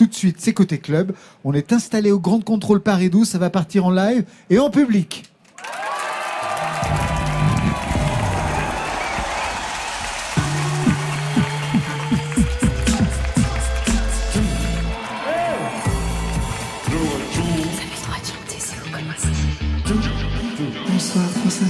Tout de suite, c'est côté club. On est installé au Grand Contrôle Paris 12. Ça va partir en live et en public. Bonsoir France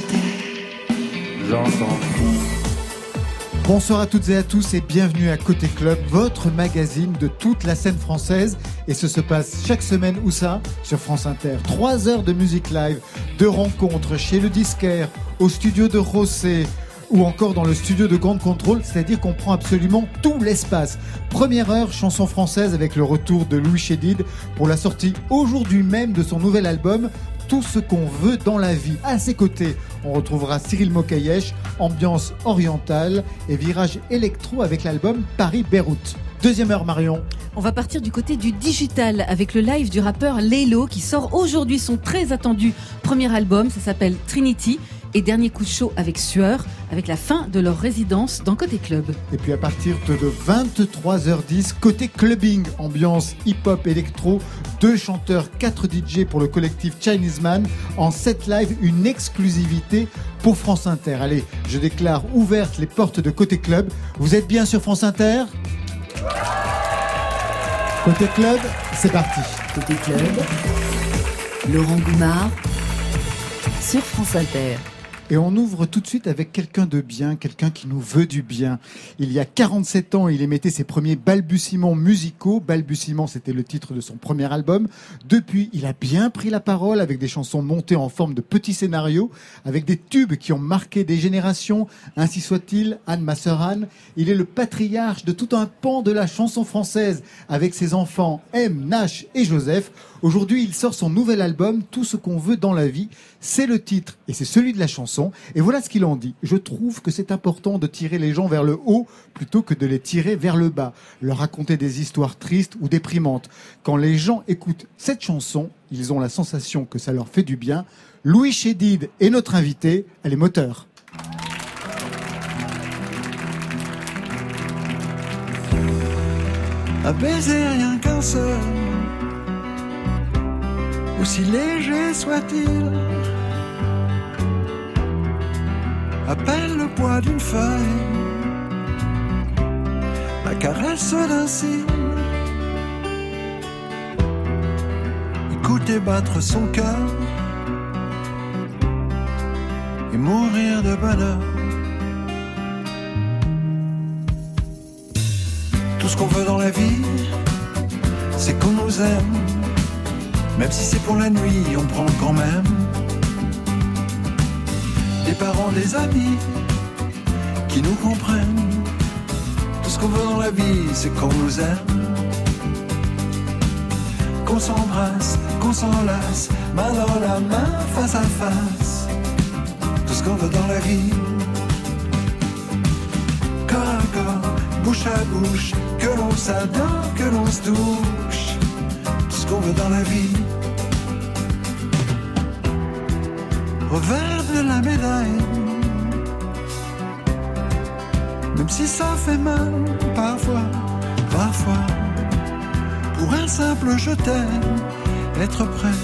Bonsoir à toutes et à tous et bienvenue à Côté Club, votre magazine de toute la scène française. Et ce se passe chaque semaine, où ça? Sur France Inter. Trois heures de musique live, de rencontres chez le disquaire, au studio de Rossé, ou encore dans le studio de Grande Contrôle, c'est-à-dire qu'on prend absolument tout l'espace. Première heure, chanson française avec le retour de Louis Chédid pour la sortie aujourd'hui même de son nouvel album tout ce qu'on veut dans la vie. À ses côtés, on retrouvera Cyril Mokayesh, ambiance orientale et virage électro avec l'album Paris-Beyrouth. Deuxième heure, Marion. On va partir du côté du digital avec le live du rappeur Laylo qui sort aujourd'hui son très attendu premier album. Ça s'appelle Trinity et dernier coup de chaud avec Sueur, avec la fin de leur résidence dans Côté Club. Et puis à partir de 23h10, côté clubbing, ambiance hip-hop électro, deux chanteurs, quatre DJ pour le collectif Chinese Man, en set live, une exclusivité pour France Inter. Allez, je déclare ouvertes les portes de Côté Club. Vous êtes bien sur France Inter? Côté Club, c'est parti. Côté Club, Laurent Goumard sur France Inter. Et on ouvre tout de suite avec quelqu'un de bien, quelqu'un qui nous veut du bien. Il y a 47 ans, il émettait ses premiers balbutiements musicaux. Balbutiements, c'était le titre de son premier album. Depuis, il a bien pris la parole avec des chansons montées en forme de petits scénarios, avec des tubes qui ont marqué des générations. Ainsi soit-il, Anne Masseran, il est le patriarche de tout un pan de la chanson française, avec ses enfants M, Nash et Joseph. Aujourd'hui, il sort son nouvel album, Tout ce qu'on veut dans la vie. C'est le titre et c'est celui de la chanson. Et voilà ce qu'il en dit. Je trouve que c'est important de tirer les gens vers le haut plutôt que de les tirer vers le bas. Leur raconter des histoires tristes ou déprimantes. Quand les gens écoutent cette chanson, ils ont la sensation que ça leur fait du bien. Louis Chédid est notre invité. Elle est moteur. Aussi léger soit-il, à peine le poids d'une feuille, la caresse d'un cil. Écouter battre son cœur et mourir de bonheur. Tout ce qu'on veut dans la vie, c'est qu'on nous aime même si c'est pour la nuit, on prend quand même des parents, des amis qui nous comprennent. Tout ce qu'on veut dans la vie, c'est qu'on nous aime. Qu'on s'embrasse, qu'on s'enlace, main dans la main, face à face. Tout ce qu'on veut dans la vie. Corps à corps, bouche à bouche, que l'on s'adore, que l'on se touche. Tout ce qu'on veut dans la vie. Revers de la médaille. Même si ça fait mal, parfois, parfois, pour un simple je t'aime, être prêt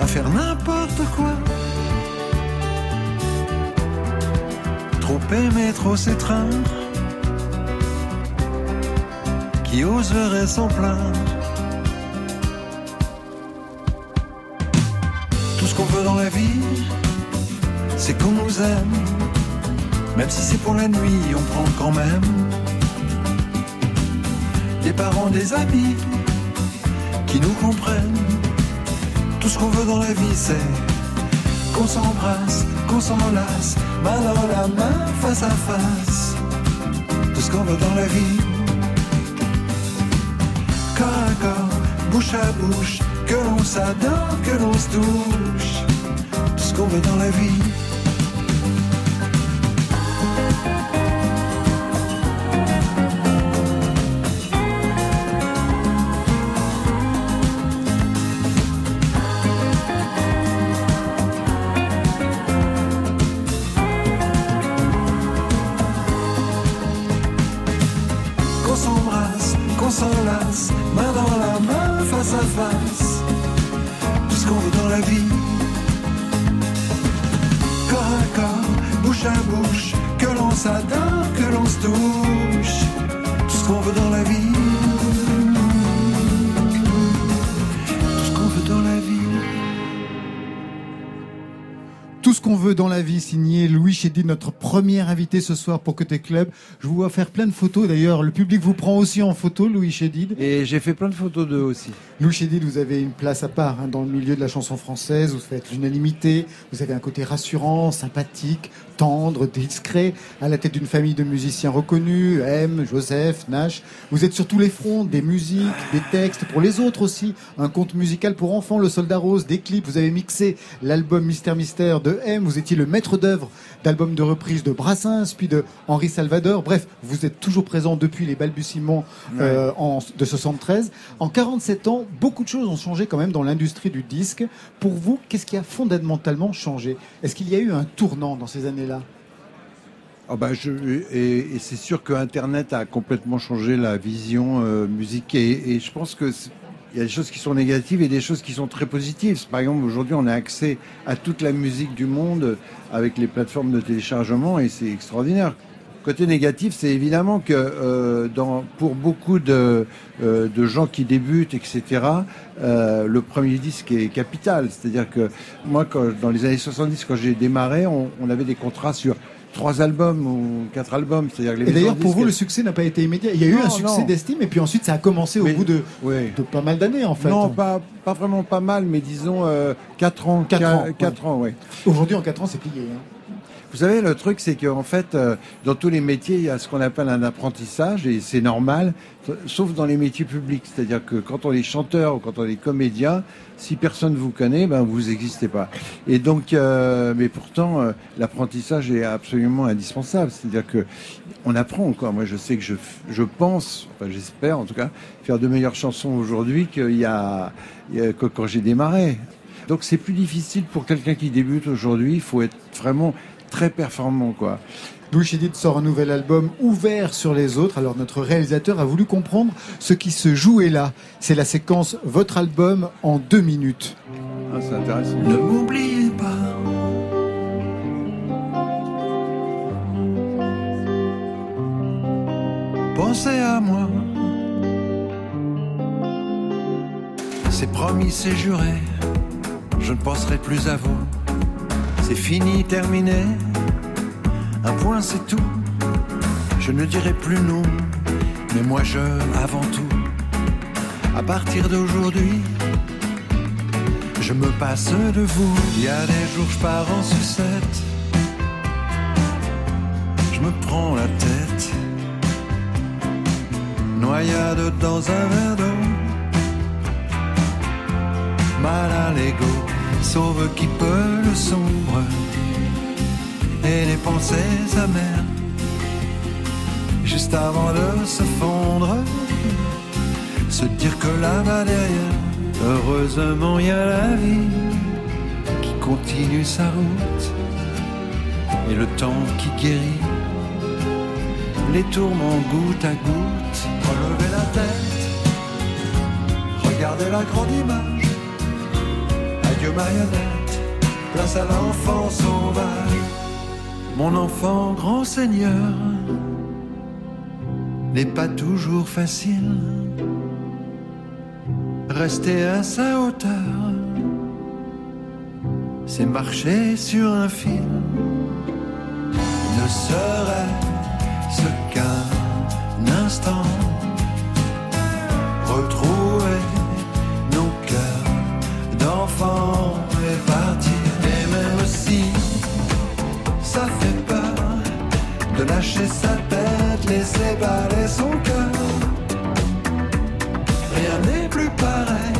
à faire n'importe quoi. Trop aimer, trop s'étreindre, qui oserait s'en plaindre? Qu'on veut dans la vie, c'est qu'on nous aime. Même si c'est pour la nuit, on prend quand même. Des parents, des amis qui nous comprennent. Tout ce qu'on veut dans la vie, c'est qu'on s'embrasse, qu'on s'enlace, main dans la main, face à face. Tout ce qu'on veut dans la vie. Corps à corps, bouche à bouche, que l'on s'adore, que l'on se touche, tout ce qu'on veut dans la vie. Qu'on s'embrasse, qu'on s'enlace main dans la main, face à face. Tout ce qu'on veut dans la vie. Corps à corps, bouche à bouche, que l'on s'adore, que l'on se touche. Tout ce qu'on veut dans la vie. Tout ce qu'on veut dans la vie. Tout ce qu'on veut dans la vie, signé Louis Chédid, notre premier invité ce soir pour Côté Club. Je vous vois faire plein de photos. D'ailleurs, le public vous prend aussi en photo, Louis Chédid. Et j'ai fait plein de photos d'eux aussi. Louis Chédid, vous avez une place à part hein, dans le milieu de la chanson française. Vous faites l'unanimité. Vous avez un côté rassurant, sympathique, tendre, discret, à la tête d'une famille de musiciens reconnus, M, Joseph, Nash. Vous êtes sur tous les fronts, des musiques, des textes, pour les autres aussi. Un conte musical pour enfants, Le Soldat Rose, des clips. Vous avez mixé l'album Mystère Mystère de M. Vous étiez le maître d'œuvre d'albums de reprise de Brassens, puis de Henri Salvador. Bref, vous êtes toujours présent depuis les balbutiements euh, en, de 73. En 47 ans, beaucoup de choses ont changé quand même dans l'industrie du disque. Pour vous, qu'est-ce qui a fondamentalement changé? Est-ce qu'il y a eu un tournant dans ces années-là? Je, et, c'est sûr que Internet a complètement changé la vision euh, musique et, je pense que c'est- il y a des choses qui sont négatives et des choses qui sont très positives. Par exemple, aujourd'hui, on a accès à toute la musique du monde avec les plateformes de téléchargement et c'est extraordinaire. Côté négatif, c'est évidemment que euh, dans, pour beaucoup de, euh, de gens qui débutent, etc., euh, le premier disque est capital. C'est-à-dire que moi, quand, dans les années 70, quand j'ai démarré, on, on avait des contrats sur trois albums ou quatre albums. C'est-à-dire les Et d'ailleurs, pour vous, le succès n'a pas été immédiat. Il y a eu un succès d'estime, et puis ensuite, ça a commencé au bout de, Oui. de pas mal d'années, en fait. Non, pas, pas vraiment pas mal, mais disons euh, 4 ans. Quatre qua- ans, quatre ans, ouais. Aujourd'hui, en 4 ans, c'est plié. hein. Vous savez, le truc, c'est qu'en fait, euh, dans tous les métiers, il y a ce qu'on appelle un apprentissage, et c'est normal, sauf dans les métiers publics. C'est-à-dire que quand on est chanteur ou quand on est comédien, si personne vous connaît, ben vous n'existez pas. Et donc, euh, mais pourtant, euh, l'apprentissage est absolument indispensable. C'est-à-dire que on apprend quoi. Moi, je sais que je, je pense, enfin j'espère en tout cas, faire de meilleures chansons aujourd'hui qu'il y a- que quand j'ai démarré. Donc c'est plus difficile pour quelqu'un qui débute aujourd'hui. Il faut être vraiment très performant, quoi. Louis Chédid sort un nouvel album ouvert sur les autres. Alors notre réalisateur a voulu comprendre ce qui se jouait là. C'est la séquence Votre album en deux minutes. Ah, c'est intéressant. Ne m'oubliez pas. Pensez à moi. C'est promis, c'est juré. Je ne penserai plus à vous. C'est fini, terminé. Un point, c'est tout. Je ne dirai plus non. Mais moi, je, avant tout. À partir d'aujourd'hui, je me passe de vous. Il y a des jours, je pars en sucette. Je me prends la tête. Noyade dans un verre d'eau. Mal à l'ego, sauve qui peut le sombre. Et les pensées amères. Juste avant de se fondre. Se dire que là-bas derrière, heureusement il y a la vie qui continue sa route et le temps qui guérit les tourments goutte à goutte. Relevez la tête, regardez la grande image. Adieu marionnette, place à l'enfant sauvage. Mon enfant grand seigneur n'est pas toujours facile. Rester à sa hauteur, c'est marcher sur un fil. Ne serait-ce qu'un instant, retrouver cœurs d'enfants et partir. Et même si ça fait peur de lâcher sa tête, laisser baler son cœur. Rien n'est plus pareil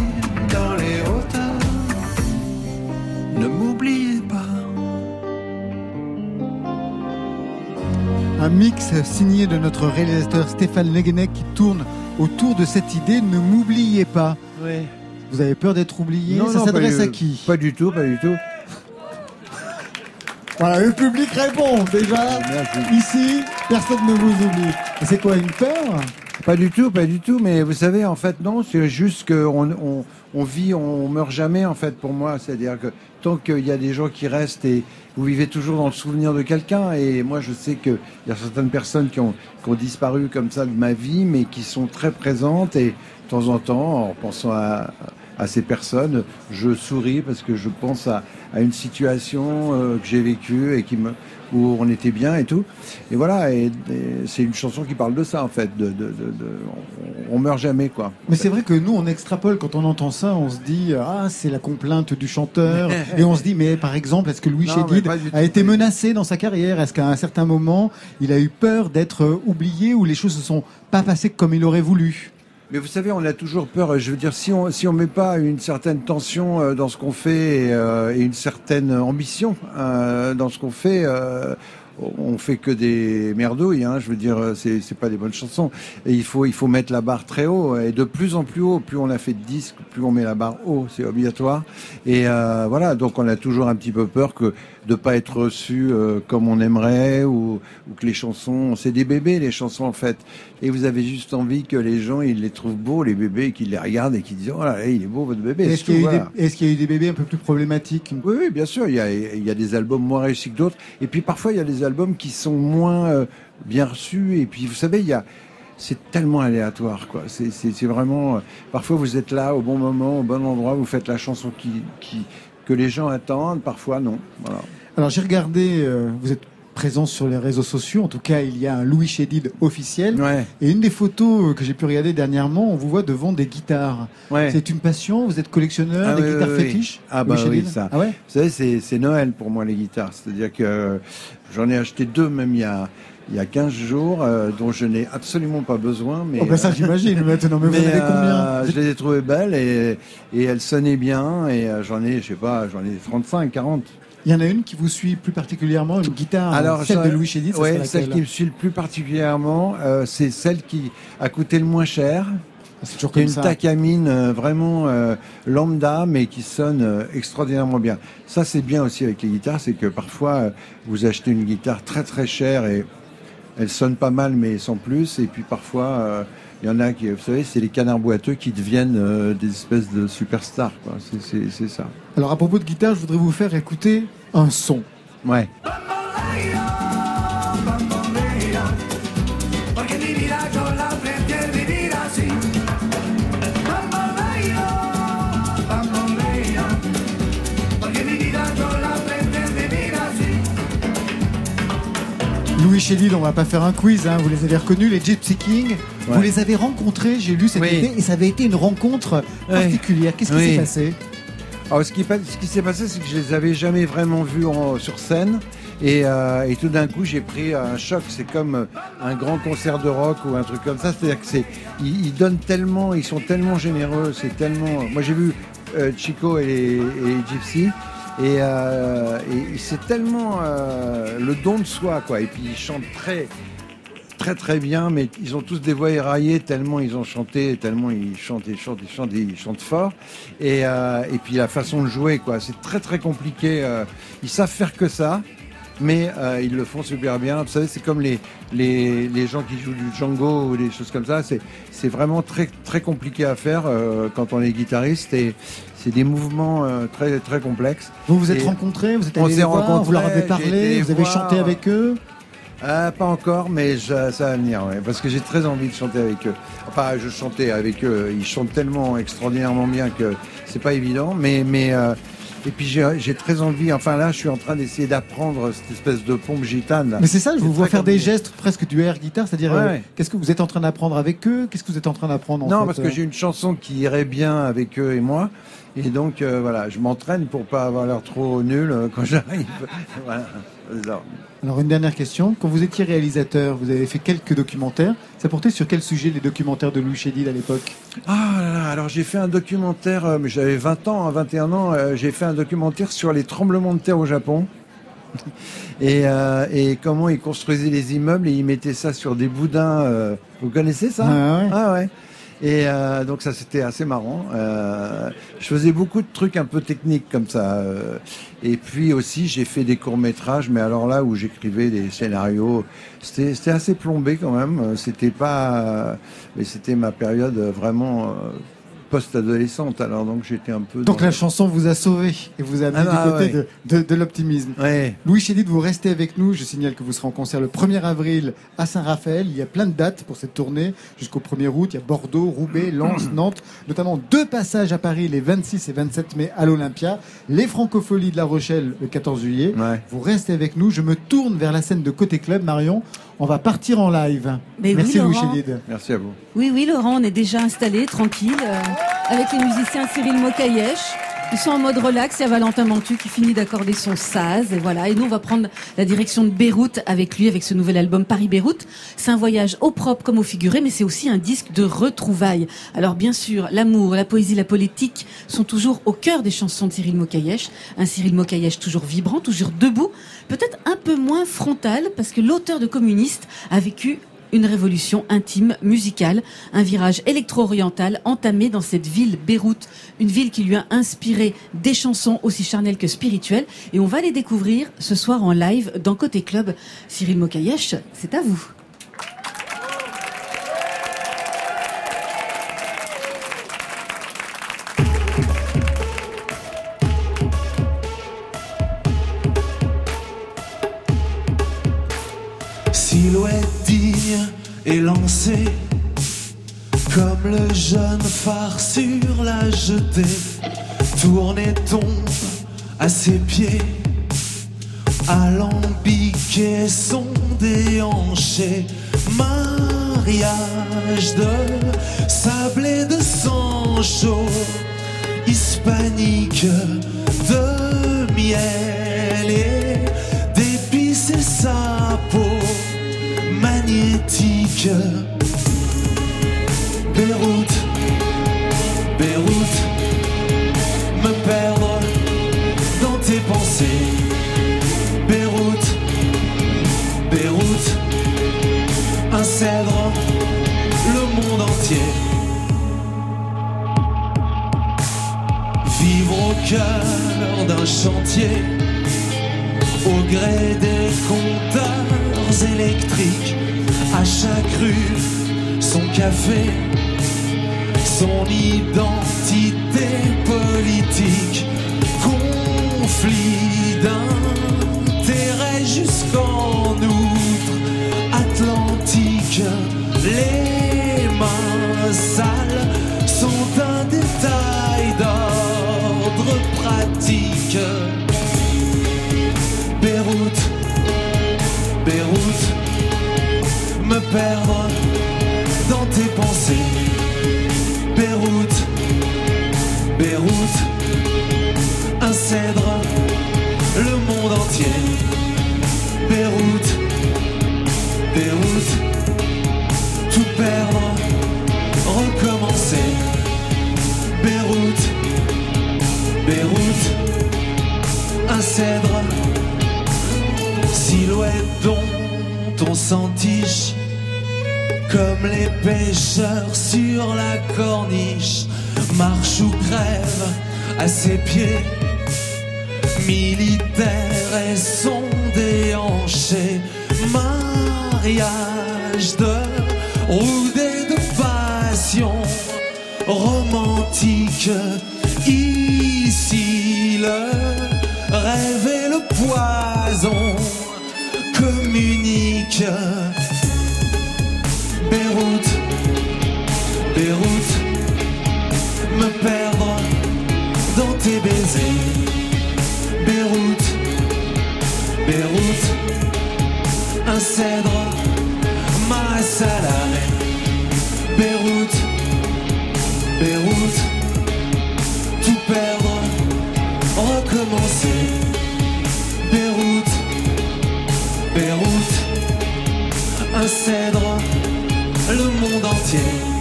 dans les hauteurs. Ne m'oubliez pas. Un mix signé de notre réalisateur Stéphane Leguenec qui tourne autour de cette idée. Ne m'oubliez pas. Oui. Vous avez peur d'être oublié Non, Ça s'adresse à qui Pas du tout, pas du tout. Voilà, le public répond déjà. Merci. Ici, personne ne vous oublie. C'est quoi une peur Pas du tout, pas du tout. Mais vous savez, en fait, non, c'est juste qu'on on, on vit, on meurt jamais, en fait, pour moi. C'est-à-dire que tant qu'il y a des gens qui restent et vous vivez toujours dans le souvenir de quelqu'un. Et moi, je sais qu'il y a certaines personnes qui ont, qui ont disparu comme ça de ma vie, mais qui sont très présentes. Et de temps en temps, en pensant à, à ces personnes, je souris parce que je pense à, à une situation euh, que j'ai vécue et qui me, où on était bien et tout. Et voilà, et, et c'est une chanson qui parle de ça en fait. De, de, de, de- on, on meurt jamais quoi. Mais c'est vrai que nous, on extrapole quand on entend ça, on se dit ah c'est la complainte du chanteur, et on se dit mais par exemple est-ce que Louis Non, Chédid a été menacé dans sa carrière? Est-ce qu'à un certain moment il a eu peur d'être euh, oublié ou les choses ne sont pas passées comme il aurait voulu? Mais vous savez, on a toujours peur. Je veux dire, si on si on met pas une certaine tension euh, dans ce qu'on fait et, euh, et une certaine ambition euh, dans ce qu'on fait. euh, on fait que des merdouilles, hein, je veux dire, c'est c'est pas des bonnes chansons. Et il faut il faut mettre la barre très haut et de plus en plus haut. Plus on a fait de disques, plus on met la barre haut, c'est obligatoire. Et euh, voilà, donc on a toujours un petit peu peur que de pas être reçu euh, comme on aimerait ou, ou que les chansons, c'est des bébés les chansons en fait. Et vous avez juste envie que les gens ils les trouvent beaux les bébés, et qu'ils les regardent et qu'ils disent oh là, il est beau votre bébé. Est-ce qu'il y, voilà. est-ce qu'il y a eu des bébés un peu plus problématiques? Oui, oui, bien sûr. Il y a, il y a des albums moins réussis que d'autres. Et puis parfois, il y a des albums qui sont moins euh, bien reçus. Et puis, vous savez, il y a, c'est tellement aléatoire, quoi. C'est, c'est, c'est vraiment. euh, parfois, vous êtes là au bon moment, au bon endroit, vous faites la chanson qui, qui, que les gens attendent. Parfois, non. Voilà. Alors j'ai regardé, euh, vous êtes présent sur les réseaux sociaux, en tout cas il y a un Louis Chédid officiel. Ouais, Et une des photos euh, que j'ai pu regarder dernièrement, on vous voit devant des guitares. ouais. C'est une passion Vous êtes collectionneur Ah des oui, guitares oui, oui. fétiches Ah bah Louis oui, ça. Ah ouais Vous savez, c'est, c'est Noël pour moi, les guitares. C'est-à-dire que euh, j'en ai acheté deux, même il y a, il y a 15 jours, euh, dont je n'ai absolument pas besoin. Mais, Oh bah ça j'imagine maintenant, mais, vous en Mais, avez combien euh, je les ai trouvées belles et, et elles sonnaient bien et euh, j'en ai, je sais pas, j'en ai 35, 40. Il y en a une qui vous suit plus particulièrement, une guitare, Alors, celle ça- de Louis Chédid, serait celle qui me suit le plus particulièrement, euh, c'est celle qui a coûté le moins cher. C'est toujours comme une ça. tacamine euh, vraiment euh, lambda, mais qui sonne euh, extraordinairement bien. Ça, c'est bien aussi avec les guitares, c'est que parfois, euh, vous achetez une guitare très très chère et elle sonne pas mal, mais sans plus. Et puis parfois, euh, il y en a qui, vous savez, c'est les canards boiteux qui deviennent euh, des espèces de superstars. quoi. C'est- C'est c'est ça. Alors à propos de guitare, je voudrais vous faire écouter un son. Ouais. Louis Chédid, on va pas faire un quiz, hein, vous les avez reconnus, les Gypsy King. Vous les avez rencontrés, j'ai lu cet Oui. et ça avait été une rencontre particulière. Qu'est-ce qui Oui. s'est passé? Alors, ce qui, pa- ce qui s'est passé, c'est que je les avais jamais vraiment vus en- sur scène. Et, euh, et tout d'un coup, j'ai pris un choc. C'est comme euh, un grand concert de rock ou un truc comme ça. C'est-à-dire que c'est, ils, ils donnent tellement, ils sont tellement généreux. C'est tellement. Moi, j'ai vu euh, Chico et Gypsy. Et, euh, et c'est tellement euh, le don de soi, quoi. Et puis ils chantent très, très très bien, mais ils ont tous des voix éraillées tellement ils ont chanté, tellement ils chantent, ils chantent, ils chantent, ils chantent fort. Et, euh, et puis la façon de jouer, quoi, c'est très très compliqué. euh, ils savent faire que ça, mais euh, ils le font super bien. Vous savez, c'est comme les, les, les gens qui jouent du Django ou des choses comme ça. C'est vraiment très très compliqué à faire euh, quand on est guitariste et c'est des mouvements euh, très très complexes. Vous vous êtes Et rencontrés, vous êtes allés les voir, vous leur avez parlé, vous avez voir. chanté avec eux Ah, pas encore, mais je- ça va venir, ouais, parce que j'ai très envie de chanter avec eux. Enfin, je chantais avec eux. Ils chantent tellement extraordinairement bien que c'est pas évident, mais mais euh, et puis j'ai très envie. Enfin là, je suis en train d'essayer d'apprendre cette espèce de pompe gitane. Mais c'est ça, je vous vois faire des gestes presque du air guitare, c'est-à-dire Ouais, euh, ouais. qu'est-ce que vous êtes en train d'apprendre avec eux? Qu'est-ce que vous êtes en train d'apprendre en Non, fait, parce euh? que j'ai une chanson qui irait bien avec eux et moi. Et donc euh, voilà, je m'entraîne pour pas avoir l'air trop nul euh, quand j'arrive. voilà. Alors une dernière question, quand vous étiez réalisateur, vous avez fait quelques documentaires, ça portait sur quel sujet les documentaires de Louis Chédid à l'époque? Ah là là, alors j'ai fait un documentaire, euh, j'avais 20 ans, hein, 21 ans, euh, j'ai fait un documentaire sur les tremblements de terre au Japon. Et, euh, et comment ils construisaient les immeubles et ils mettaient ça sur des boudins. euh, vous connaissez ça? Ah ouais. Ah ouais. Et euh, donc ça c'était assez marrant. Euh, je faisais beaucoup de trucs un peu techniques comme ça. euh, et puis aussi j'ai fait des courts métrages, mais alors là où j'écrivais des scénarios, c'était assez plombé quand même. Euh, C'était pas, mais c'était ma période vraiment euh, post-adolescente. Alors donc j'étais un peu. Donc la chanson vous a sauvé et vous a mis Ah du côté ouais. de, de- de l'optimisme. Ouais. Louis Chédid, vous restez avec nous. Je signale que vous serez en concert le 1er avril à Saint-Raphaël. Il y a plein de dates pour cette tournée jusqu'au 1er août. Il y a Bordeaux, Roubaix, Lens, Nantes, notamment deux passages à Paris les 26 et 27 mai à l'Olympia, les Francopholies de La Rochelle le 14 juillet. Ouais. Vous restez avec nous. Je me tourne vers la scène de Côté Club. Marion, on va partir en live. Mais oui, Merci Louis Laurent. Chédid. Merci à vous. Oui, oui, Laurent, on est déjà installé, tranquille, euh, avec les musiciens Cyril Mokayesh. Ils sont en mode relax. Il y a Valentin Mantu qui finit d'accorder son saz. Et voilà. Et nous, on va prendre la direction de Beyrouth avec lui, avec ce nouvel album Paris-Beyrouth. C'est un voyage au propre comme au figuré, mais c'est aussi un disque de retrouvailles. Alors, bien sûr, l'amour, la poésie, la politique sont toujours au cœur des chansons de Cyril Mokayesh. Un Cyril Mokayesh toujours vibrant, toujours debout. Peut-être un peu moins frontal, parce que l'auteur de Communiste a vécu une révolution intime, musicale, un virage électro-oriental entamé dans cette ville, Beyrouth, une ville qui lui a inspiré des chansons aussi charnelles que spirituelles. Et on va les découvrir ce soir en live dans Côté Club. Cyril Mokayesh, c'est à vous. Le jeune phare sur la jetée. Tourne et tombe à ses pieds, alambiqué son déhanché. Mariage de sable et de sang chaud, hispanique de miel et d'épices sa peau magnétique. Cœur d'un chantier, au gré des compteurs électriques, à chaque rue son café, son identité politique, conflit d'intérêt jusqu'en outre Atlantique, les Beyrouth, Beyrouth, me perdre dans tes pensées. Beyrouth, Beyrouth, un cèdre, le monde entier. Beyrouth, Beyrouth, tout perdre, recommencer. Beyrouth, Beyrouth, cèdre, silhouette dont on s'entiche comme les pêcheurs sur la corniche, marche ou crève à ses pieds, militaire et son déhanché, mariage de roudé de passion. Romantique. Ici le rêve le poison communiquent. Beyrouth, Beyrouth, me perdre dans tes baisers. Beyrouth, Beyrouth, un cèdre, ma salade. Beyrouth, Beyrouth, recommencer. Beyrouth, Beyrouth, un cèdre, le monde entier.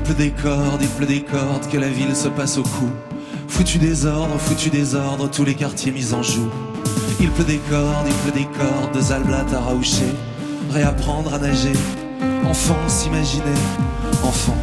Pleut des cordes, il pleut des cordes, que la ville se passe au cou. Foutu désordre, foutu désordre, tous les quartiers mis en joue. Il pleut des cordes, il pleut des cordes, de Zalblat à Raouché. Réapprendre à nager, enfant s'imaginer, enfant.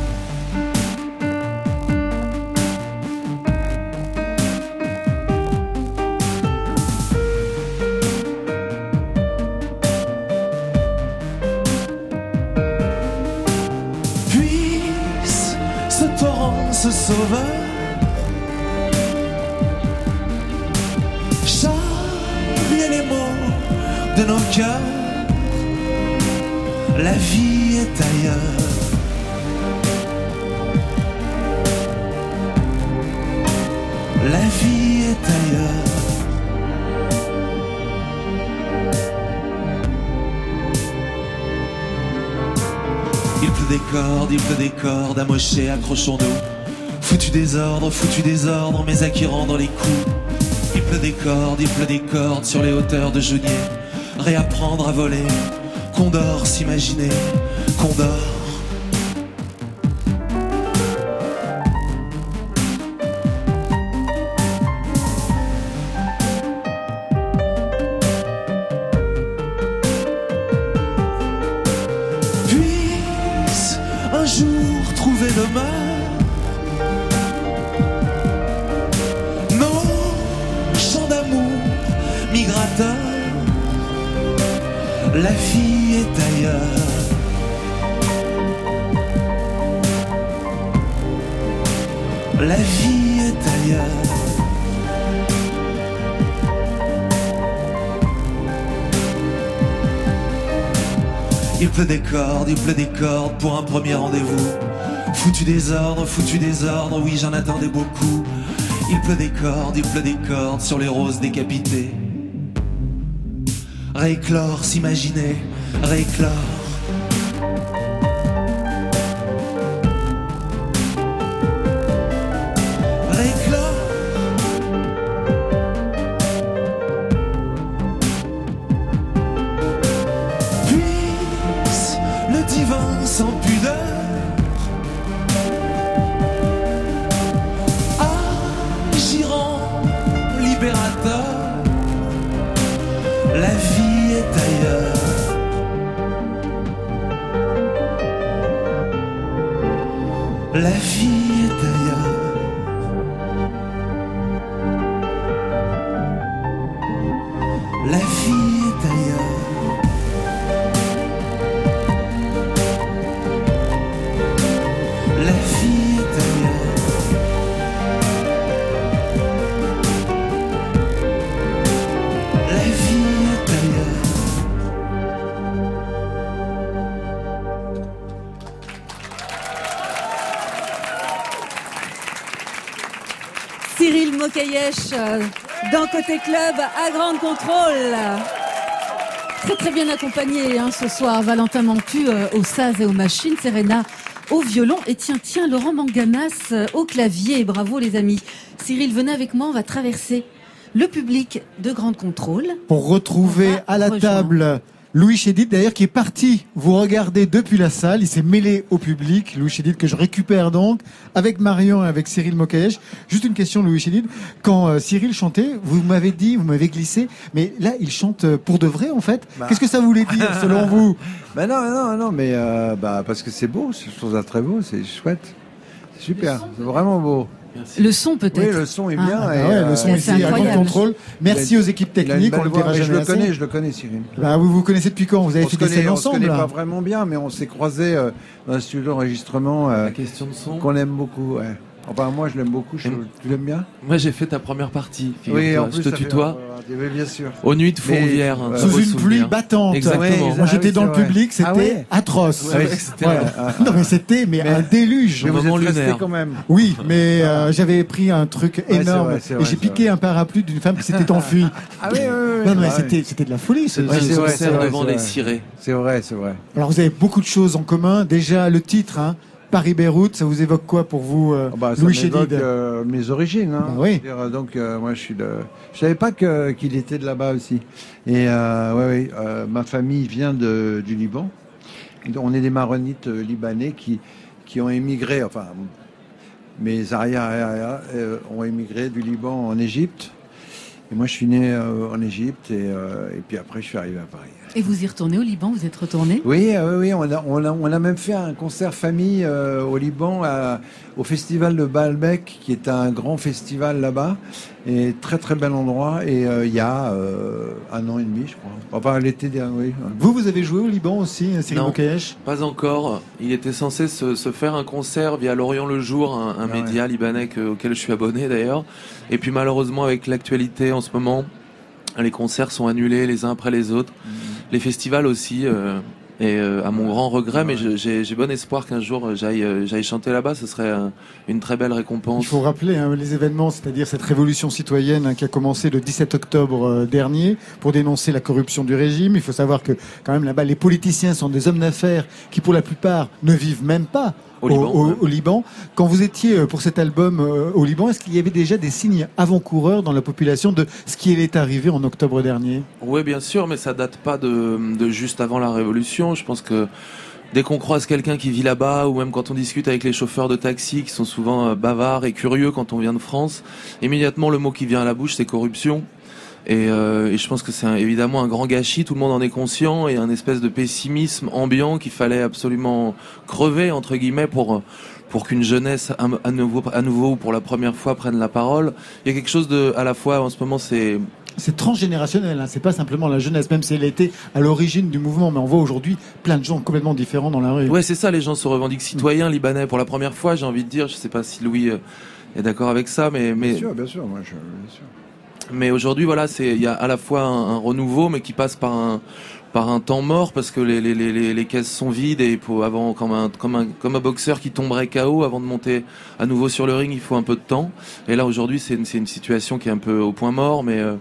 Des cordes, amochées, accrochons-nous. Foutu désordre, foutu désordre, mais à qui les coups Il pleut des cordes, il pleut des cordes sur les hauteurs de Genier. Réapprendre à voler, Condor s'imaginer, Condor. Premier rendez-vous. Foutu désordre, foutu désordre, oui j'en attendais beaucoup. Il pleut des cordes, il pleut des cordes sur les roses décapitées. Réclore, s'imaginer, réclore. Côté Club à Grande Contrôle. Très très bien accompagné hein, ce soir. Valentin Mancu euh, au saz et aux machines, Serena au violon et tiens tiens Laurent Manganas euh, au clavier. Bravo les amis. Cyril, venez avec moi, on va traverser le public de Grande Contrôle. Pour retrouver à la rejoindre. table Louis Chédid, d'ailleurs, qui est parti vous regarder depuis la salle. Il s'est mêlé au public. Louis Chédid, que je récupère donc, avec Marion et avec Cyril Mokayesh. Juste une question, Louis Chédid. Quand euh, Cyril chantait, vous m'avez dit, vous m'avez glissé, mais là, il chante euh, pour de vrai, en fait. Bah. Qu'est-ce que ça voulait dire, selon vous? Ben non, mais non, non, mais euh, bah, parce que c'est beau, je trouve ça très beau, c'est chouette. C'est super, c'est vraiment beau. Le son peut-être. Oui, le son est Ah. bien. Ah et, ouais, euh, le son c'est ici à Grand. Contrôle. Merci aux équipes techniques, on mais je le connais, je le connais, Cyril. Bah, vous vous connaissez depuis quand? Vous avez On fait des scènes on se ensemble connaît pas vraiment bien, mais on s'est croisés euh, dans un studio d'enregistrement euh, La question de son. qu'on aime beaucoup. Ouais. Enfin, moi, je l'aime beaucoup. je-. Tu l'aimes bien Moi, j'ai fait ta première partie. Oui, en plus, je te ça fait- tutoie. Oui, bien sûr. Aux nuits de Mais- Fourvière. Sous très Sous une souvenir. pluie battante. Exactement. Ouais, Moi, Ah j'étais oui, dans le vrai. public, c'était Ah ouais atroce. Ouais, ouais, c'était Ouais. un- Non, mais c'était mais, Mais- un déluge. Mais vous êtes quand même. Oui, mais euh, j'avais pris un truc énorme vrai, et j'ai piqué vrai. un parapluie d'une femme qui s'était enfuie. Ah oui, oui, oui. non, mais Ah, c'était de la folie. ce- C'est vrai, c'est vrai, devant les cirés. C'est vrai, c'est vrai. Alors vous avez beaucoup de choses en commun. Déjà le titre, hein, Paris-Beyrouth, ça vous évoque quoi pour vous, euh, Ah bah, ça Louis m'évoque, euh, mes origines. Hein. Bah oui. Dire, donc euh, moi je suis de. Je savais pas qu'il était de là-bas aussi. Et euh, ouais, ouais, euh, ma famille vient de, du Liban. On est des maronites libanais qui qui ont émigré, enfin, mes arrière euh, ont émigré du Liban en Égypte. Et moi, je suis né euh, en Égypte et, euh, et puis après, je suis arrivé à Paris. Et vous y retournez au Liban Vous êtes retourné? Oui, euh, oui, on a, on, a, on a même fait un concert famille euh, au Liban, à- au festival de Baalbek, qui est un grand festival là-bas, et très très bel endroit. Et euh, il y a euh, un an et demi, je crois. Enfin, l'été dernier, oui. Vous, vous avez joué au Liban aussi, Cyril Non. Boukayesh Pas encore. Il était censé se, se faire un concert via Lorient le Jour, un, un Ah ouais. média libanais que- auquel je suis abonné d'ailleurs. Et puis malheureusement, avec l'actualité en ce moment, les concerts sont annulés les uns après les autres. Mm. Les festivals aussi. euh, et euh, à mon grand regret, mais j'ai bon espoir qu'un jour euh, j'aille j'aille chanter là-bas. Ce serait une très belle récompense. Il faut rappeler hein, les événements, c'est-à-dire cette révolution citoyenne hein, qui a commencé le 17 octobre euh, dernier pour dénoncer la corruption du régime. Il faut savoir que quand même là-bas, les politiciens sont des hommes d'affaires qui, pour la plupart, ne vivent même pas Au Liban, au, Liban. Quand vous étiez euh, pour cet album euh, au Liban, est-ce qu'il y avait déjà des signes avant-coureurs dans la population de ce qui est arrivé en octobre dernier? Oui, bien sûr, mais ça date pas de, de juste avant la Révolution. Je pense que dès qu'on croise quelqu'un qui vit là-bas, ou même quand on discute avec les chauffeurs de taxi, qui sont souvent euh, bavards et curieux quand on vient de France, immédiatement le mot qui vient à la bouche, c'est corruption. Et, euh, et je pense que c'est un- évidemment un grand gâchis, tout le monde en est conscient, et un espèce de pessimisme ambiant qu'il fallait absolument crever, entre guillemets, pour, pour qu'une jeunesse à, nouveau, à nouveau ou pour la première fois prenne la parole. Il y a quelque chose de, à la fois, en ce moment, c'est C'est transgénérationnel, hein, c'est pas simplement la jeunesse, même si elle était à l'origine du mouvement, mais on voit aujourd'hui plein de gens complètement différents dans la rue. Ouais, c'est ça, les gens se revendiquent citoyens libanais pour la première fois, j'ai envie de dire. Je sais pas si Louis euh, est d'accord avec ça, mais, mais, Bien sûr, bien sûr, moi, je, bien sûr. Mais aujourd'hui, voilà, c'est, il y a à la fois un, renouveau, mais qui passe par un, par un temps mort parce que les, les, les, les- les caisses sont vides et pour avant, comme un, comme un, comme un boxeur qui tomberait KO avant de monter à nouveau sur le ring, il faut un peu de temps. Et là, aujourd'hui, c'est une, c'est une situation qui est un peu au point mort, mais, euh,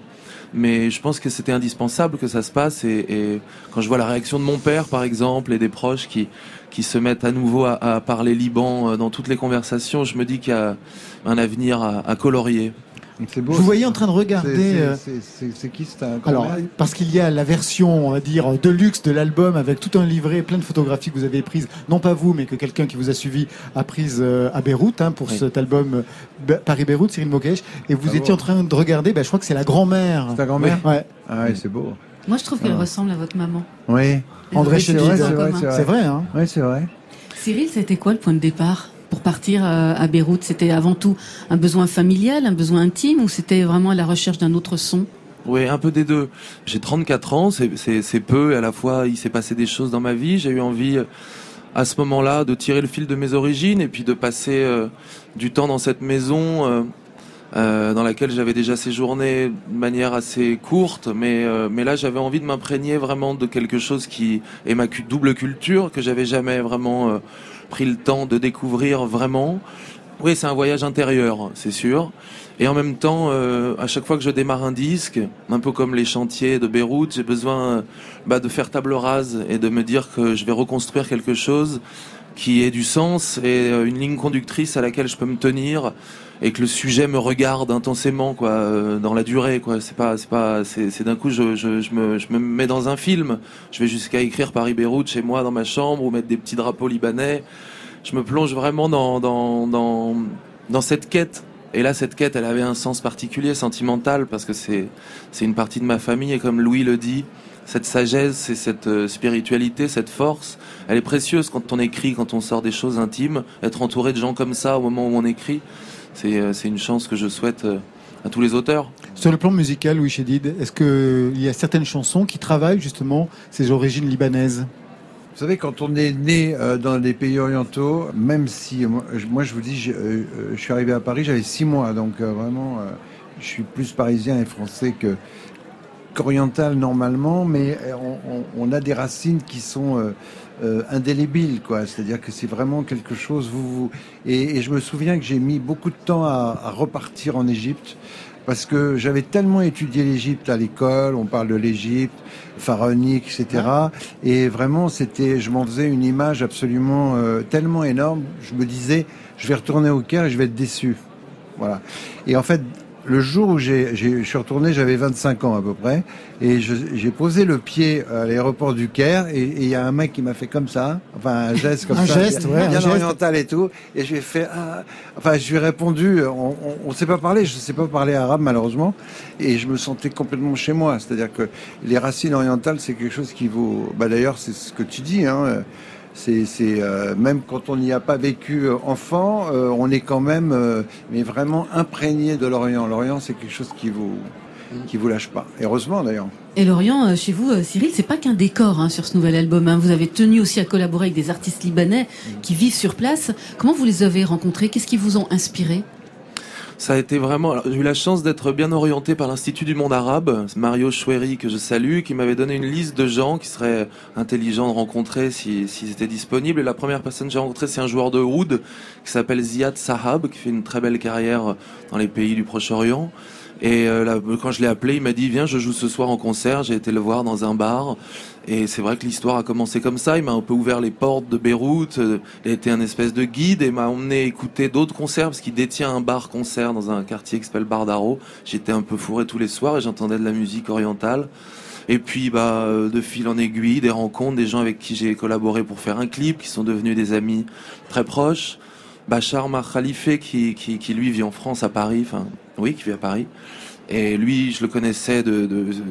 mais je pense que c'était indispensable que ça se passe et, et quand je vois la réaction de mon père, par exemple, et des proches qui, qui se mettent à nouveau à, à parler Liban euh, dans toutes les conversations, je me dis qu'il y a un avenir à, à colorier. C'est beau. Je vous voyais en train de regarder. c'est- euh, c'est- C'est c'est qui C'est un Alors, parce qu'il y a la version, on va dire, de luxe de l'album avec tout un livret, plein de photographies que vous avez prises, non pas vous, mais que quelqu'un qui vous a suivi a prises euh, à Beyrouth hein, pour Oui. cet album euh, Be- Paris-Beyrouth, Cyril Mokesh. Et vous Ah étiez bon en train de regarder, ben, je crois que c'est la grand-mère. C'est ta grand-mère Ouais, Ah ouais, c'est beau. Moi, je trouve qu'elle Ah. ressemble à votre maman. Oui, André Chédid. C'est vrai, c'est vrai. c'est vrai. Hein oui, c'est vrai. Cyril, c'était quoi le point de départ? Pour partir euh, à Beyrouth C'était avant tout un besoin familial, un besoin intime, ou c'était vraiment à la recherche d'un autre son? Oui, un peu des deux. J'ai 34 ans, c'est- peu, et à la fois il s'est passé des choses dans ma vie. J'ai eu envie, à ce moment-là, de tirer le fil de mes origines et puis de passer euh, du temps dans cette maison euh, dans laquelle j'avais déjà séjourné de manière assez courte, mais, mais là j'avais envie de m'imprégner vraiment de quelque chose qui est ma double culture, que j'avais jamais vraiment pris le temps de découvrir vraiment. Oui, c'est un voyage intérieur, c'est sûr. Et en même temps, euh, à chaque fois que je démarre un disque, un peu comme les chantiers de Beyrouth, j'ai besoin bah, de faire table rase et de me dire que je vais reconstruire quelque chose qui ait du sens et euh, une ligne conductrice à laquelle je peux me tenir et que le sujet me regarde intensément quoi euh, dans la durée quoi. C'est pas c'est pas c'est c'est d'un coup je, je, je me je me mets dans un film. Je vais jusqu'à écrire Paris Beyrouth chez moi dans ma chambre ou mettre des petits drapeaux libanais. Je me plonge vraiment dans dans dans dans cette quête. Et là cette quête elle avait un sens particulier sentimental parce que c'est c'est une partie de ma famille et comme Louis le dit cette sagesse et cette euh, spiritualité, cette force, elle est précieuse quand on écrit, quand on sort des choses intimes. Être entouré de gens comme ça au moment où on écrit, c'est euh, c'est une chance que je souhaite euh, à tous les auteurs. Sur le plan musical, Louis Chédid, est-ce qu'il y a certaines chansons qui travaillent justement ces origines libanaises? Vous savez, quand on est né euh, dans les pays orientaux, même si moi, je- moi, je vous dis, je, je suis arrivé à Paris, j'avais six mois, donc euh, vraiment, euh, je suis plus parisien et français que qu'oriental normalement, mais on, on- on a des racines qui sont euh, indélébiles, quoi. C'est-à-dire que c'est vraiment quelque chose. Vous, vous- et, et je me souviens que j'ai mis beaucoup de temps à, à repartir en Égypte. Parce que j'avais tellement étudié l'Égypte à l'école, on parle de l'Égypte, pharaonique, etc. Et vraiment, c'était, je m'en faisais une image absolument euh, tellement énorme. Je me disais, je vais retourner au Caire et je vais être déçu. Voilà. Et en fait, le jour où j'ai, j'ai- je suis retourné, j'avais 25 ans à peu près, et je- j'ai posé le pied à l'aéroport du Caire, et il y a un mec qui m'a fait comme ça, enfin un geste comme Un ça, geste, bien, ouais, un bien geste. oriental et tout, et je lui ai fait, ah, enfin je lui ai répondu, on, on sait pas parler, je sais pas parler arabe malheureusement, et je me sentais complètement chez moi, c'est-à-dire que les racines orientales, c'est quelque chose qui vaut, bah d'ailleurs c'est ce que tu dis, hein. C'est, euh, même quand on n'y a pas vécu euh, enfant, euh, on est quand même, euh, mais vraiment imprégné de l'Orient. L'Orient, c'est quelque chose qui vous, qui vous lâche pas. Et heureusement d'ailleurs. Et Lorient, chez vous, Cyril, c'est pas qu'un décor hein, sur ce nouvel album. hein. Vous avez tenu aussi à collaborer avec des artistes libanais qui vivent sur place. Comment vous les avez rencontrés? Qu'est-ce qui vous ont inspiré? Ça a été vraiment. J'ai eu la chance d'être bien orienté par l'Institut du monde arabe, Mario Choueri que je salue, qui m'avait donné une liste de gens qui seraient intelligents de rencontrer si- s'ils étaient disponibles. Et la première personne que j'ai rencontrée, c'est un joueur de oud qui s'appelle Ziad Sahab, qui fait une très belle carrière dans les pays du Proche-Orient. Et euh, là, quand je l'ai appelé, il m'a dit viens, je joue ce soir en concert. J'ai été le voir dans un bar. Et c'est vrai que l'histoire a commencé comme ça. Il m'a un peu ouvert les portes de Beyrouth. Euh, Il a été un espèce de guide et m'a emmené écouter d'autres concerts parce qu'il détient un bar-concert dans un quartier qui s'appelle Bar d'Aro. J'étais un peu fourré tous les soirs et j'entendais de la musique orientale. Et puis, bah, euh, de fil en aiguille, des rencontres, des gens avec qui j'ai collaboré pour faire un clip, qui sont devenus des amis très proches. Bachar Mar qui, qui, qui lui vit en France, à Paris, enfin, oui, qui vit à Paris. Et lui, je le connaissais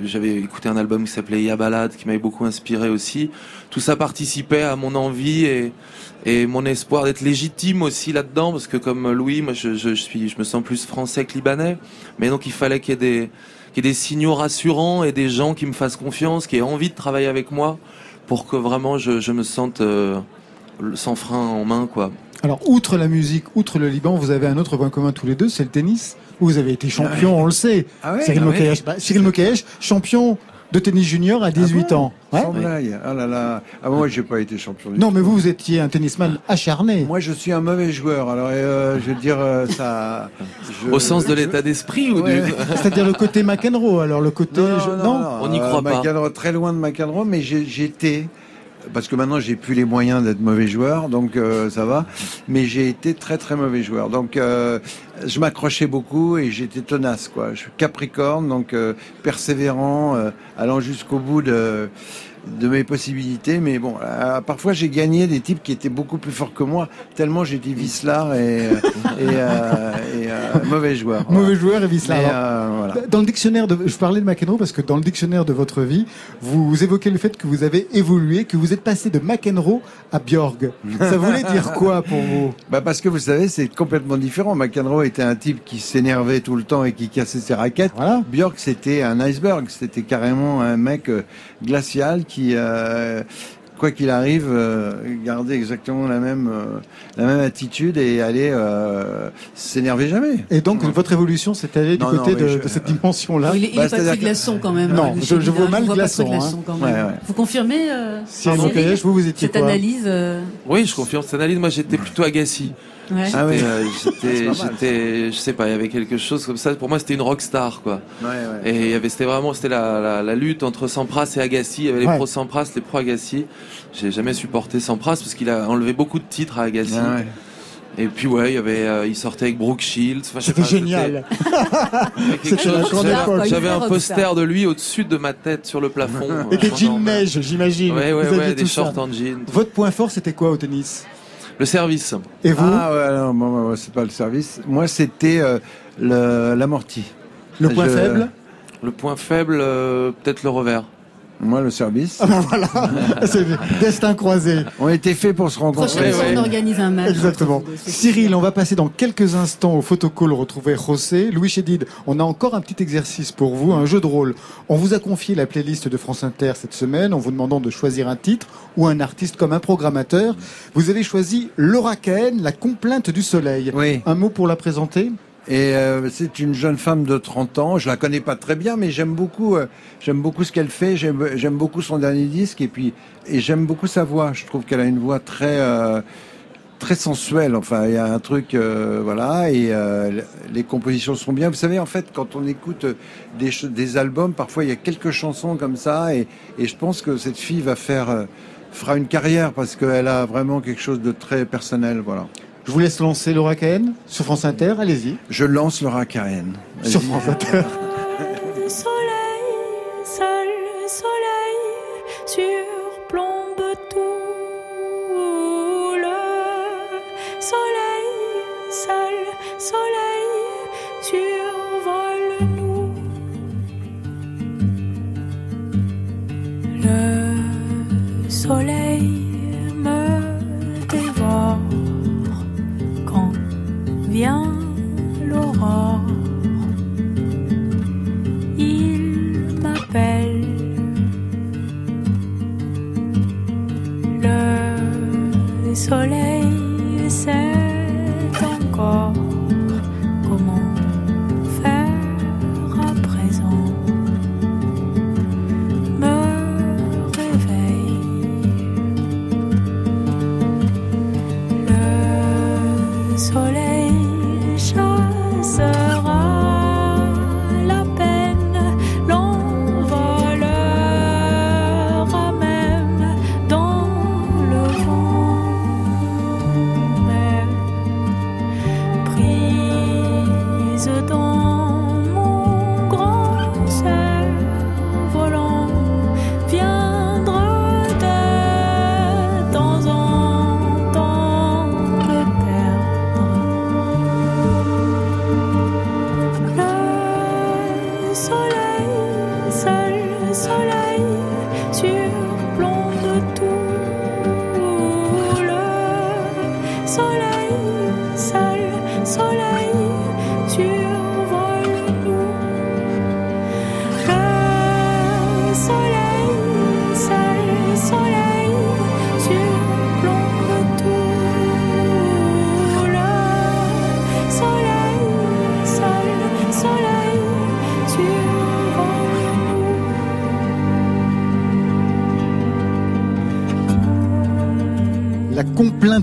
j'avais écouté un album qui s'appelait Ya Balade, qui m'avait beaucoup inspiré aussi. Tout ça participait à mon envie et, mon espoir d'être légitime aussi là-dedans, parce que comme Louis, moi, je, suis, je me sens plus français que libanais. Mais donc, il fallait qu'il y ait des, qu'il y ait des signaux rassurants et des gens qui me fassent confiance, qui aient envie de travailler avec moi, pour que vraiment je, je me sente euh, sans frein en main, quoi. Alors, outre la musique, outre le Liban, vous avez un autre point commun tous les deux, c'est le tennis. Vous avez été champion, on le sait. Ah ouais, Cyril ah ouais. Bah, Cyril champion de tennis junior à 18 Ah bon ans. Ouais. Sans blague. Ah là là. Ah, moi, j'ai pas été champion. du Non, mais vous, vous étiez un tennisman acharné. Moi, je suis un mauvais joueur. Alors, euh, je veux dire, euh, ça. je- Au sens de l'état d'esprit ou Ouais. du... C'est-à-dire le côté McEnroe, alors le côté... Non, je- non, non, On n'y euh, croit pas. McEnroe, très loin de McEnroe, mais j'ai- j'étais parce que maintenant j'ai plus les moyens d'être mauvais joueur, donc euh, ça va. Mais j'ai été très très mauvais joueur, donc euh, je m'accrochais beaucoup et j'étais tenace quoi. Je suis Capricorne, donc euh, persévérant, euh, allant jusqu'au bout de de mes possibilités, mais bon, euh, parfois j'ai gagné des types qui étaient beaucoup plus forts que moi, tellement j'étais vicelard et, et, euh, et, euh, mauvais joueur. Voilà. Mauvais joueur et vice Mais, voilà. Dans le dictionnaire de, je parlais de McEnroe parce que dans le dictionnaire de votre vie, vous évoquez le fait que vous avez évolué, que vous êtes passé de McEnroe à Björg. Ça voulait dire quoi pour vous? Bah parce que vous savez, c'est complètement différent. McEnroe était un type qui s'énervait tout le temps et qui cassait ses raquettes. Voilà. Björk, c'était un iceberg. C'était carrément un mec glacial qui, euh, quoi qu'il arrive, euh, gardait exactement la même, euh, la même attitude et euh, s'énerver jamais. Et donc votre évolution, c'est allé du Non, côté de, je- de cette dimension-là. il est, il Bah, pas très que- glaçon quand même. Non, euh, je- vois hein, mal glaçon, glaçon hein. quand même. Ouais, ouais. Vous confirmez euh, vous, vous étiez cette quoi analyse euh, Oui, je confirme cette analyse. Moi, j'étais plutôt Agassi. Ouais. Ah oui. J'étais, euh, J'étais, j'étais, je sais pas, il y avait quelque chose comme ça. Pour moi, c'était une rockstar, quoi. Ouais, ouais. Et il y avait, c'était vraiment, c'était la, la, la lutte entre Sampras et Agassi. Il y avait les Ouais. pro Sampras, les pro Agassi. J'ai jamais supporté Sampras parce qu'il a enlevé beaucoup de titres à Agassi. Ah ouais. Et puis ouais, il y avait, euh, il sortait avec Brooke Shields. Enfin, C'était pas, génial. J'avais- un poster de lui au-dessus de ma tête sur le plafond. Et des euh, jeans pendant- neige, j'imagine. Ouais, ouais, ouais, des ça. shorts en jean. Votre point fort, c'était quoi au tennis? Le service. Et vous Ah ouais, non, moi, moi, c'est pas le service. Moi, c'était euh, le- l'amorti. Le point je- faible? Le point faible, euh, peut-être le revers. Moi, le service. Ah ben voilà, c'est destin croisé. On était fait pour se rencontrer. Ouais. on organise un match. Exactement. Cyril, on va passer dans quelques instants au photocall retrouver José. Louis Chédid, on a encore un petit exercice pour vous, un jeu de rôle. On vous a confié la playlist de France Inter cette semaine en vous demandant de choisir un titre ou un artiste comme un programmateur. Vous avez choisi Laura Cahen, La complainte du soleil. Oui. Un mot pour la présenter? Et euh, c'est une jeune femme de 30 ans. Je la connais pas très bien, mais j'aime beaucoup. euh, j'aime beaucoup ce qu'elle fait. J'aime, beaucoup son dernier disque et puis et j'aime beaucoup sa voix. Je trouve qu'elle a une voix très euh, très sensuelle. Enfin, il y a un truc, voilà. Et les compositions sont bien. Vous savez, en fait, quand on écoute des des albums, parfois il y a quelques chansons comme ça. Et et je pense que cette fille va faire fera une carrière parce qu'elle a vraiment quelque chose de très personnel. Voilà. Je vous laisse lancer Laura Cahen sur France Inter. Allez-y. Je lance Laura Cahen. Sur France Inter.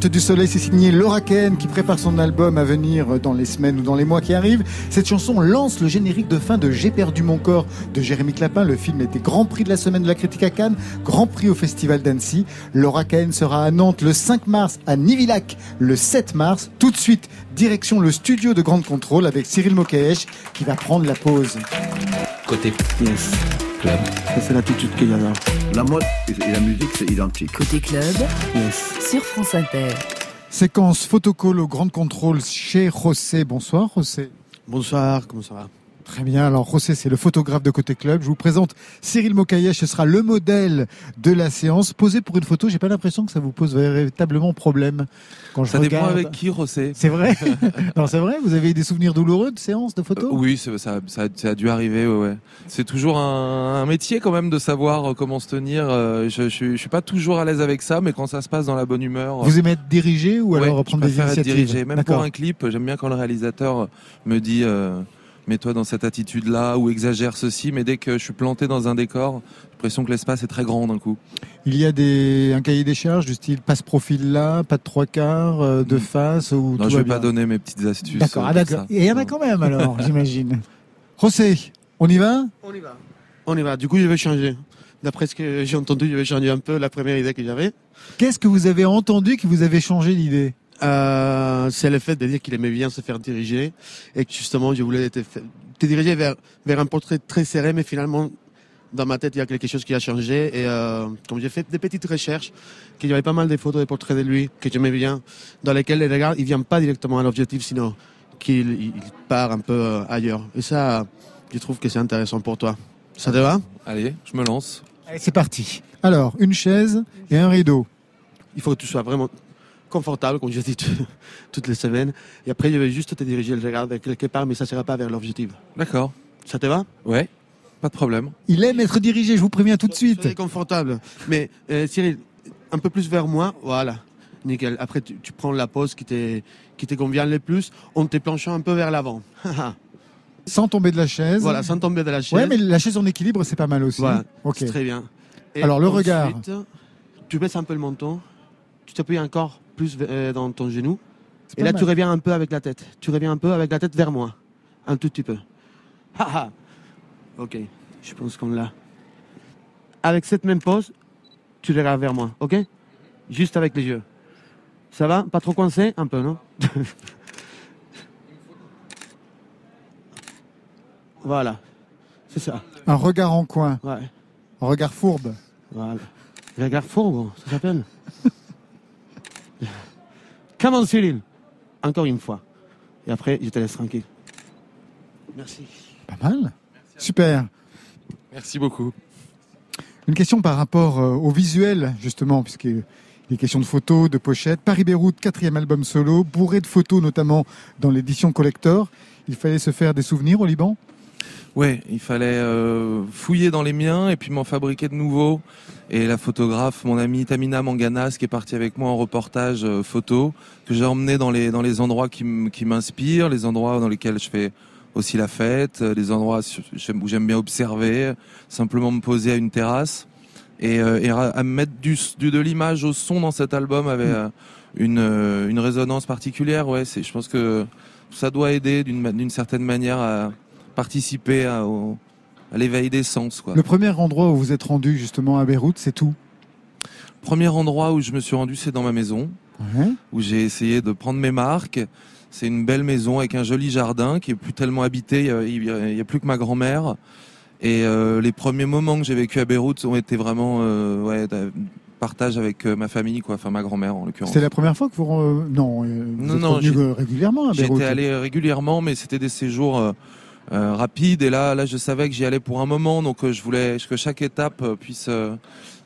Du soleil, c'est signé Laura Cahen qui prépare son album à venir dans les semaines ou dans les mois qui arrivent. Cette chanson lance le générique de fin de J'ai perdu mon corps de Jérémy Clapin. Le film était Grand Prix de la semaine de la critique à Cannes, Grand Prix au Festival d'Annecy. Laura Cahen sera à Nantes le 5 mars, à Nivillac le 7 mars. Tout de suite, direction le studio de Grande Contrôle avec Cyril Mokaesh qui va prendre la pause. Côté Yes. Club. Ça, c'est l'attitude que j'adore. La mode et la musique, c'est identique. Côté club, Yes. sur France Inter. Séquence photocall au Grand Contrôle chez José. Bonsoir José. Bonsoir, comment ça va? Très bien. Alors, José, c'est le photographe de Côté Club. Je vous présente Cyril Mokayesh. Ce sera le modèle de la séance. Posé pour une photo, j'ai pas l'impression que ça vous pose véritablement problème. Quand je Ça dépend regarde- avec qui, Rossé. C'est vrai Non, c'est vrai Vous avez eu des souvenirs douloureux de séances de photos? Euh, oui, ça, ça, ça a dû arriver. Ouais, ouais. C'est toujours un, un métier quand même de savoir euh, comment se tenir. Euh, Je, je, je suis pas toujours à l'aise avec ça, mais quand ça se passe dans la bonne humeur. Vous aimez être dirigé ou Ouais, alors je prendre des préfère être initiatives? dirigé. Même pour un clip, j'aime bien quand le réalisateur me dit euh, mets-toi dans cette attitude-là ou exagère ceci. Mais dès que je suis planté dans un décor, j'ai l'impression que l'espace est très grand d'un coup. Il y a des, un cahier des charges du style passe profil là, pas de trois quarts, euh, de face ou Non, tout je va vais pas donner mes petites astuces. D'accord, euh, ah, d'accord. il y en a quand même alors, j'imagine. José, on y va? On y va. On y va. Du coup, je vais changer. D'après ce que j'ai entendu, je vais changer un peu la première idée que j'avais. Qu'est-ce que vous avez entendu qui vous avez changé d'idée Euh, c'est le fait de dire qu'il aimait bien se faire diriger et que justement, je voulais te, te diriger vers, vers un portrait très serré, mais finalement, dans ma tête, il y a quelque chose qui a changé. Et euh, comme j'ai fait des petites recherches, qu'il y avait pas mal de photos de portraits de lui que j'aimais bien, dans lesquels les regards, il vient pas directement à l'objectif, sinon qu'il il part un peu euh, ailleurs. Et ça, je trouve que c'est intéressant pour toi. Ça te va? Allez, je me lance. Allez, c'est parti. Alors, une chaise et un rideau. Il faut que tu sois vraiment confortable, comme je dis toutes les semaines. Et après, je vais juste te diriger le regard vers quelque part, mais ça ne sera pas vers l'objectif. D'accord. Ça te va? Ouais, pas de problème. Il aime être dirigé, je vous préviens tout de suite. Soyez confortable. Mais euh, Cyril, un peu plus vers moi, voilà. Nickel. Après, tu, tu prends la pose qui te, qui te convient le plus en te planchant un peu vers l'avant. Sans tomber de la chaise. voilà, sans tomber de la chaise. Ouais, mais la chaise en équilibre, c'est pas mal aussi. Voilà, Ok. c'est très bien. Et Alors, le regard. Tu baisses un peu le menton, tu t'appuies encore plus euh, dans ton genou. Et là, mal. tu reviens un peu avec la tête. Tu reviens un peu avec la tête vers moi. Un tout petit peu. Ok, je pense qu'on l'a. Avec cette même pose, tu regardes vers moi, ok? Juste avec les yeux. Ça va? Pas trop coincé? Un peu, non? Voilà. C'est ça. Un regard en coin, Ouais. un regard fourbe. Voilà. Regard fourbe, ça s'appelle. Come on, Cyril. Encore une fois. Et après, je te laisse tranquille. Merci. Pas mal. Super. Merci beaucoup. Une question par rapport euh, au visuel, justement, puisque les questions de photos, de pochettes. Paris-Beyrouth, quatrième album solo, bourré de photos, notamment dans l'édition collector. Il fallait se faire des souvenirs au Liban? Ouais, il fallait euh, fouiller dans les miens et puis m'en fabriquer de nouveaux. Et la photographe, mon amie Tamina Manganas, qui est partie avec moi en reportage euh, photo, que j'ai emmené dans les dans les endroits qui m'inspirent, les endroits dans lesquels je fais aussi la fête, euh, les endroits où j'aime bien observer, simplement me poser à une terrasse et, euh, et à mettre du, du- de l'image au son dans cet album avait euh, une une résonance particulière. Ouais, c'est je pense que ça doit aider d'une d'une certaine manière à participer à, au- à l'éveil des sens. Quoi. Le premier endroit où vous êtes rendu, justement, à Beyrouth, c'est tout? Premier endroit où je me suis rendu, c'est dans ma maison, où j'ai essayé de prendre mes marques. C'est une belle maison avec un joli jardin qui est plus tellement habité. Il y a- plus que ma grand-mère. Et euh, les premiers moments que j'ai vécu à Beyrouth ont été vraiment euh, ouais, partage avec euh, ma famille, quoi. Enfin ma grand-mère en l'occurrence. C'était la première fois que vous... euh, non, vous Non, êtes non, régulièrement à Beyrouth. J'étais allé régulièrement, mais c'était des séjours euh, rapides. Et là, là, je savais que j'y allais pour un moment, donc euh, je voulais que chaque étape euh, puisse euh,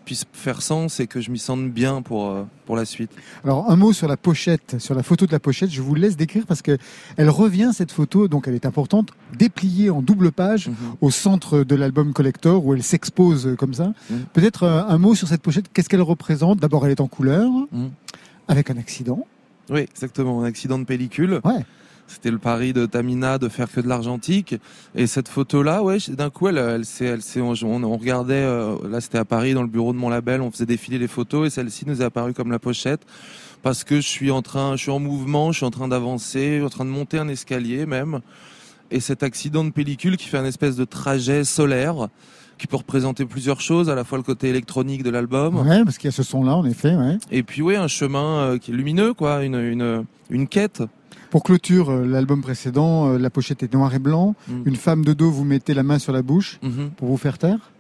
puisse faire sens et que je m'y sente bien pour pour la suite. Alors un mot sur la pochette, sur la photo de la pochette, je vous laisse décrire parce que elle revient cette photo, donc elle est importante, dépliée en double page Mhm. au centre de l'album collector où elle s'expose comme ça. Mhm. Peut-être un mot sur cette pochette, qu'est-ce qu'elle représente? D'abord elle est en couleur, Mhm. avec un accident. Oui, exactement. Un accident de pellicule. Ouais. C'était le pari de Tamina de faire que de l'argentique. Et cette photo-là, ouais, d'un coup, elle, elle, s'est- elle, s'est- on, on regardait, euh, là c'était à Paris, dans le bureau de mon label, on faisait défiler les photos et celle-ci nous est apparue comme la pochette parce que je suis en train, je suis en mouvement, je suis en train d'avancer, en train de monter un escalier même. Et cet accident de pellicule qui fait un espèce de trajet solaire qui peut représenter plusieurs choses, à la fois le côté électronique de l'album, Ouais, parce qu'il y a ce son-là, en effet. Ouais. et puis oui, un chemin euh, qui est lumineux, quoi, une, une, une quête. Pour clôture euh, l'album précédent, euh, la pochette est noir et blanc. Mm. Une femme de dos, vous mettez la main sur la bouche Mhm. pour vous faire taire.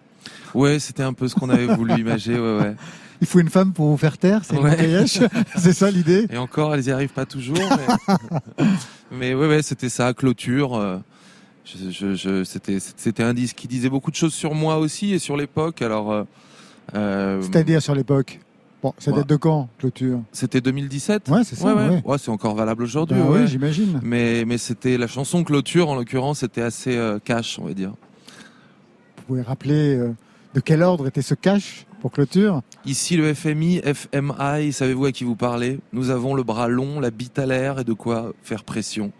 Ouais, c'était un peu ce qu'on avait voulu imager, ouais, ouais. Il faut une femme pour vous faire taire, c'est Ouais. C'est ça l'idée Et encore, elles y arrivent pas toujours, mais, mais ouais, ouais, c'était ça, clôture. euh, Je, je, je- c'était, c'était un disque qui disait beaucoup de choses sur moi aussi et sur l'époque. Alors, euh, C'est-à-dire sur l'époque. Bon, ça Ouais. date de quand, clôture? C'était 2017. Ouais, c'est ça. ouais, ouais. ouais. c'est encore valable aujourd'hui. Ouais. oui, j'imagine. mais, mais c'était la chanson clôture en l'occurrence, c'était assez euh, cash, on va dire. Vous pouvez rappeler euh, de quel ordre était ce cash pour clôture? Ici, le FMI, FMI, savez-vous à qui vous parlez? Nous avons le bras long, la bite à l'air et de quoi faire pression.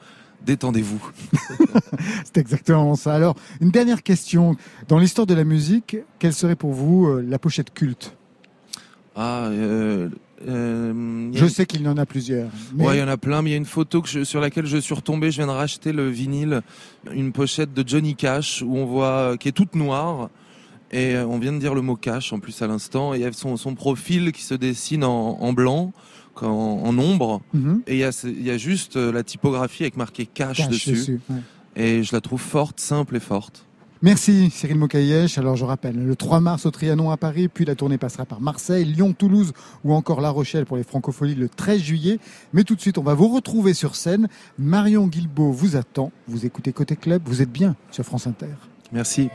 Détendez-vous. C'est exactement ça. Alors, une dernière question. Dans l'histoire de la musique, quelle serait pour vous euh, la pochette culte? Ah, euh, euh, Je sais qu'il y en a plusieurs. mais- Ouais, il y en a plein, mais il y a une photo que je- sur laquelle je suis retombé. Je viens de racheter le vinyle, une pochette de Johnny Cash où on voit qui est toute noire. Et euh, on vient de dire le mot cash en plus à l'instant. Et il y a son, son profil qui se dessine en, en blanc, en, en ombre. Mhm. Et il y, a, ce- il y a juste euh, la typographie avec marqué cash, Cash dessus. dessus, ouais. Et je la trouve forte, simple et forte. Merci Cyril Mokayesh. Alors je rappelle, le 3 mars au Trianon à Paris, puis la tournée passera par Marseille, Lyon, Toulouse ou encore La Rochelle pour les francopholies le 13 juillet. Mais tout de suite, on va vous retrouver sur scène. Marion Guilbault vous attend. Vous écoutez Côté Club, vous êtes bien sur France Inter. Merci.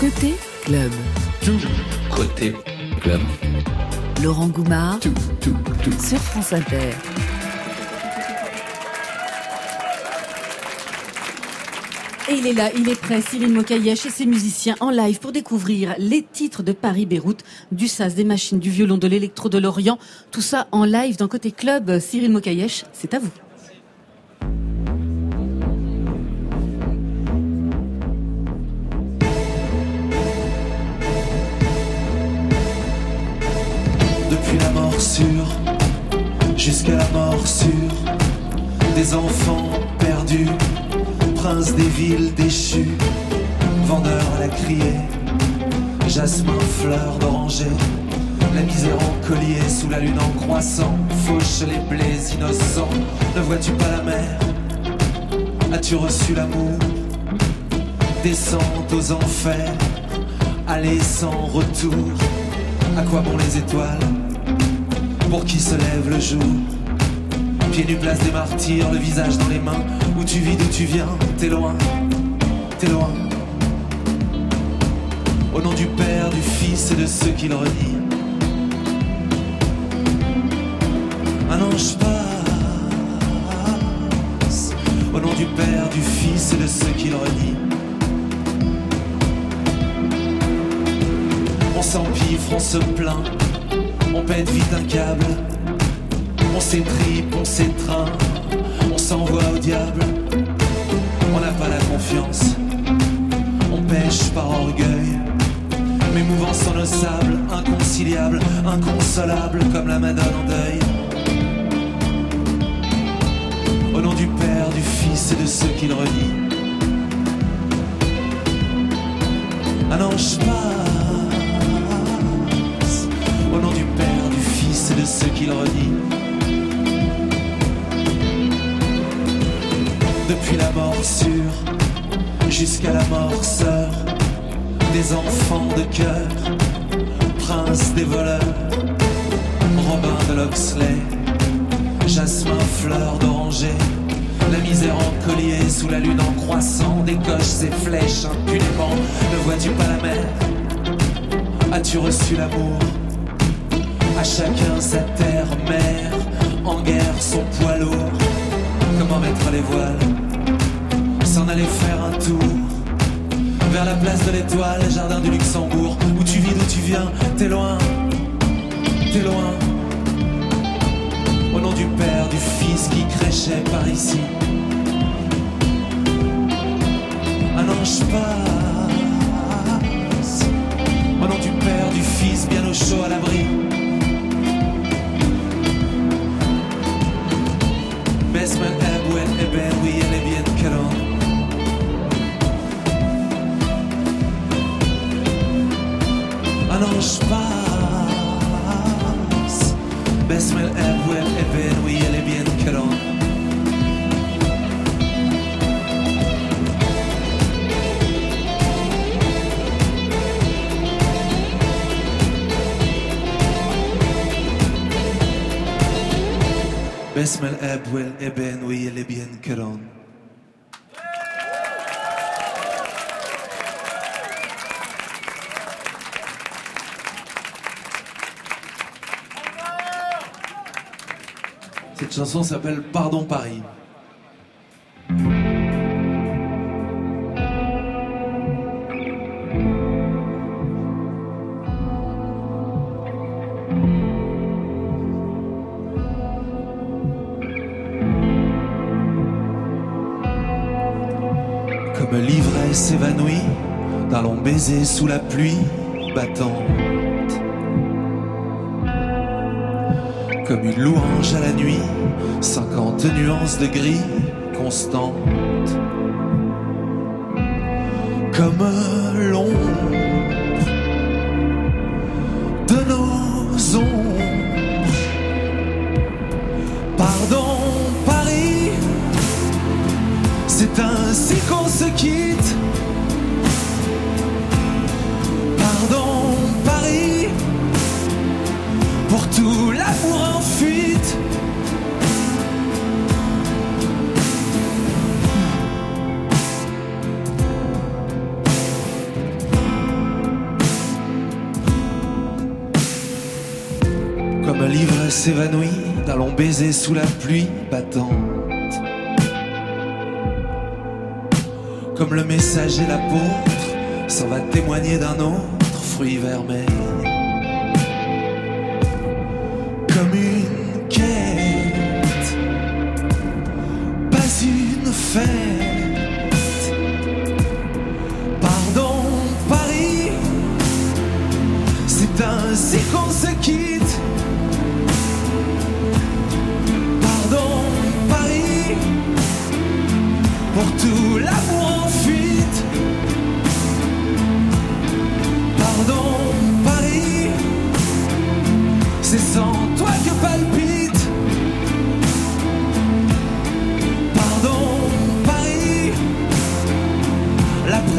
Côté club. Côté club. Laurent Goumard sur France Inter. Et il est là, il est prêt, Cyril Mokayesh et ses musiciens en live pour découvrir les titres de Paris-Beyrouth, du sas, des machines, du violon, de l'électro, de l'Orient. Tout ça en live dans Côté Club. Cyril Mokayesh, c'est à vous. Depuis la morsure jusqu'à la morsure des enfants perdus, princes des villes déchues, vendeurs à la criée, jasmin, fleurs d'oranger, La misère en collier sous la lune en croissant. Fauche les blés innocents. Ne vois-tu pas la mer? As-tu reçu l'amour? Descente aux enfers. Aller sans retour. À quoi bon les étoiles? Pour qui se lève le jour? Pieds nus place des martyrs Le visage dans les mains. Où tu vis d'où tu viens T'es loin T'es loin. Au nom du Père, du Fils et de ceux qui le renient un ange passe. Au nom du Père, du Fils et de ceux qui le renient On s'empifre, on se plaint. On pète vite un câble On s'étripe, on s'étreint On s'envoie au diable On n'a pas la confiance On pêche par orgueil mes mouvements sont nos sables, inconciliables, inconsolables comme la Madone en deuil. Au nom du Père, du Fils et de ceux qui le renient. Un ange passe. Au nom du Père, du Fils et de ceux qui le. Depuis la morsure jusqu'à la morseur des enfants de cœur, prince des voleurs, Robin de Loxley, jasmin fleur d'oranger, la misère en collier sous la lune en croissant, décoche ses flèches impunément. Ne vois-tu pas la mer? As-tu reçu l'amour? À chacun sa terre, mère, en guerre son poids lourd. Comment mettre les voiles? Faire un tour vers la place de l'étoile, jardin du Luxembourg, où tu vis, d'où tu viens, t'es loin, t'es loin. Au nom du Père, du Fils qui crêchait par ici, un ange passe. Au nom du Père, du Fils, bien au chaud à l'abri. S'appelle Pardon Paris. Comme l'ivresse évanouie d'un long baiser sous la pluie battante. Louange à la nuit, cinquante nuances de gris constantes. Comme sous la pluie battante. Comme le messager l'apôtre s'en va témoigner d'un autre fruit vermeil.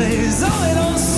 phase. Oh, it all.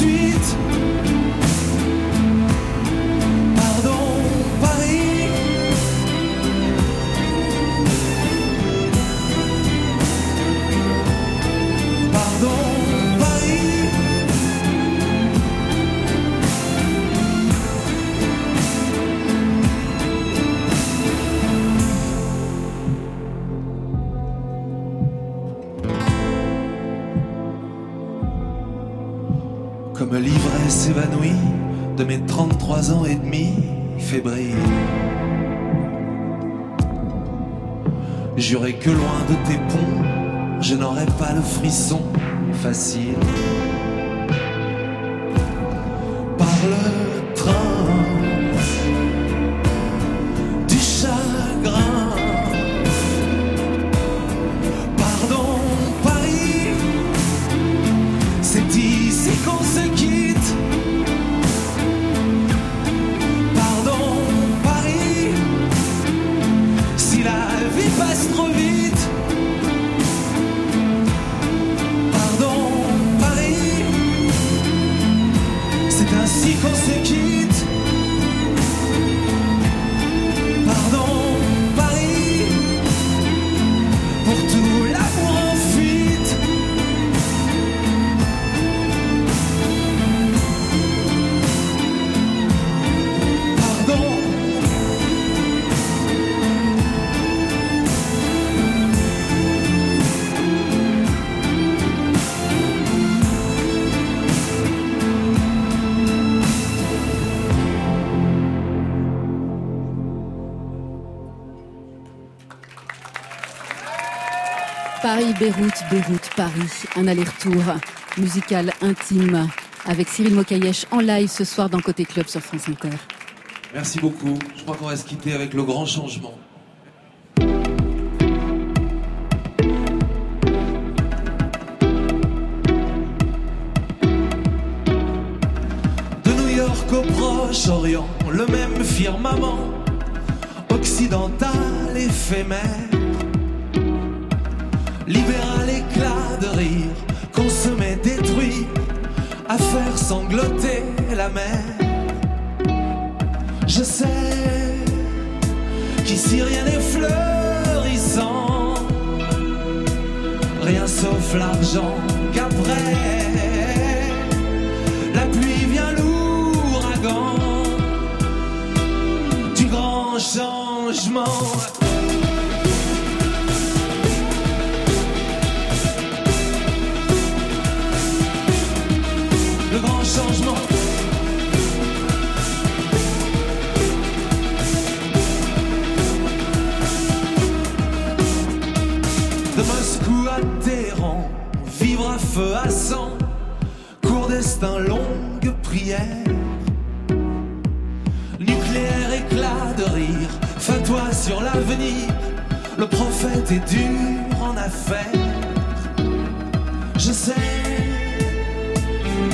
Que loin de tes ponts, je n'aurais pas le frisson facile. Beyrouth, Beyrouth, Paris. Un aller-retour musical intime avec Cyril Mokayesh en live ce soir dans Côté Club sur France Inter. Merci beaucoup. Je crois qu'on va se quitter avec le grand changement. De New York au Proche-Orient, le même firmament occidental éphémère. Libéral éclat de rire, consommé, détruit, à faire sangloter la mer. Je sais qu'ici rien n'est florissant, rien sauf l'argent qu'après la pluie vient l'ouragan du grand changement. Feu à sang, court destin, longue prière. Nucléaire éclat de rire, fatwa sur l'avenir, le prophète est dur en affaires. Je sais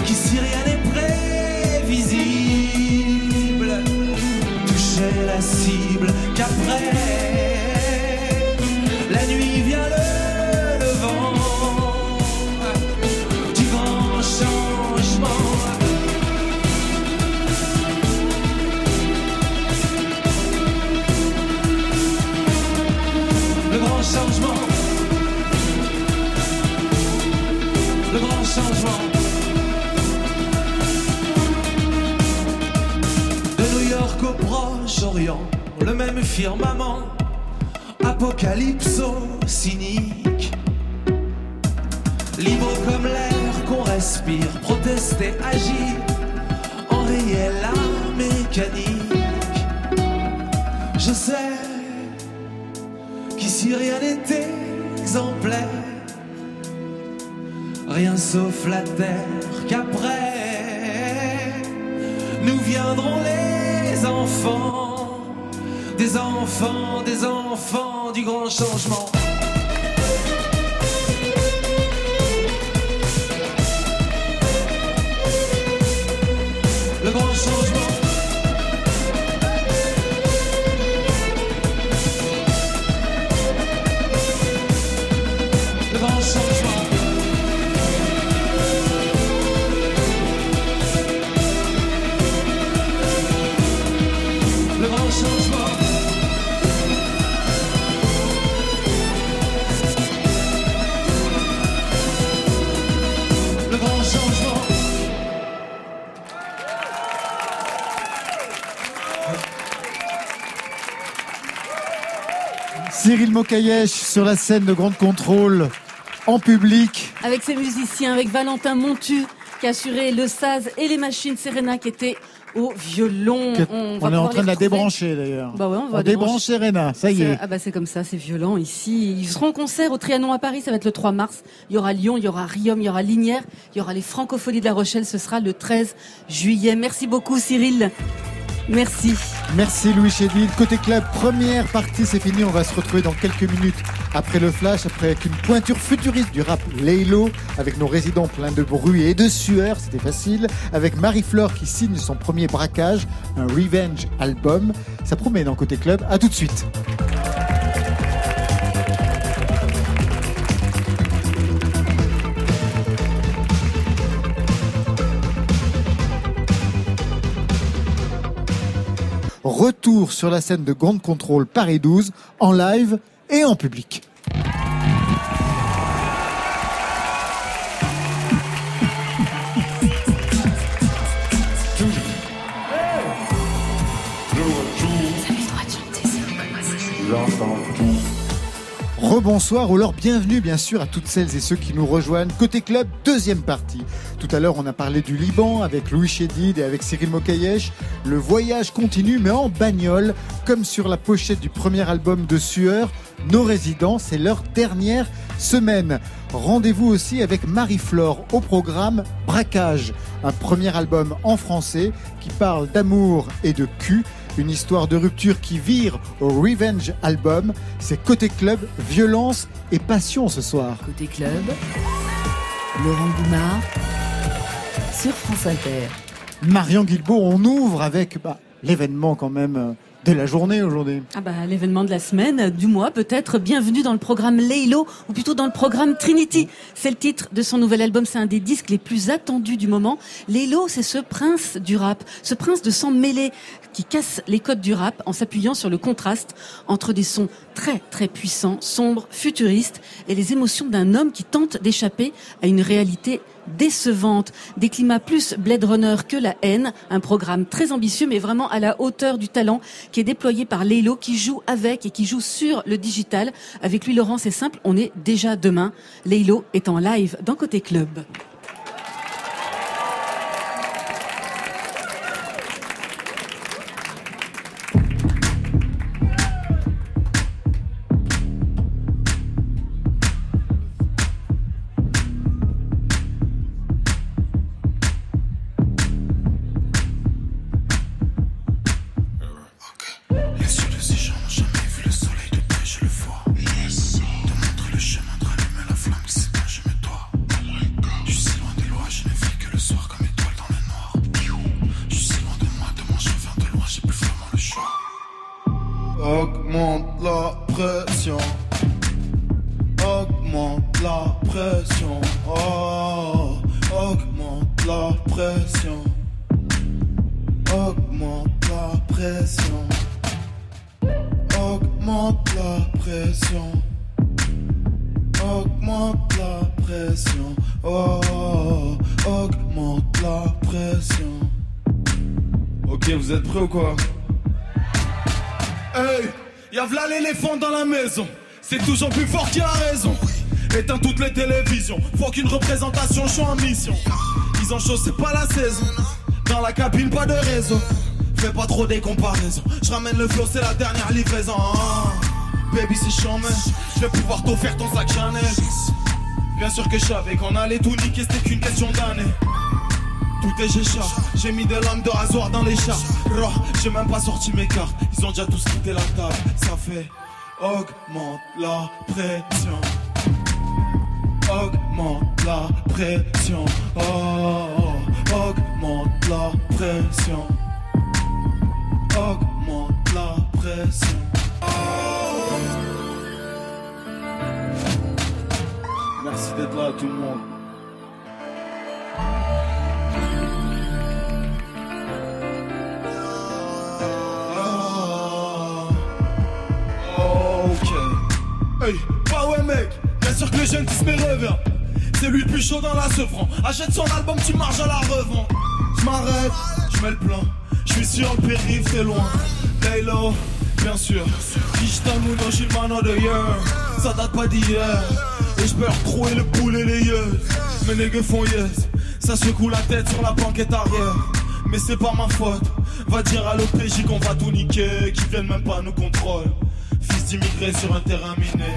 qu'ici rien n'est prévisible, toucher la cible Le même firmament, apocalypso cynique. Libre comme l'air qu'on respire, protester, agir, enrayer la mécanique. Je sais qu'ici rien n'est exemplaire, rien sauf la terre qu'après nous viendront les enfants, enfants, des enfants du grand changement. Le grand changement. Le grand changement. Mokayesh sur la scène de Grande Contrôle en public. Avec ses musiciens, avec Valentin Montu qui a assuré le saz et les machines. Serena qui était au violon. On, est en train de la débrancher d'ailleurs. Bah ouais, on va on débranche Serena, ça y est. Ah bah c'est comme ça, c'est violent ici. Ils seront en concert au Trianon à Paris, ça va être le 3 mars. Il y aura Lyon, il y aura Riom, il y aura Linière, il y aura les Francopholies de La Rochelle, ce sera le 13 juillet. Merci beaucoup Cyril. Merci. Merci Louis Chédid. Côté club, première partie, c'est fini. On va se retrouver dans quelques minutes après le flash, après avec une pointure futuriste du rap Laylo, avec nos résidents pleins de bruit et de sueur, c'était facile, avec Marie-Flore qui signe son premier braquage, un Revenge album. Ça promet dans Côté club. À tout de suite. Retour sur la scène de Grande Contrôle Paris 12 en live et en public. Rebonsoir ou alors bienvenue bien sûr à toutes celles et ceux qui nous rejoignent. Côté club, deuxième partie. Tout à l'heure on a parlé du Liban avec Louis Chédid et avec Cyril Mokayesh. Le voyage continue mais en bagnole, comme sur la pochette du premier album de Sueur. Nos résidents, c'est leur dernière semaine. Rendez-vous aussi avec Marie-Flore au programme Braquage, un premier album en français qui parle d'amour et de cul. Une histoire de rupture qui vire au Revenge Album. C'est côté club, violence et passion ce soir. Côté club, Laurent Goumard sur France Inter. Marion Guilbault, on ouvre avec bah, l'événement quand même euh, de la journée aujourd'hui. Ah bah, l'événement de la semaine, du mois peut-être. Bienvenue dans le programme Laylo, ou plutôt dans le programme Trinity. C'est le titre de son nouvel album, c'est un des disques les plus attendus du moment. Laylo, c'est ce prince du rap, ce prince de sang mêlé qui casse les codes du rap en s'appuyant sur le contraste entre des sons très très puissants, sombres, futuristes et les émotions d'un homme qui tente d'échapper à une réalité décevante, des climats plus Blade Runner que la haine, un programme très ambitieux mais vraiment à la hauteur du talent qui est déployé par Leilo qui joue avec et qui joue sur le digital. Avec lui Laurent c'est simple, on est déjà demain. Leilo est en live dans Côté Club. Pas de réseau. Fais pas trop des comparaisons. Je ramène le flow, c'est la dernière livraison. Ah, baby, c'est chiant, mais je vais pouvoir t'offrir ton sac Chanel. Bien sûr que je savais qu'on allait tout niquer, c'était qu'une question d'année. Tout est géchard, j'ai mis des lames de rasoir dans les chars. J'ai même pas sorti mes cartes, ils ont déjà tous quitté la table. Ça fait augmente la pression. Augmente la pression. Oh, augmente la pression. Augmente la pression. Merci d'être là tout le monde. Ah. Ok. Hey, bah ouais mec, bien sûr que les jeunes disent mais reviens. C'est lui le plus chaud dans la sevran. Achète son album, tu marches à la revente. Je m'arrête, je mets le plan. Je suis sur le périph', c'est loin. Laylo, bien sûr. Digital Muno, je suis le man of the year. Ça date pas d'hier. Et je peux retrouver le poulet et les yeux. Mes nègres font yes. Ça secoue la tête sur la banquette arrière. Mais c'est pas ma faute. Va dire à l'OPJ qu'on va tout niquer, qu'ils viennent même pas nous contrôler. Fils d'immigré sur un terrain miné.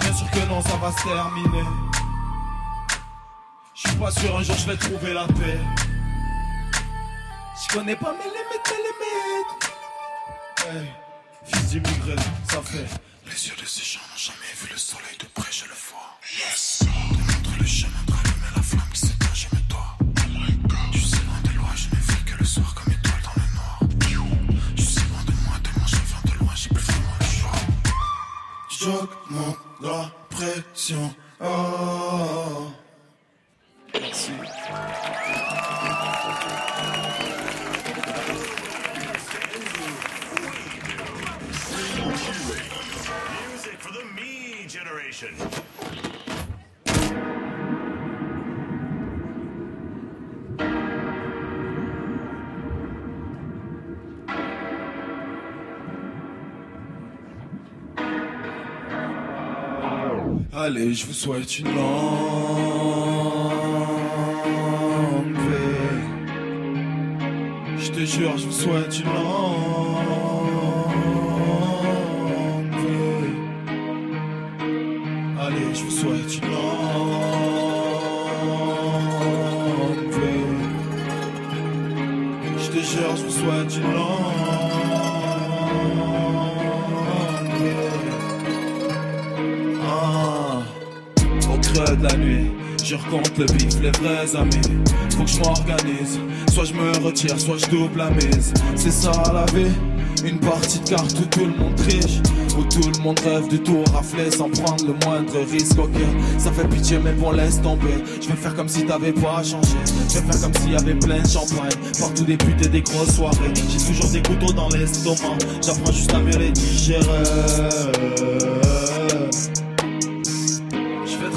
Bien sûr que non, ça va se terminer. Je suis pas sûr un jour je vais trouver la paix. Je connais pas mes limites, mes limites. Hey, fils d'immigré, ça fait. Les yeux de ces gens n'ont jamais vu le soleil de près, je le vois. Yes! Te montre le chemin de rallumer la flamme qui s'éteint, j'aime toi. Tu sais, loin de loin, je n'ai vu que le soir comme étoile dans le noir. Tu sais, loin de moi, de moi, je viens de loin, j'ai plus vraiment le choix. J'augmente la pression. Oh. Merci. Music for the me generation. Allez, je vous souhaite une longue Jure, je vous souhaite une longue vie. Allez, je vous souhaite une longue vie. Je te jure, je vous souhaite une longue vie. Ah. Au creux de la nuit, je recompte le bif, les vrais amis. Faut que je m'organise, soit je me retire, soit je double la mise. C'est ça la vie, une partie de cartes où tout le monde triche. Où tout le monde rêve de tout rafler sans prendre le moindre risque. Ok, ça fait pitié, mais bon, laisse tomber. Je vais faire comme si t'avais pas changé. Je vais faire comme s'il y avait plein de champagne. Partout des putes et des grosses soirées. J'ai toujours des couteaux dans l'estomac. J'apprends juste à mieux les digérer.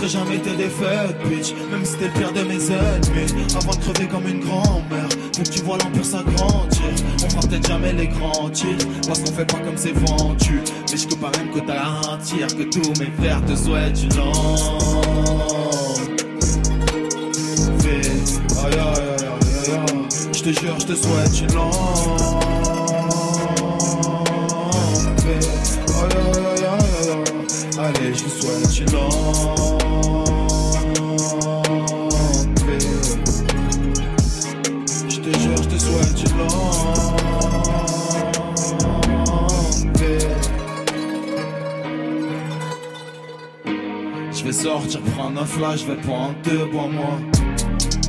Jamais tes défaites, bitch. Même si t'es le pire de mes ennemis. Avant de crever comme une grand-mère, faut que tu vois l'empire s'agrandir. On fera peut-être jamais les grands tirs, parce qu'on fait pas comme c'est vendu. Mais je pas même que garantir que tous mes frères te souhaitent une. Je te jure, je te souhaite une longue. Allez, je vous souhaite une longue Un flash, je vais pas en deux bois moi.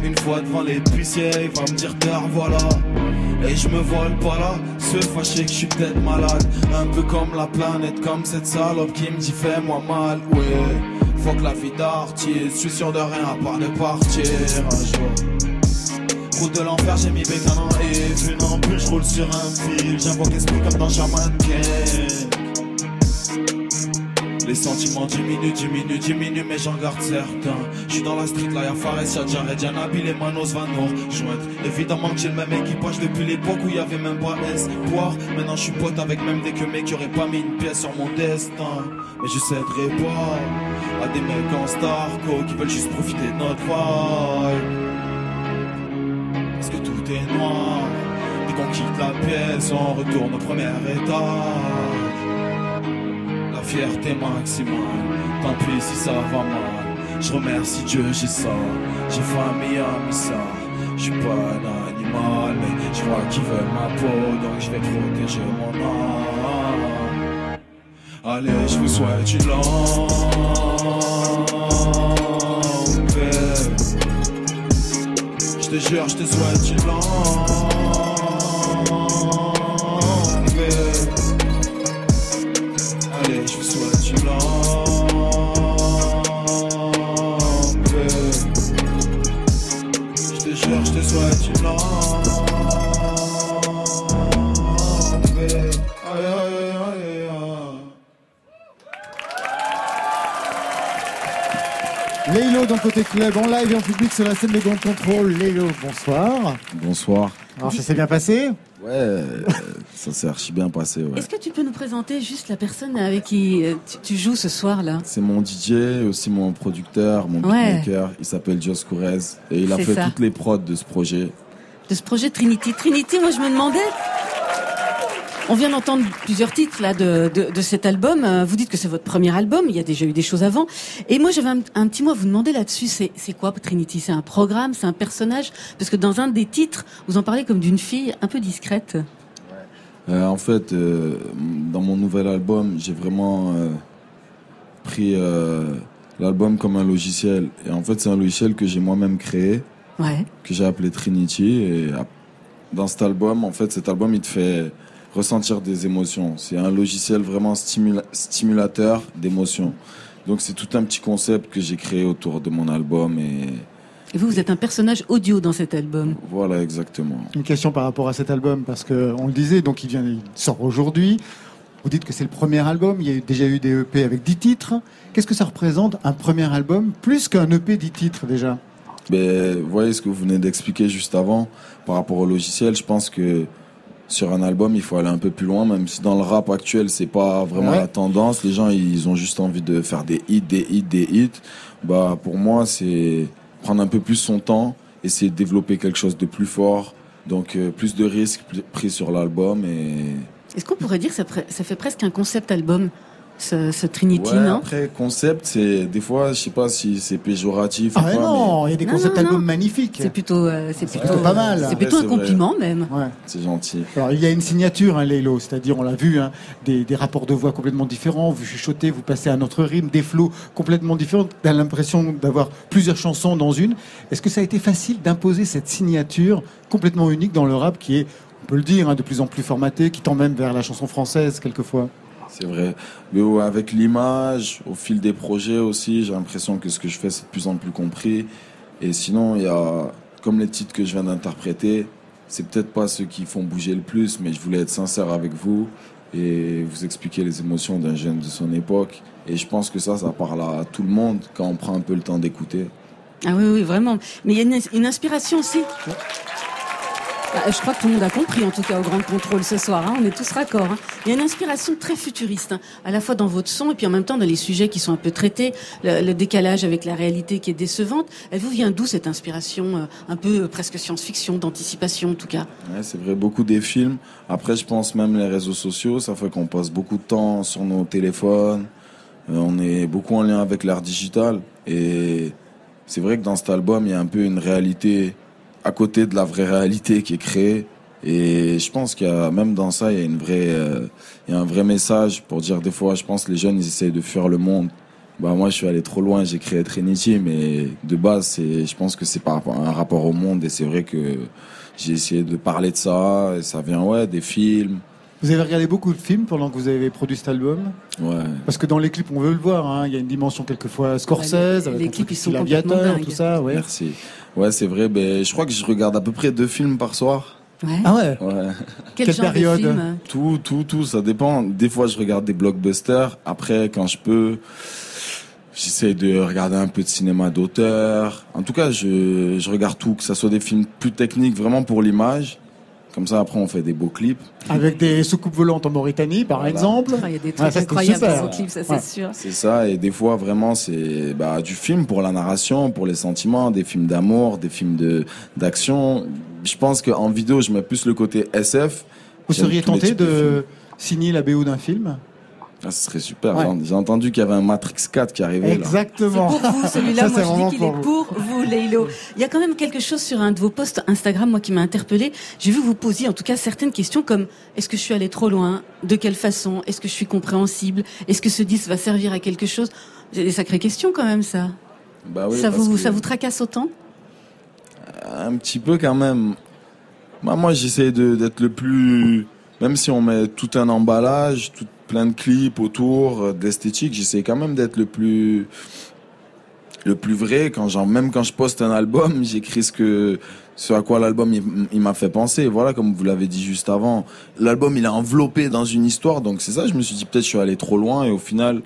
Une fois devant les l'épicier, il va me dire te voilà. Et je me vole pas là, se fâcher que je suis peut-être malade. Un peu comme la planète, comme cette salope qui me dit fais-moi mal, ouais. Faut que la vie d'artiste, je suis sûr de rien à part de partir un jour. Route de l'enfer, j'ai mis bécanon et une en plus, je roule sur un fil. J'invoque esprit comme dans Shaman King. Les sentiments diminuent, diminuent, diminuent, mais j'en garde certains. Je suis dans la street, là y'a Fares, y'a Jared, y'a et Manos Van nous. Évidemment que j'ai le même équipage depuis l'époque où il y avait même pas espoir. Maintenant je suis pote avec même des que mecs qui auraient pas mis une pièce sur mon destin. Mais je céderai pas à des mecs en Starco qui veulent juste profiter de notre vibe. Parce que tout est noir. Dès qu'on quitte la pièce, on retourne au premier étage. Fierté maximale, tant pis si ça va mal. Je remercie Dieu, j'ai ça. J'ai famille, amis, ça. Je suis pas un animal, mais je crois qu'ils veulent ma peau, donc je vais protéger mon âme. Allez, je vous souhaite une longue. Je te jure, je te souhaite une longue Club, en live et en public sur la scène de Grand Contrôle. Lélo, bonsoir. Bonsoir. Alors ça s'est bien passé Ouais, euh, ça s'est archi bien passé, ouais. Est-ce que tu peux nous présenter juste la personne avec qui euh, tu, tu joues ce soir là C'est mon DJ, aussi mon producteur, mon Ouais. beatmaker. Il s'appelle Jos Courez. Et il a fait ça. toutes les prods de ce projet. de ce projet Trinity. Trinity, moi je me demandais. On vient d'entendre plusieurs titres là de, de, de cet album. Euh, Vous dites que c'est votre premier album. Il y a déjà eu des choses avant. Et moi j'avais un, un petit mot à vous demander là-dessus. C'est quoi Trinity? C'est un programme? C'est un personnage? Parce que dans un des titres, vous en parlez comme d'une fille un peu discrète. Euh, en fait, euh, dans mon nouvel album, j'ai vraiment euh, pris l'album comme un logiciel. Et en fait, c'est un logiciel que j'ai moi-même créé, Ouais. que j'ai appelé Trinity. Et dans cet album, en fait, cet album, il te fait ressentir des émotions. C'est un logiciel vraiment stimula- stimulateur d'émotions. Donc, c'est tout un petit concept que j'ai créé autour de mon album. Et Et vous, vous êtes un personnage audio dans cet album. voilà, exactement. Une question par rapport à cet album, parce que on le disait, donc il vient, il sort aujourd'hui. Vous dites que c'est le premier album, il y a déjà eu des EP avec 10 titres. Qu'est-ce que ça représente un premier album, plus qu'un EP 10 titres déjà? Mais vous voyez ce que vous venez d'expliquer juste avant par rapport au logiciel. Je pense que sur un album, il faut aller un peu plus loin, même si dans le rap actuel, c'est pas vraiment Ouais. la tendance. Les gens, ils ont juste envie de faire des hits, des hits, des hits. Bah, pour moi, c'est prendre un peu plus son temps, essayer de développer quelque chose de plus fort. Donc, euh, plus de risques pris sur l'album et Est-ce qu'on pourrait dire que ça fait presque un concept album, ce, ce Trinity, Ouais, non après concept, c'est des fois, je sais pas si c'est péjoratif Ah ou pas, non, il y a des concepts non, non. albums magnifiques. C'est plutôt, euh, c'est plutôt, plutôt pas mal. C'est plutôt Ouais, un c'est vrai. compliment même. Ouais. c'est gentil. Alors, il y a une signature, hein, Lélo, c'est-à-dire, on l'a vu, hein, des, des rapports de voix complètement différents, vous chuchotez, vous passez à un autre rythme, des flots complètement différents, t'as l'impression d'avoir plusieurs chansons dans une. Est-ce que ça a été facile d'imposer cette signature complètement unique dans le rap qui est, on peut le dire, hein, de plus en plus formaté, qui tend même vers la chanson française quelquefois? C'est vrai. Mais avec l'image, au fil des projets aussi, j'ai l'impression que ce que je fais, c'est de plus en plus compris. Et sinon, il y a, comme les titres que je viens d'interpréter, c'est peut-être pas ceux qui font bouger le plus, mais je voulais être sincère avec vous et vous expliquer les émotions d'un jeune de son époque. Et je pense que ça, ça parle à tout le monde quand on prend un peu le temps d'écouter. Ah oui, oui, vraiment. Mais il y a une, une inspiration aussi. Ah, je crois que tout le monde a compris, en tout cas, au Grand Contrôle ce soir. hein. On est tous raccords. hein. Il y a une inspiration très futuriste, hein, à la fois dans votre son et puis en même temps dans les sujets qui sont un peu traités, le, décalage avec la réalité qui est décevante. Elle vous vient d'où cette inspiration, euh, un peu euh, presque science-fiction, d'anticipation en tout cas? Ouais, c'est vrai, beaucoup des films. Après, je pense même les réseaux sociaux, ça fait qu'on passe beaucoup de temps sur nos téléphones. Euh, on est beaucoup en lien avec l'art digital. Et c'est vrai que dans cet album, il y a un peu une réalité à côté de la vraie réalité qui est créée. Et je pense qu'il y a, même dans ça, il y a une vraie, euh, il y a un vrai message pour dire des fois, je pense que les jeunes, ils essayent de fuir le monde. Bah, moi, je suis allé trop loin, j'ai créé Trinity, mais de base, c'est, je pense que c'est par rapport à un rapport au monde et c'est vrai que j'ai essayé de parler de ça et ça vient, ouais, des films. Vous avez regardé beaucoup de films pendant que vous avez produit cet album? Ouais. Parce que dans les clips, on veut le voir, hein, il y a une dimension quelquefois Scorsese, Ouais, les- avec les un clips, ils sont complètement dingues. tout ça, ouais. Merci. Ouais, c'est vrai, ben, je crois que je regarde à peu près deux films par soir. Ouais. Ah ouais Ouais. Quel Quelle genre de période film Tout, tout, tout, ça dépend. Des fois, je regarde des blockbusters. Après, quand je peux, j'essaie de regarder un peu de cinéma d'auteur. En tout cas, je, je regarde tout, que ça soit des films plus techniques, vraiment pour l'image. Comme ça, après, on fait des beaux clips. Avec des soucoupes volantes en Mauritanie, par Voilà. exemple. Ah, Il y a des Ouais, trucs incroyables super. dans vos clips, ça c'est Ouais. sûr. C'est ça, et des fois, vraiment, c'est bah, du film pour la narration, pour les sentiments, des films d'amour, des films de d'action. Je pense qu'en vidéo, je mets plus le côté SF. Vous seriez tenté de, films. signer la BO d'un film? Ah, ce serait super. Ouais. J'ai- J'ai entendu qu'il y avait un Matrix 4 qui arrivait. là. Exactement. C'est pour vous, celui-là, Ça, moi c'est je vraiment dis qu'il est pour vous, Leilo. Il y a quand même quelque chose sur un de vos posts Instagram, moi, qui m'a interpellé. J'ai vu que vous posiez, en tout cas, certaines questions comme est-ce que je suis allé trop loin? De quelle façon? Est-ce que je suis compréhensible? Est-ce que ce disque va servir à quelque chose? J'ai des sacrées questions quand même, ça. Bah oui, ça vous, que- ça vous tracasse autant? Un petit peu quand même. Bah, moi, j'essaie d'être le plus. Même si on met tout un emballage, tout, plein de clips autour, euh, d'esthétique, j'essaie quand même d'être le plus. Le plus vrai, quand genre, même quand je poste un album, j'écris ce à quoi l'album il, m'a fait penser. Voilà, comme vous l'avez dit juste avant. L'album il est enveloppé dans une histoire, donc c'est ça, je me suis dit peut-être je suis allé trop loin et au final,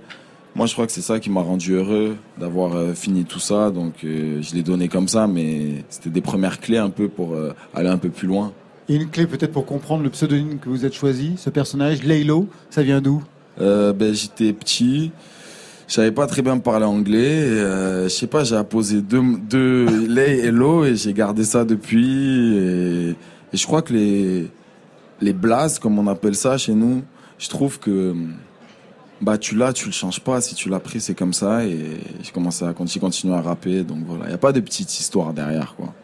moi, je crois que c'est ça qui m'a rendu heureux d'avoir euh, fini tout ça. Donc, euh, je l'ai donné comme ça, mais c'était des premières clés un peu pour aller un peu plus loin. Et une clé peut-être pour comprendre le pseudonyme que vous êtes choisi, ce personnage, Laylo, ça vient d'où? Euh, ben, j'étais petit, je savais pas très bien parler anglais. euh, je sais pas, j'ai apposé deux, deux lait et l'eau et j'ai gardé ça depuis. Et, je crois que les les blazes, comme on appelle ça chez nous, je trouve que bah tu l'as, tu le changes pas. Si tu l'as pris, c'est comme ça. Et j'ai commencé à continuer, à rapper. Donc voilà, il y a pas de petite histoire derrière quoi.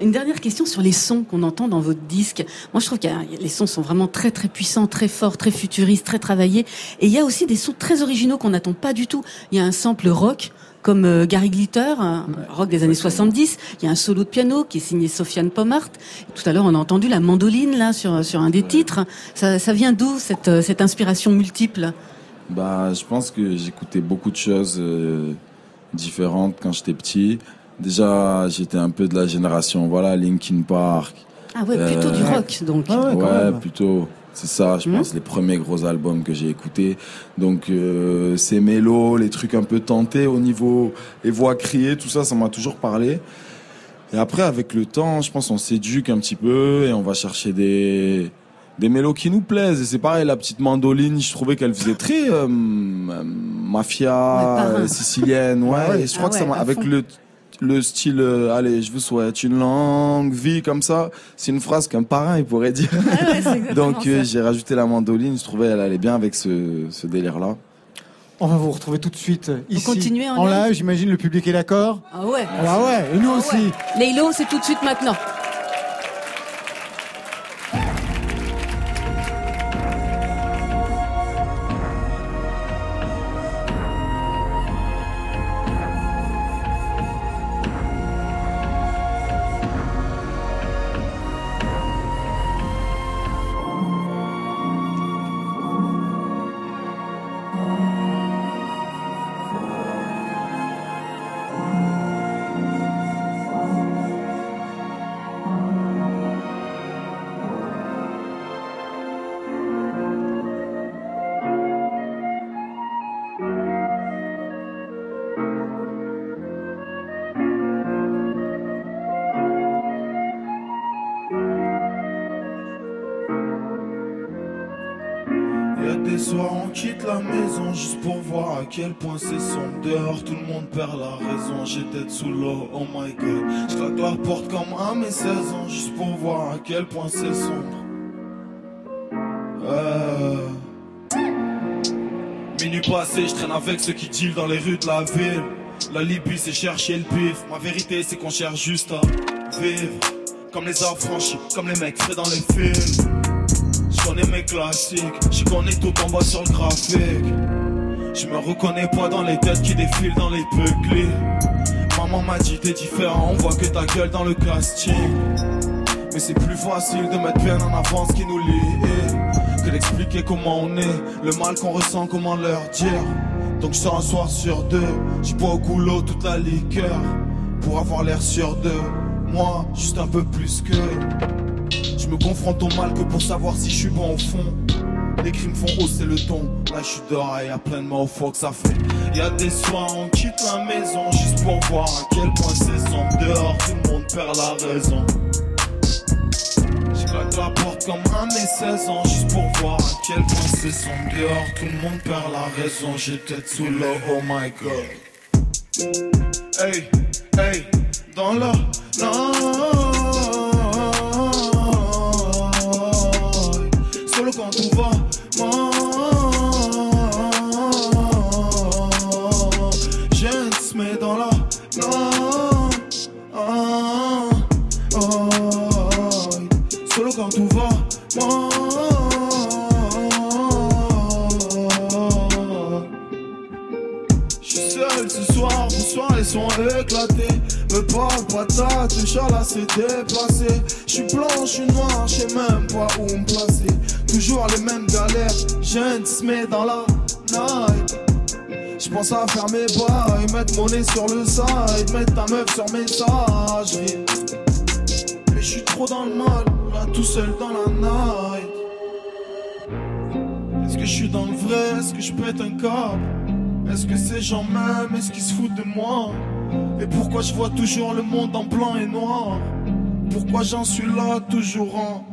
Une dernière question sur les sons qu'on entend dans votre disque. Moi, je trouve que les sons sont vraiment très très puissants, très forts, très futuristes, très travaillés. Et il y a aussi des sons très originaux qu'on n'attend pas du tout. Il y a un sample rock comme euh, Gary Glitter, un rock des années 70. Il y a un solo de piano qui est signé Sofiane Pomart. Tout à l'heure, on a entendu la mandoline là sur sur un des titres. Ça, ça vient d'où cette euh, cette inspiration multiple? Bah, je pense que j'écoutais beaucoup de choses euh, différentes quand j'étais petit. Déjà, j'étais un peu de la génération, voilà, Linkin Park. Ah ouais, plutôt du Euh, rock donc. ouais, plutôt. C'est ça, je Mhm. pense, les premiers gros albums que j'ai écoutés. Donc, euh, ces mélos, les trucs un peu tentés au niveau, les voix criées, tout ça, ça m'a toujours parlé. Et après, avec le temps, je pense, on s'éduque un petit peu et on va chercher des, des mélos qui nous plaisent. Et c'est pareil, la petite mandoline, je trouvais qu'elle faisait très euh, euh, mafia euh, sicilienne. Ouais, Ah ouais. et je crois Ah que ça m'a, avec fond. le, le style, euh, allez, je vous souhaite une longue vie comme ça. C'est une phrase qu'un parrain, il pourrait dire. Donc, euh, j'ai rajouté la mandoline. Je trouvais elle allait bien avec ce, ce délire-là. On va vous retrouver tout de suite ici. continuez en en live j'imagine le public est d'accord Ah ouais. Ah ouais, et nous aussi. Laylo, c'est tout de suite maintenant. Quel point c'est sombre. Dehors tout le monde perd la raison. J'ai tête sous l'eau oh my god. Je la porte comme à mes 16 ans juste pour voir à quel point c'est sombre. Euh. Minuit passé je traîne avec ceux qui deal dans les rues de la ville. La Libye c'est chercher le bif Ma vérité c'est qu'on cherche juste à vivre. Comme les affranchis, comme les mecs frais dans les films. Je connais mes classiques, je connais tout en bas sur le graphique. Je me reconnais pas dans les têtes qui défilent dans les peuclés. Maman m'a dit t'es différent, on voit que ta gueule dans le casting. Mais c'est plus facile de mettre bien en avant ce qui nous lie que d'expliquer comment on est, le mal qu'on ressent, comment leur dire. Donc je sors un soir sur deux, je bois au goulot toute la liqueur pour avoir l'air sûr de moi, juste un peu plus que. Je me confronte au mal que pour savoir si je suis bon au fond. Les crimes font hausser le ton. Là, je suis dehors et y a plein de mots faut que ça fait. Y a des soirs, on quitte la maison juste pour voir à quel point c'est sombre. Dehors, tout le monde perd la raison. Je claque la porte comme à mes 16 ans juste pour voir à quel point c'est sombre. Dehors, tout le monde perd la raison. J'ai tête sous l'eau, oh my god. Hey, hey, dans la night. Quand tout va mal. Je se met dans la. Solo quand tout va mal. Je suis seul ce soir, bonsoir, les sons éclatés. Me parle pas de ta, le chat là s'est déplacé. Je suis blanc, je suis noir, je sais même pas où me placer. Toujours les mêmes galères, je se met dans la night. Je pense à faire mes bails, mettre mon nez sur le side, mettre ta meuf sur messagerie. Mais je suis trop dans le mal, là tout seul dans la night. Est-ce que je suis dans le vrai? Est-ce que je un câble Est-ce que ces gens m'aiment? Est-ce qu'ils se foutent de moi? Et pourquoi je vois toujours le monde en blanc et noir Pourquoi j'en suis là toujours en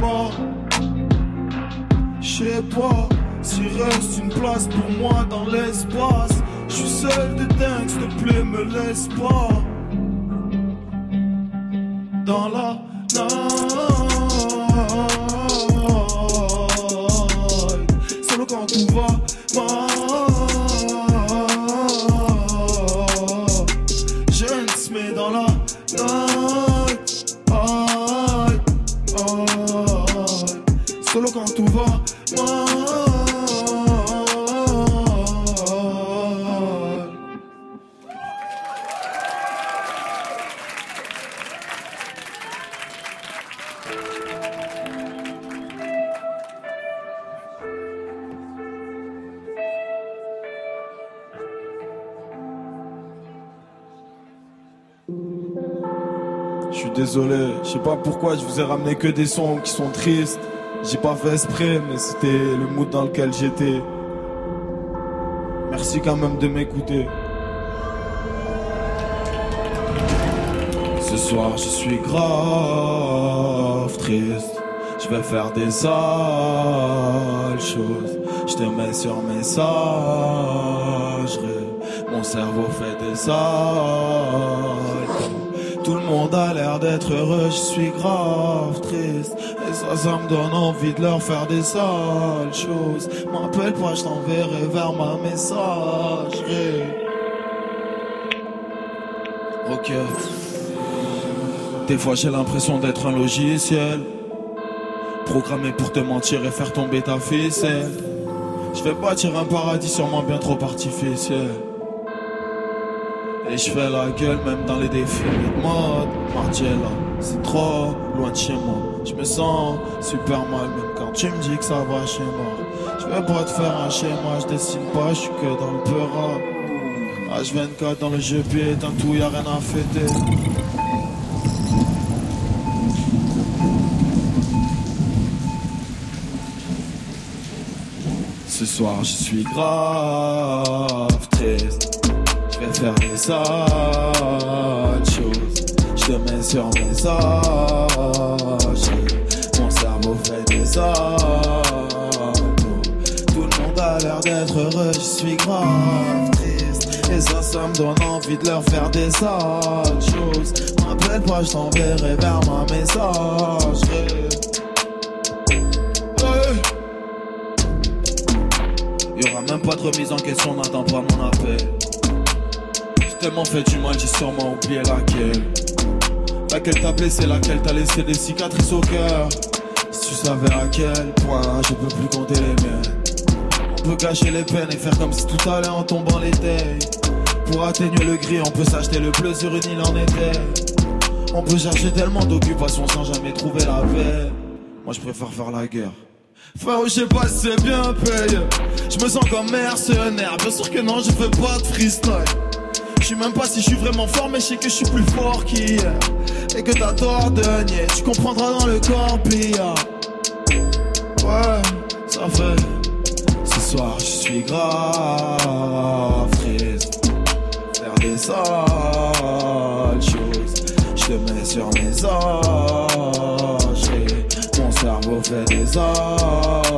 bas Je sais pas s'il reste une place pour moi dans l'espace. Je suis seul de dingue, s'il te plaît, me laisse pas. Dans la va je sais pas pourquoi je vous ai ramené que des sons qui sont tristes. J'ai pas fait exprès, mais c'était le mood dans lequel j'étais. Merci quand même de m'écouter. Ce soir, je suis grave triste. Je vais faire des sales choses. Je te mets sur messagerie. Mon cerveau fait des sales tout le monde a l'air d'être heureux, je suis grave triste. Et ça, ça me donne envie de leur faire des sales choses. M'appelle pas, je t'enverrai vers ma messagerie. Ok. Des fois j'ai l'impression d'être un logiciel. Programmé pour te mentir et faire tomber ta ficelle. Je vais bâtir un paradis sûrement bien trop artificiel. Et je fais la gueule même dans les défis. De mode Margiela, c'est trop loin de chez moi. Je me sens super mal même quand tu me dis que ça va chez moi. Je vais pas te faire un schéma, je dessine pas, je suis que dans le peur H24 dans le jeu piétin, tout y a rien à fêter. Ce soir je suis grave Je vais faire des sales choses. Je te mets sur mes âges Mon cerveau fait des saltos Tout le monde a l'air d'être heureux Je suis grave triste. Et ça, ça me donne envie de leur faire des sales choses. M'appelle pas, je t'enverrai vers ma messagerie Y'aura même pas de remise en question, n'attends pas mon appel. Tellement fait du mal, j'ai sûrement oublié laquelle. Laquelle t'a blessé, laquelle t'a laissé des cicatrices au cœur. Si tu savais à quel point je peux plus compter les miennes. On peut cacher les peines et faire comme si tout allait en tombant l'été. Pour atténuer le gris, on peut s'acheter le bleu sur une île en été. On peut chercher tellement d'occupations sans jamais trouver la paix. Moi je préfère faire la guerre. Frérot, je sais pas si c'est bien payé. Je me sens comme mercenaire. Bien sûr que non, je fais pas de freestyle. Sais même pas si je suis vraiment fort, mais je sais que je suis plus fort qu'hier. Et que t'as tort de nier. Tu comprendras dans le corbillard. Ouais, ça fait. Ce soir, je suis grave triste. Faire des sales choses. Je te mets sur mes âges. Mon cerveau fait des saltos.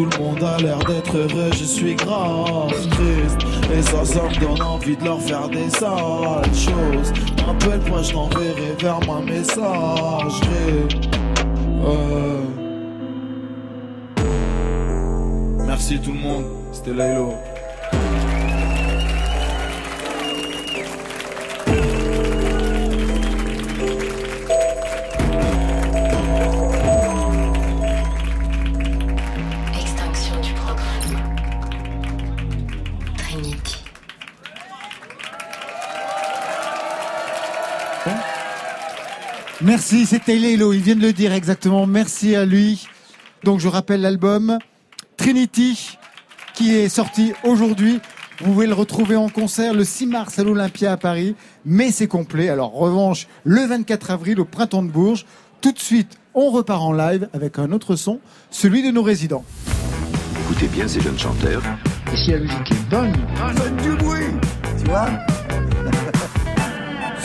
Tout le monde a l'air d'être heureux, je suis grave triste. Et ça, ça me donne envie de leur faire des sales choses. Rappelle-moi, je t'enverrai vers ma messagerie. Merci tout le monde, c'était Laylo. Merci, c'était Lélo, il vient de le dire exactement. Merci à lui. Donc je rappelle l'album Trinity qui est sorti aujourd'hui. Vous pouvez le retrouver en concert le 6 mars à l'Olympia à Paris, mais c'est complet. Alors revanche, le 24 avril au Printemps de Bourges. Tout de suite, on repart en live avec un autre son, celui de nos résidents. Écoutez bien ces jeunes chanteurs. Et si la musique est bonne, Faites du bruit, tu vois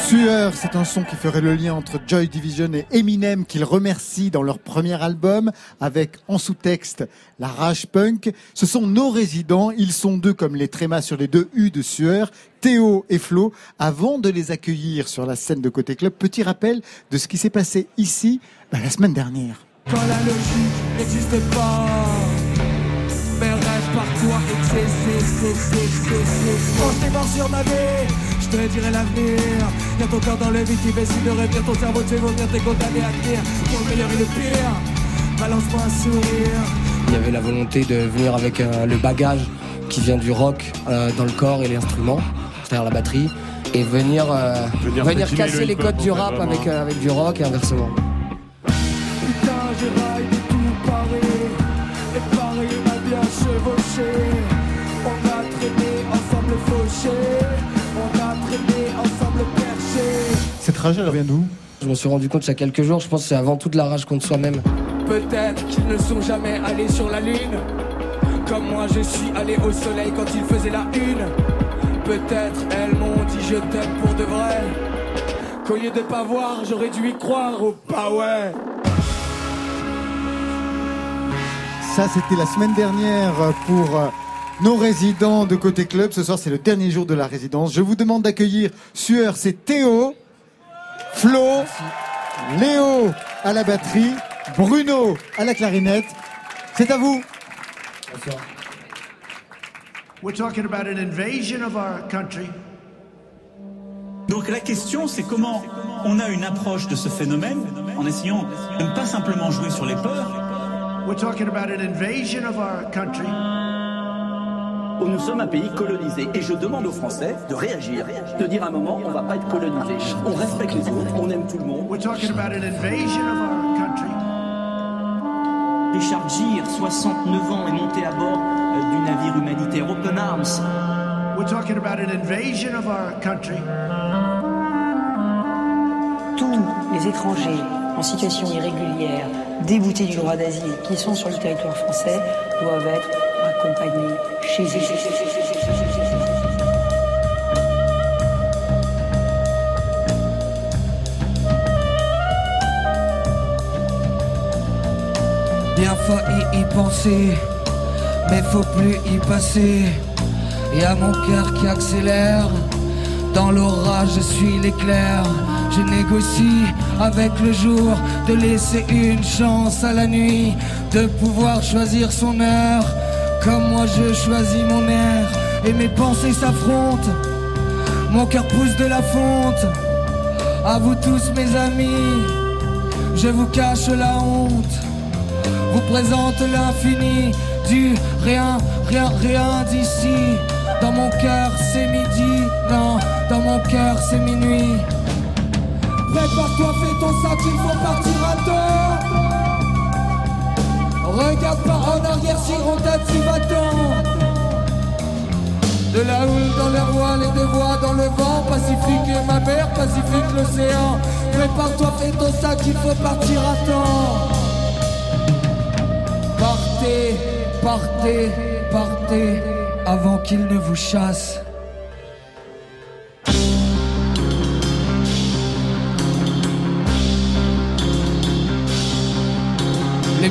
Sueur, c'est un son qui ferait le lien entre Joy Division et Eminem qu'ils remercient dans leur premier album avec en sous-texte la rage punk. Ce sont nos résidents, ils sont deux comme les trémas sur les deux U de Sueur, Théo et Flo. Avant de les accueillir sur la scène de Côté Club, petit rappel de ce qui s'est passé ici bah, la semaine dernière. Quand la logique n'existe pas par toi mort sur ma vie, te dirai l'avenir. Y'a ton cœur dans le vide qui décide de revenir Ton cerveau te fait vomir, t'es condamné à tenir. Pour le meilleur et le pire, balance-moi un sourire. Il y avait la volonté de venir avec euh, le bagage qui vient du rock euh, dans le corps et l'instrument, c'est-à-dire la batterie, et venir, euh, Venir venir taquiner casser le les codes du rap vraiment. avec, euh, avec du rock et inversement. Putain, je raille de tout Paris Et Paris m'a bien chevauché On a traîné ensemble fauché perché Cette rage, elle vient d'où Je me suis rendu compte il y a quelques jours, je pense que c'est avant tout de la rage contre soi-même. Peut-être qu'ils ne sont jamais allés sur la lune Comme moi je suis allé au soleil quand il faisait la une Peut-être elles m'ont dit je t'aime pour de vrai Qu'au lieu de pas voir j'aurais dû y croire ou pas ouais Ça, c'était la semaine dernière pour euh, nos résidents de Côté Club. Ce soir, c'est le dernier jour de la résidence. Je vous demande d'accueillir Sueur, c'est Théo, Flo, Léo à la batterie, Bruno à la clarinette. C'est à vous. We're talking about an invasion of our country. Donc la question, c'est comment on a une approche de ce phénomène en essayant de ne pas simplement jouer sur les peurs. We're talking about an invasion of our country. Nous sommes un pays colonisé et je demande aux Français de réagir, de dire à un moment on va pas être colonisé. On respecte les autres, on aime tout le monde. We're talking about an invasion of our country. Richard Gere, 69 ans, est monté à bord euh, du navire humanitaire Open Arms. We're talking about an invasion of our country. Tous les étrangers en situation irrégulière, déboutés du droit d'asile, qui sont sur le territoire français, doivent être Bien failli y penser, mais faut plus y passer. Y a mon cœur qui accélère. Dans l'orage, je suis l'éclair. Je négocie avec le jour de laisser une chance à la nuit, de pouvoir choisir son heure. Comme moi, je choisis mon air et mes pensées s'affrontent. Mon cœur pousse de la fonte. À vous tous, mes amis, je vous cache la honte vous présente l'infini du rien, rien, rien d'ici. Dans mon cœur c'est midi, non, dans mon cœur c'est minuit. Prépare-toi, fais ton sac, il faut partir à temps. Regarde pas en arrière si on t'a dit va-t'en. De la houle dans les voiles et des voix dans le vent Pacifique et ma mère, pacifique l'océan Prépare-toi, fais ton sac, il faut partir à temps Partez, partez, partez avant qu'il ne vous chasse.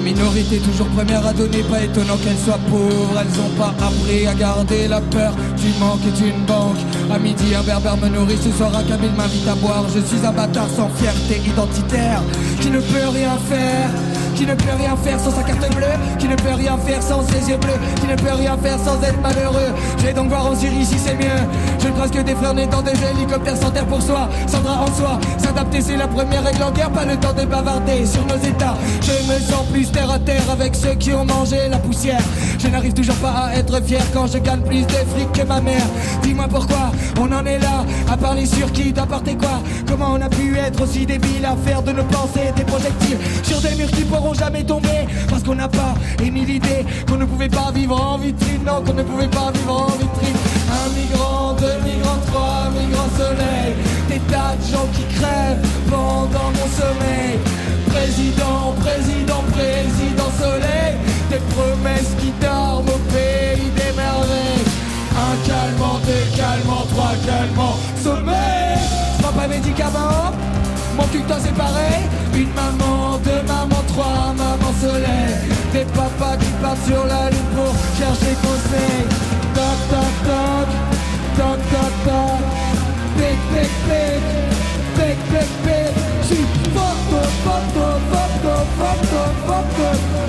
Les minorités toujours premières à donner, pas étonnant qu'elles soient pauvres. Elles ont pas appris à garder la peur du manque est une banque. À midi, un berbère me nourrit, ce soir un kabyle m'invite à boire. Je suis un bâtard sans fierté identitaire qui ne peut rien faire. Qui ne peut rien faire sans sa carte bleue, qui ne peut rien faire sans ses yeux bleus, qui ne peut rien faire sans être malheureux. Je vais donc voir en Syrie si c'est mieux. Je ne que des nés dans des hélicoptères sans terre pour soi, sans drap en soi. S'adapter, c'est la première règle en guerre, pas le temps de bavarder sur nos états. Je me sens plus terre à terre avec ceux qui ont mangé la poussière. Je n'arrive toujours pas à être fier quand je gagne plus de fric que ma mère. Dis-moi pourquoi on en est là, à parler sur qui d'apporter quoi. Comment on a pu être aussi débile à faire de nos pensées des projectiles sur des murs qui pourront jamais tomber Parce qu'on n'a pas émis l'idée qu'on ne pouvait pas vivre en vitrine. Non, qu'on ne pouvait pas vivre en vitrine. Un migrant, deux migrants, trois migrants soleil Des tas de gens qui crèvent pendant mon sommeil. Président, président, président soleil Des promesses qui dorment au pays des merveilles. Un calmant, deux calmants, trois calmants, sommeil toi c'est pareil. Une maman, deux mamans, trois mamans soleil. Des papas qui partent sur la lune pour chercher conseil. Toc toc toc, toc toc toc. Pic pic pic, pic pic pic. J'suis photo, photo, photo, photo, photo.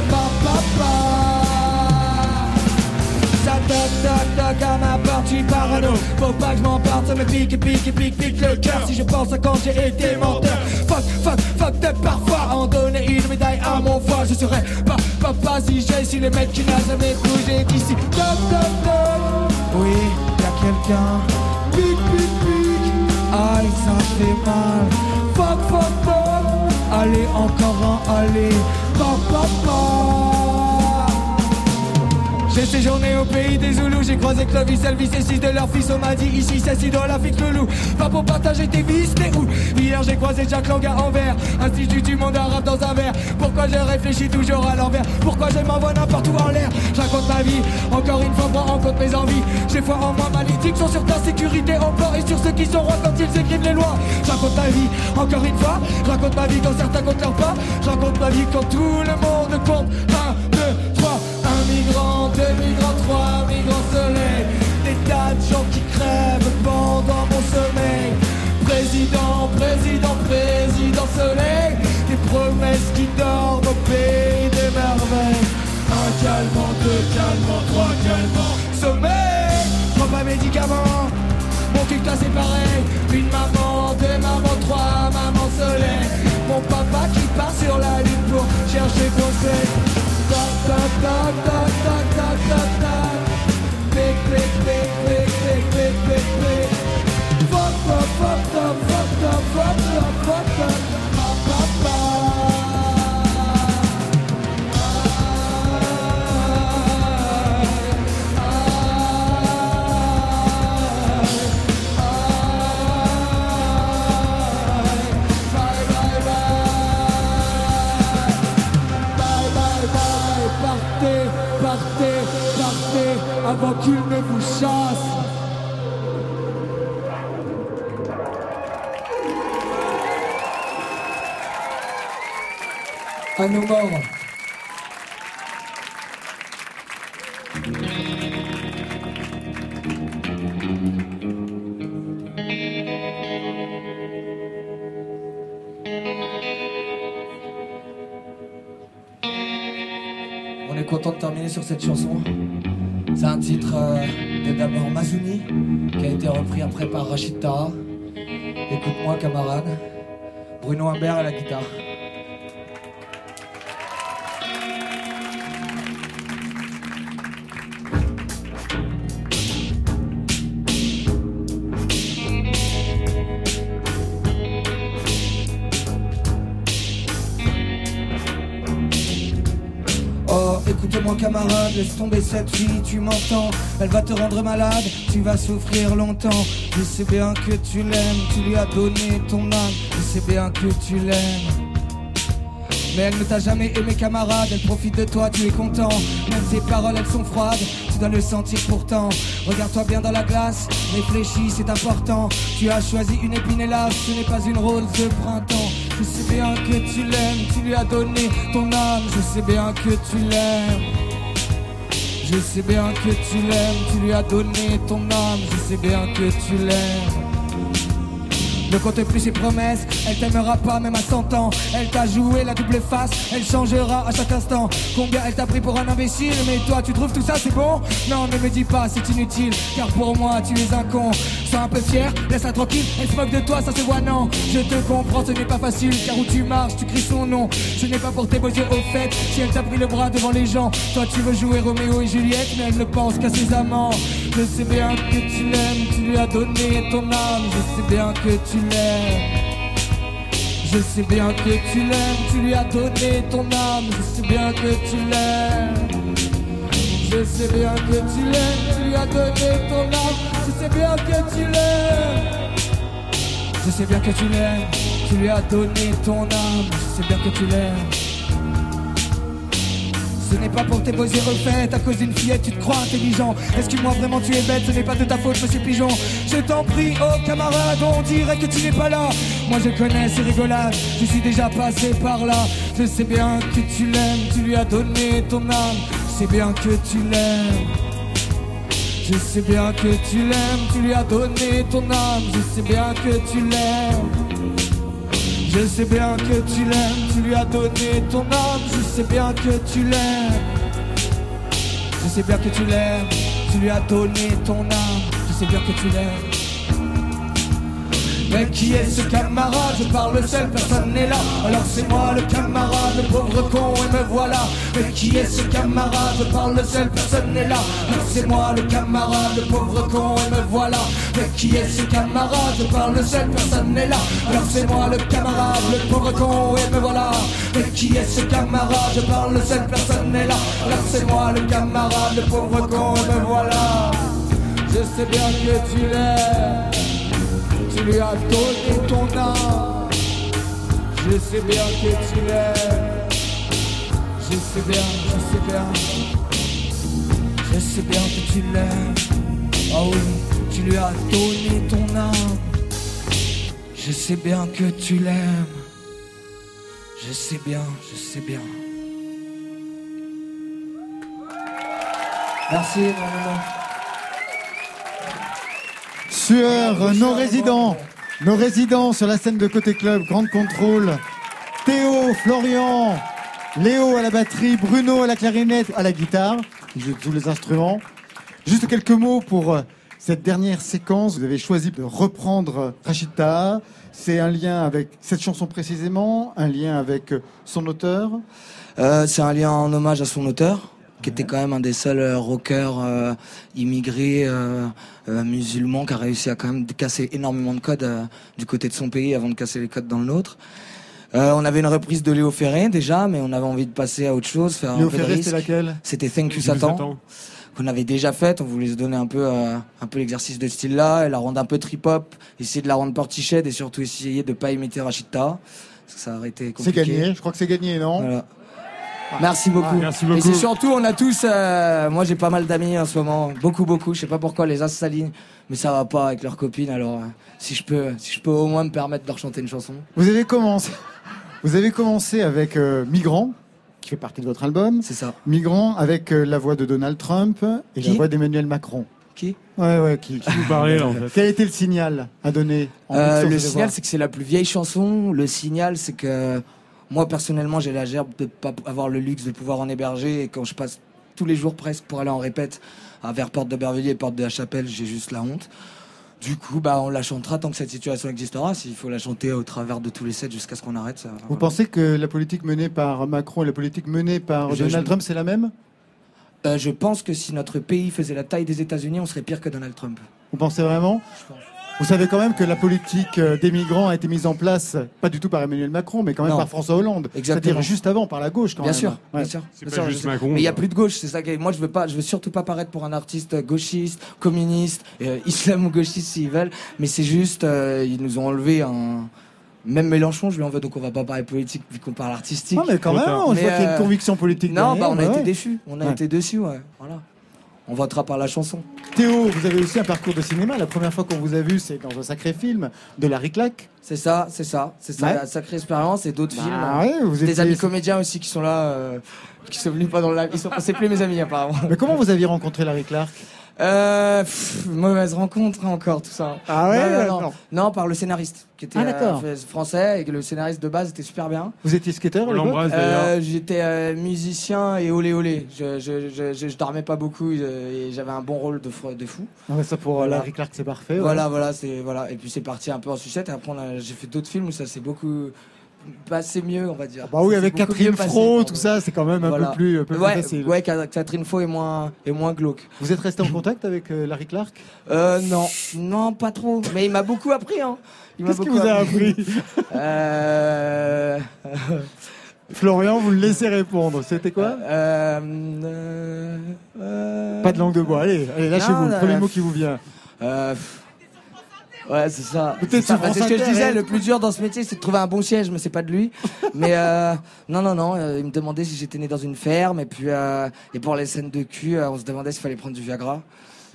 Pa pa pa ça toc toc toc à ma porte, j'suis parano Faut pas que je m'emporte, ça me pique pique pique pique le cœur. Si je pense à quand j'ai été menteur. Fuck fuck fuck de parfois. En donner une médaille à mon foie Je serais pas papa si j'ai si le mec qui n'a jamais bougé d'ici Toc toc toc. Oui, y'a quelqu'un. Pique pique pique Aïe ça fait mal. Fuck fuck fuck. Allez encore un, allez. Pop pop pop j'ai séjourné au pays des Zoulous, j'ai croisé Clovis, Elvis et six de leurs fils. On m'a dit ici, c'est si dans la fixe le loup. Pas pour partager tes vices, t'es où? Hier j'ai croisé Jacques Lang à Anvers, Institut du monde arabe dans un verre. Pourquoi je réfléchis toujours à l'envers? Pourquoi je m'envoie n'importe où en l'air? Je raconte ma vie, encore une fois, prends en compte mes envies. J'ai foi en moi, malédiction sur ta sécurité port et sur ceux qui sont rois quand ils écrivent les lois. Je raconte ma vie, encore une fois, je raconte ma vie quand certains comptent leur pas. Je raconte ma vie quand tout le monde compte. Trois, un migrant, deux migrants, trois migrants soleil Des tas de gens qui crèvent pendant mon sommeil. Président, président, président soleil Des promesses qui dorment au pays des merveilles. Un calmant, deux calmants, trois calmants Sommeil, prends pas médicaments. Mon cul c'est pareil. Une maman, deux mamans, trois mamans soleil Mon papa qui part sur la lune pour chercher conseil Fuck up, fuck up, fuck up, fuck up. Avant qu'il ne vous chasse À nos morts On est content de terminer sur cette chanson. C'est un titre euh, de d'abord Mazouni, qui a été repris après par Rachid. Écoute-moi, camarade. Bruno Humbert à la guitare. Écoute-moi camarade, laisse tomber cette fille, tu m'entends. Elle va te rendre malade, tu vas souffrir longtemps. Je sais bien que tu l'aimes, tu lui as donné ton âme. Je sais bien que tu l'aimes. Mais elle ne t'a jamais aimé camarade, elle profite de toi, tu es content. Même ses paroles elles sont froides, tu dois le sentir pourtant. Regarde-toi bien dans la glace, réfléchis c'est important. Tu as choisi une épine hélas, ce n'est pas une rose de printemps Je sais bien que tu l'aimes, tu lui as donné ton âme. Je sais bien que tu l'aimes. Je sais bien que tu l'aimes, tu lui as donné ton âme. Je sais bien que tu l'aimes ne compte plus ses promesses, elle t'aimera pas même à 100 ans. Elle t'a joué la double face, elle changera à chaque instant. Combien elle t'a pris pour un imbécile Mais toi tu trouves tout ça c'est bon? Non ne me dis pas c'est inutile Car pour moi tu es un con. Sois un peu fier, laisse-la tranquille Elle se moque de toi ça se voit non. Je te comprends ce n'est pas facile Car où tu marches tu cries son nom. Ce n'est pas pour tes yeux au fait Si elle t'a pris le bras devant les gens. Toi tu veux jouer Roméo et Juliette Mais elle ne pense qu'à ses amants Je sais bien que tu l'aimes Tu lui as donné ton âme Je sais bien que tu l'aimes je sais bien que tu l'aimes, tu lui as donné ton âme, je sais bien que tu l'aimes. Je sais bien que tu l'aimes, tu lui as donné ton âme, je sais bien que tu l'aimes. Je sais bien que tu l'aimes, tu lui as donné ton âme, je sais bien que tu l'aimes. Ce n'est pas pour tes beaux yeux refaits, à cause d'une fillette, tu te crois intelligent. Excuse-moi, vraiment, tu es bête, ce n'est pas de ta faute, monsieur Pigeon. Je t'en prie, oh camarade, on dirait que tu n'es pas là. Moi je connais ces rigolades, je suis déjà passé par là. Je sais bien que tu l'aimes, tu lui as donné ton âme. Je sais bien que tu l'aimes. Je sais bien que tu l'aimes, tu lui as donné ton âme. Je sais bien que tu l'aimes. Je sais bien que tu l'aimes, tu lui as donné ton âme. Je sais bien que tu l'aimes. Je sais bien que tu l'aimes, tu lui as donné ton âme. Je sais bien que tu l'aimes. Mais qui est ce camarade? Je parle seul, personne n'est là. Alors c'est moi le camarade, le pauvre con, et me voilà. Mais qui est ce camarade? Je parle seul, personne n'est là. Alors c'est moi le camarade, le pauvre con, et me voilà. Mais qui est ce camarade? Je parle seul, personne n'est là. Alors c'est moi le camarade, le pauvre con, et me voilà. Mais qui est ce camarade? Je parle seul, personne n'est là. Alors c'est moi le camarade, le pauvre con, et me voilà. Je sais bien que tu l'aimes. Tu lui as donné ton âme. Je sais bien que tu l'aimes. Je sais bien, je sais bien. Je sais bien que tu l'aimes. Oh oui, tu lui as donné ton âme. Je sais bien que tu l'aimes. Je sais bien, je sais bien. Merci, maman. Sueur, nos résidents, nos résidents sur la scène de Côté Club, Grande Contrôle, Théo, Florian, Léo à la batterie, Bruno à la clarinette, à la guitare, tous les instruments. Juste quelques mots pour euh, cette dernière séquence. Vous avez choisi de reprendre Rachita. C'est un lien avec cette chanson précisément, un lien avec euh, son auteur. Euh, c'est un lien en hommage à son auteur, qui était quand même un des seuls euh, rockers euh, immigrés euh, euh, musulmans qui a réussi à quand même casser énormément de codes euh, du côté de son pays avant de casser les codes dans le nôtre. Euh, on avait une reprise de Léo Ferré déjà, mais on avait envie de passer à autre chose, faire Léo un peu Ferré, c'était laquelle? C'était Thank You Satan. Qu'on avait déjà faite, on voulait se donner un peu, euh, un peu l'exercice de ce style-là, et la rendre un peu trip-hop, essayer de la rendre portiched et surtout essayer de pas imiter Rachita, parce que ça aurait été C'est compliqué. gagné, je crois que c'est gagné, non? Voilà. Merci beaucoup. Merci beaucoup. Et c'est surtout, on a tous, euh, moi j'ai pas mal d'amis en ce moment, beaucoup beaucoup. Je sais pas pourquoi les as s'alignent, mais ça va pas avec leurs copines. Alors euh, si je peux, si je peux au moins me permettre de leur chanter une chanson. Vous avez commencé, vous avez commencé avec euh, Migrant, qui fait partie de votre album. C'est ça. Migrant avec euh, la voix de Donald Trump et la voix d'Emmanuel Macron. Qui? Ouais, ouais, qui, qui vous parlait, là, en fait Quel était le signal à donner en Euh, le signal, c'est que c'est la plus vieille chanson. Le signal, c'est que moi personnellement, j'ai la gerbe de pas avoir le luxe de pouvoir en héberger. Et quand je passe tous les jours presque pour aller en répète à vers Porte de Bervilliers et Porte de la Chapelle, j'ai juste la honte. Du coup, bah, on la chantera tant que cette situation existera. S'il faut la chanter au travers de tous les sets jusqu'à ce qu'on arrête, ça. Vous pensez que la politique menée par Macron et la politique menée par Je- Donald je- Trump, c'est la même? Euh, je pense que si notre pays faisait la taille des États-Unis, on serait pire que Donald Trump. Vous pensez vraiment? Vous savez quand même que la politique euh, des migrants a été mise en place, pas du tout par Emmanuel Macron, mais quand même Non. par François Hollande. C'est-à-dire juste avant, par la gauche quand bien même. sûr, Ouais. bien sûr. bien sûr, je sais. Mais il y a plus de gauche, c'est ça. que- Moi, je veux pas, je veux surtout pas paraître pour un artiste gauchiste, communiste, euh, islamo-gauchiste s'ils veulent. Mais c'est juste, euh, ils nous ont enlevé un. Même Mélenchon, je lui en veux, donc on va pas parler politique vu qu'on parle artistique. Ah, mais quand même, on voit qu'il y a une conviction politique Non, derrière, bah on a bah été ouais. déçus. On a Ouais. été déçus, ouais. Voilà. On votera par la chanson. Théo, vous avez aussi un parcours de cinéma. La première fois qu'on vous a vu, c'est dans un sacré film de Larry Clack. C'est ça, c'est ça, c'est ça, Ouais. la sacrée expérience et d'autres Bah films. ouais, vous Des étiez- amis comédiens aussi qui sont là, euh, qui sont venus pas dans la. Ils sont, c'est plus mes amis apparemment. Mais comment vous aviez rencontré Larry Clark? Euh, pff, mauvaise rencontre hein, encore tout ça. Ah ouais, non, non, non. non. Non, par le scénariste qui était Ah, d'accord. euh, français et que le scénariste de base était super bien. Vous étiez skateur à l'époque? Euh, J'étais euh, musicien et olé olé. Je, je, je, je, je dormais pas beaucoup euh, et j'avais un bon rôle de, fr- de fou. Ah ouais, ça pour euh, Voilà. Larry Clark, c'est parfait. ouais. Voilà, voilà, c'est voilà. Et puis c'est parti un peu en sucette. Et après, on a- j'ai fait d'autres films où ça s'est beaucoup passé mieux, on va dire. Bah oui, avec Catherine Fro, tout ça, c'est quand même un Voilà. peu plus, un peu plus ouais, facile. Ouais, Ca- Catherine Faux est moins, est moins glauque. Vous êtes resté en contact avec euh, Larry Clark? Euh, non, non, pas trop. Mais il m'a beaucoup appris, hein. Qu'est-ce qu'il vous a appris Euh... Florian, vous le laissez répondre. C'était quoi? Euh, euh, euh, Pas de langue de bois. Allez, allez lâchez-vous. Le euh, mot qui vous vient. Ouais, c'est ça. C'est ça. sur c'est ce que je disais, hein. le plus dur dans ce métier, c'est de trouver un bon siège, mais c'est pas de lui. mais euh, non, non, non, euh, il me demandait si j'étais né dans une ferme, et puis euh, et pour les scènes de cul, on se demandait s'il fallait prendre du Viagra.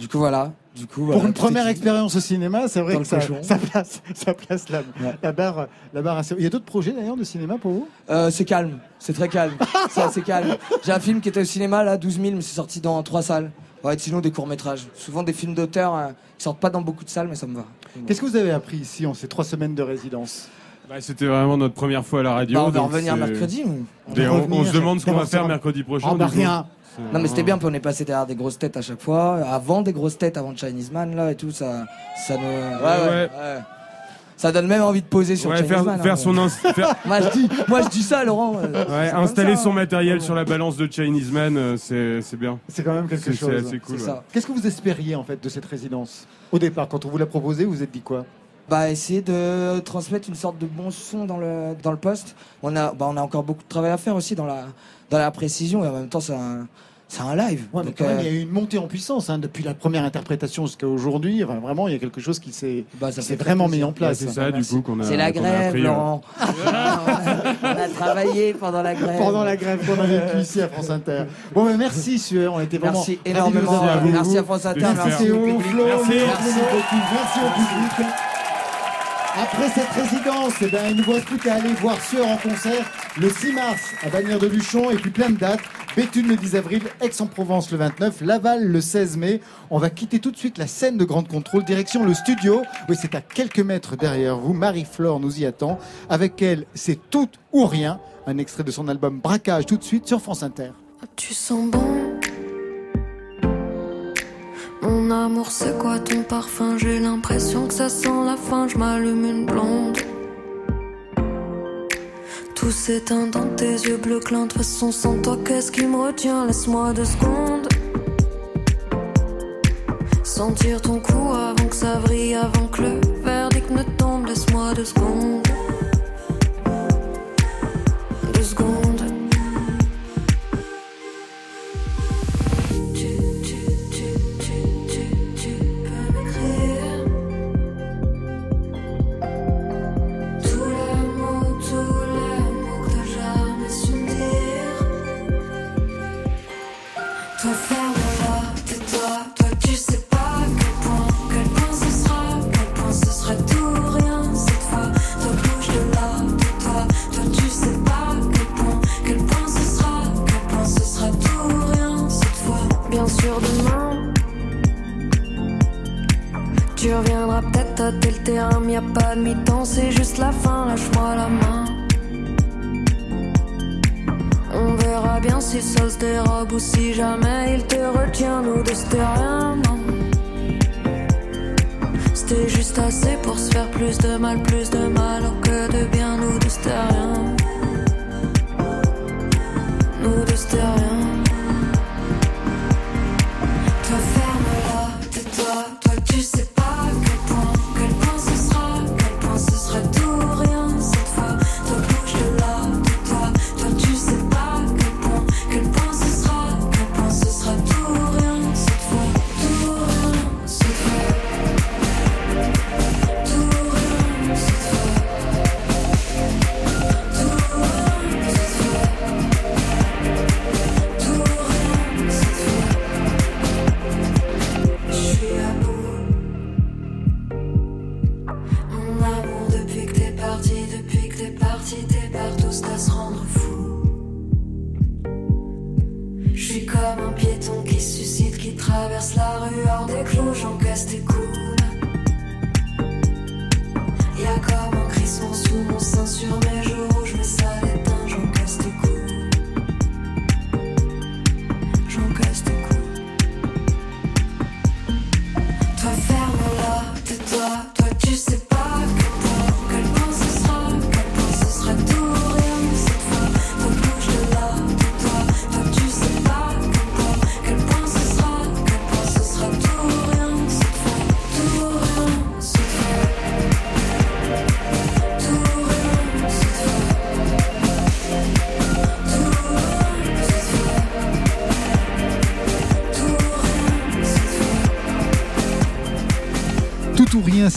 Du coup, voilà. Du coup, Pour voilà, une première expérience au cinéma, c'est vrai Dans que ça, ça place, ça place la, la barre, la barre assez. Il y a d'autres projets d'ailleurs de cinéma pour vous? Euh, c'est calme, c'est très calme. c'est assez calme. J'ai un film qui était au cinéma, là, 12 000, mais c'est sorti dans trois salles. Ouais, sinon des courts-métrages. Souvent des films d'auteur euh, qui sortent pas dans beaucoup de salles, mais ça me va. Qu'est-ce que vous avez appris ici en ces trois semaines de résidence Bah, C'était vraiment notre première fois à la radio. Bah, on va revenir mercredi. On va on, on se demande ce qu'on va faire ça va. mercredi prochain. Ah, bah, du coup. rien. Non mais c'était bien, puis on est passé derrière des grosses têtes à chaque fois. Avant des grosses têtes, avant Chinese Man là et tout, ça, ça nous, ouais, ouais, ouais. ouais. Ça donne même envie de poser sur Ouais, Chinese faire- Man. faire hein. son ins- faire- moi je dis, moi je dis ça, Laurent. euh, Ouais, installer ça, son hein. matériel sur la balance de Chinese Man, euh, c'est c'est bien. C'est quand même quelque C'est- chose. C'est assez cool. C'est ouais. ça. Qu'est-ce que vous espériez en fait de cette résidence Au départ, quand on vous l'a proposé, vous vous êtes dit quoi Bah essayer de transmettre une sorte de bon son dans le dans le poste. On a bah, on a encore beaucoup de travail à faire aussi dans la dans la précision et en même temps c'est un c'est un live. Ouais, mais Donc, quand même, euh, il y a eu une montée en puissance hein, depuis la première interprétation jusqu'à aujourd'hui. Enfin, vraiment, il y a quelque chose qui s'est Bah, vraiment plaisir. mis en place. Ouais, c'est ça, du coup, qu'on a- C'est la a grève, appris, euh. Laurent. on a travaillé pendant la grève. Pendant la grève qu'on a vécue ici à France Inter. Bon, mais merci, Sueur. On était vraiment. Merci énormément. vous avoir avec Merci vous. à France Inter, Merci, merci au. Flo, Merci. Merci beaucoup. Merci au public. Après cette résidence, eh ben, il ne vous reste plus qu'à aller voir Sueur en concert le 6 mars à Bagnères de Luchon et puis plein de dates. Béthune le 10 avril, Aix-en-Provence le 29, Laval le 16 mai. On va quitter tout de suite la scène de Grande Contrôle, direction le studio. Oui, c'est à quelques mètres derrière vous. Marie-Flore nous y attend. Avec elle, c'est tout ou rien. Un extrait de son album Braquage tout de suite sur France Inter. Tu sens bon Mon amour, c'est quoi ton parfum? J'ai l'impression que ça sent la fin. Je m'allume une blonde. Tout s'éteint dans tes yeux bleus clins. De façon, sans toi, qu'est-ce qui me retient? Laisse-moi deux secondes. Sentir ton cou avant que ça vrille, avant que le verdict ne tombe. Laisse-moi deux secondes. Tâter le terrain, mais y a pas de mi-temps, c'est juste la fin, lâche-moi la main. On verra bien si ça se dérobe ou si jamais il te retient, nous deux c'était rien, non. C'était juste assez pour se faire plus de mal, plus de mal que de bien, nous deux c'était rien. Nous deux c'était rien. Des clous, j'encaisse tes coups.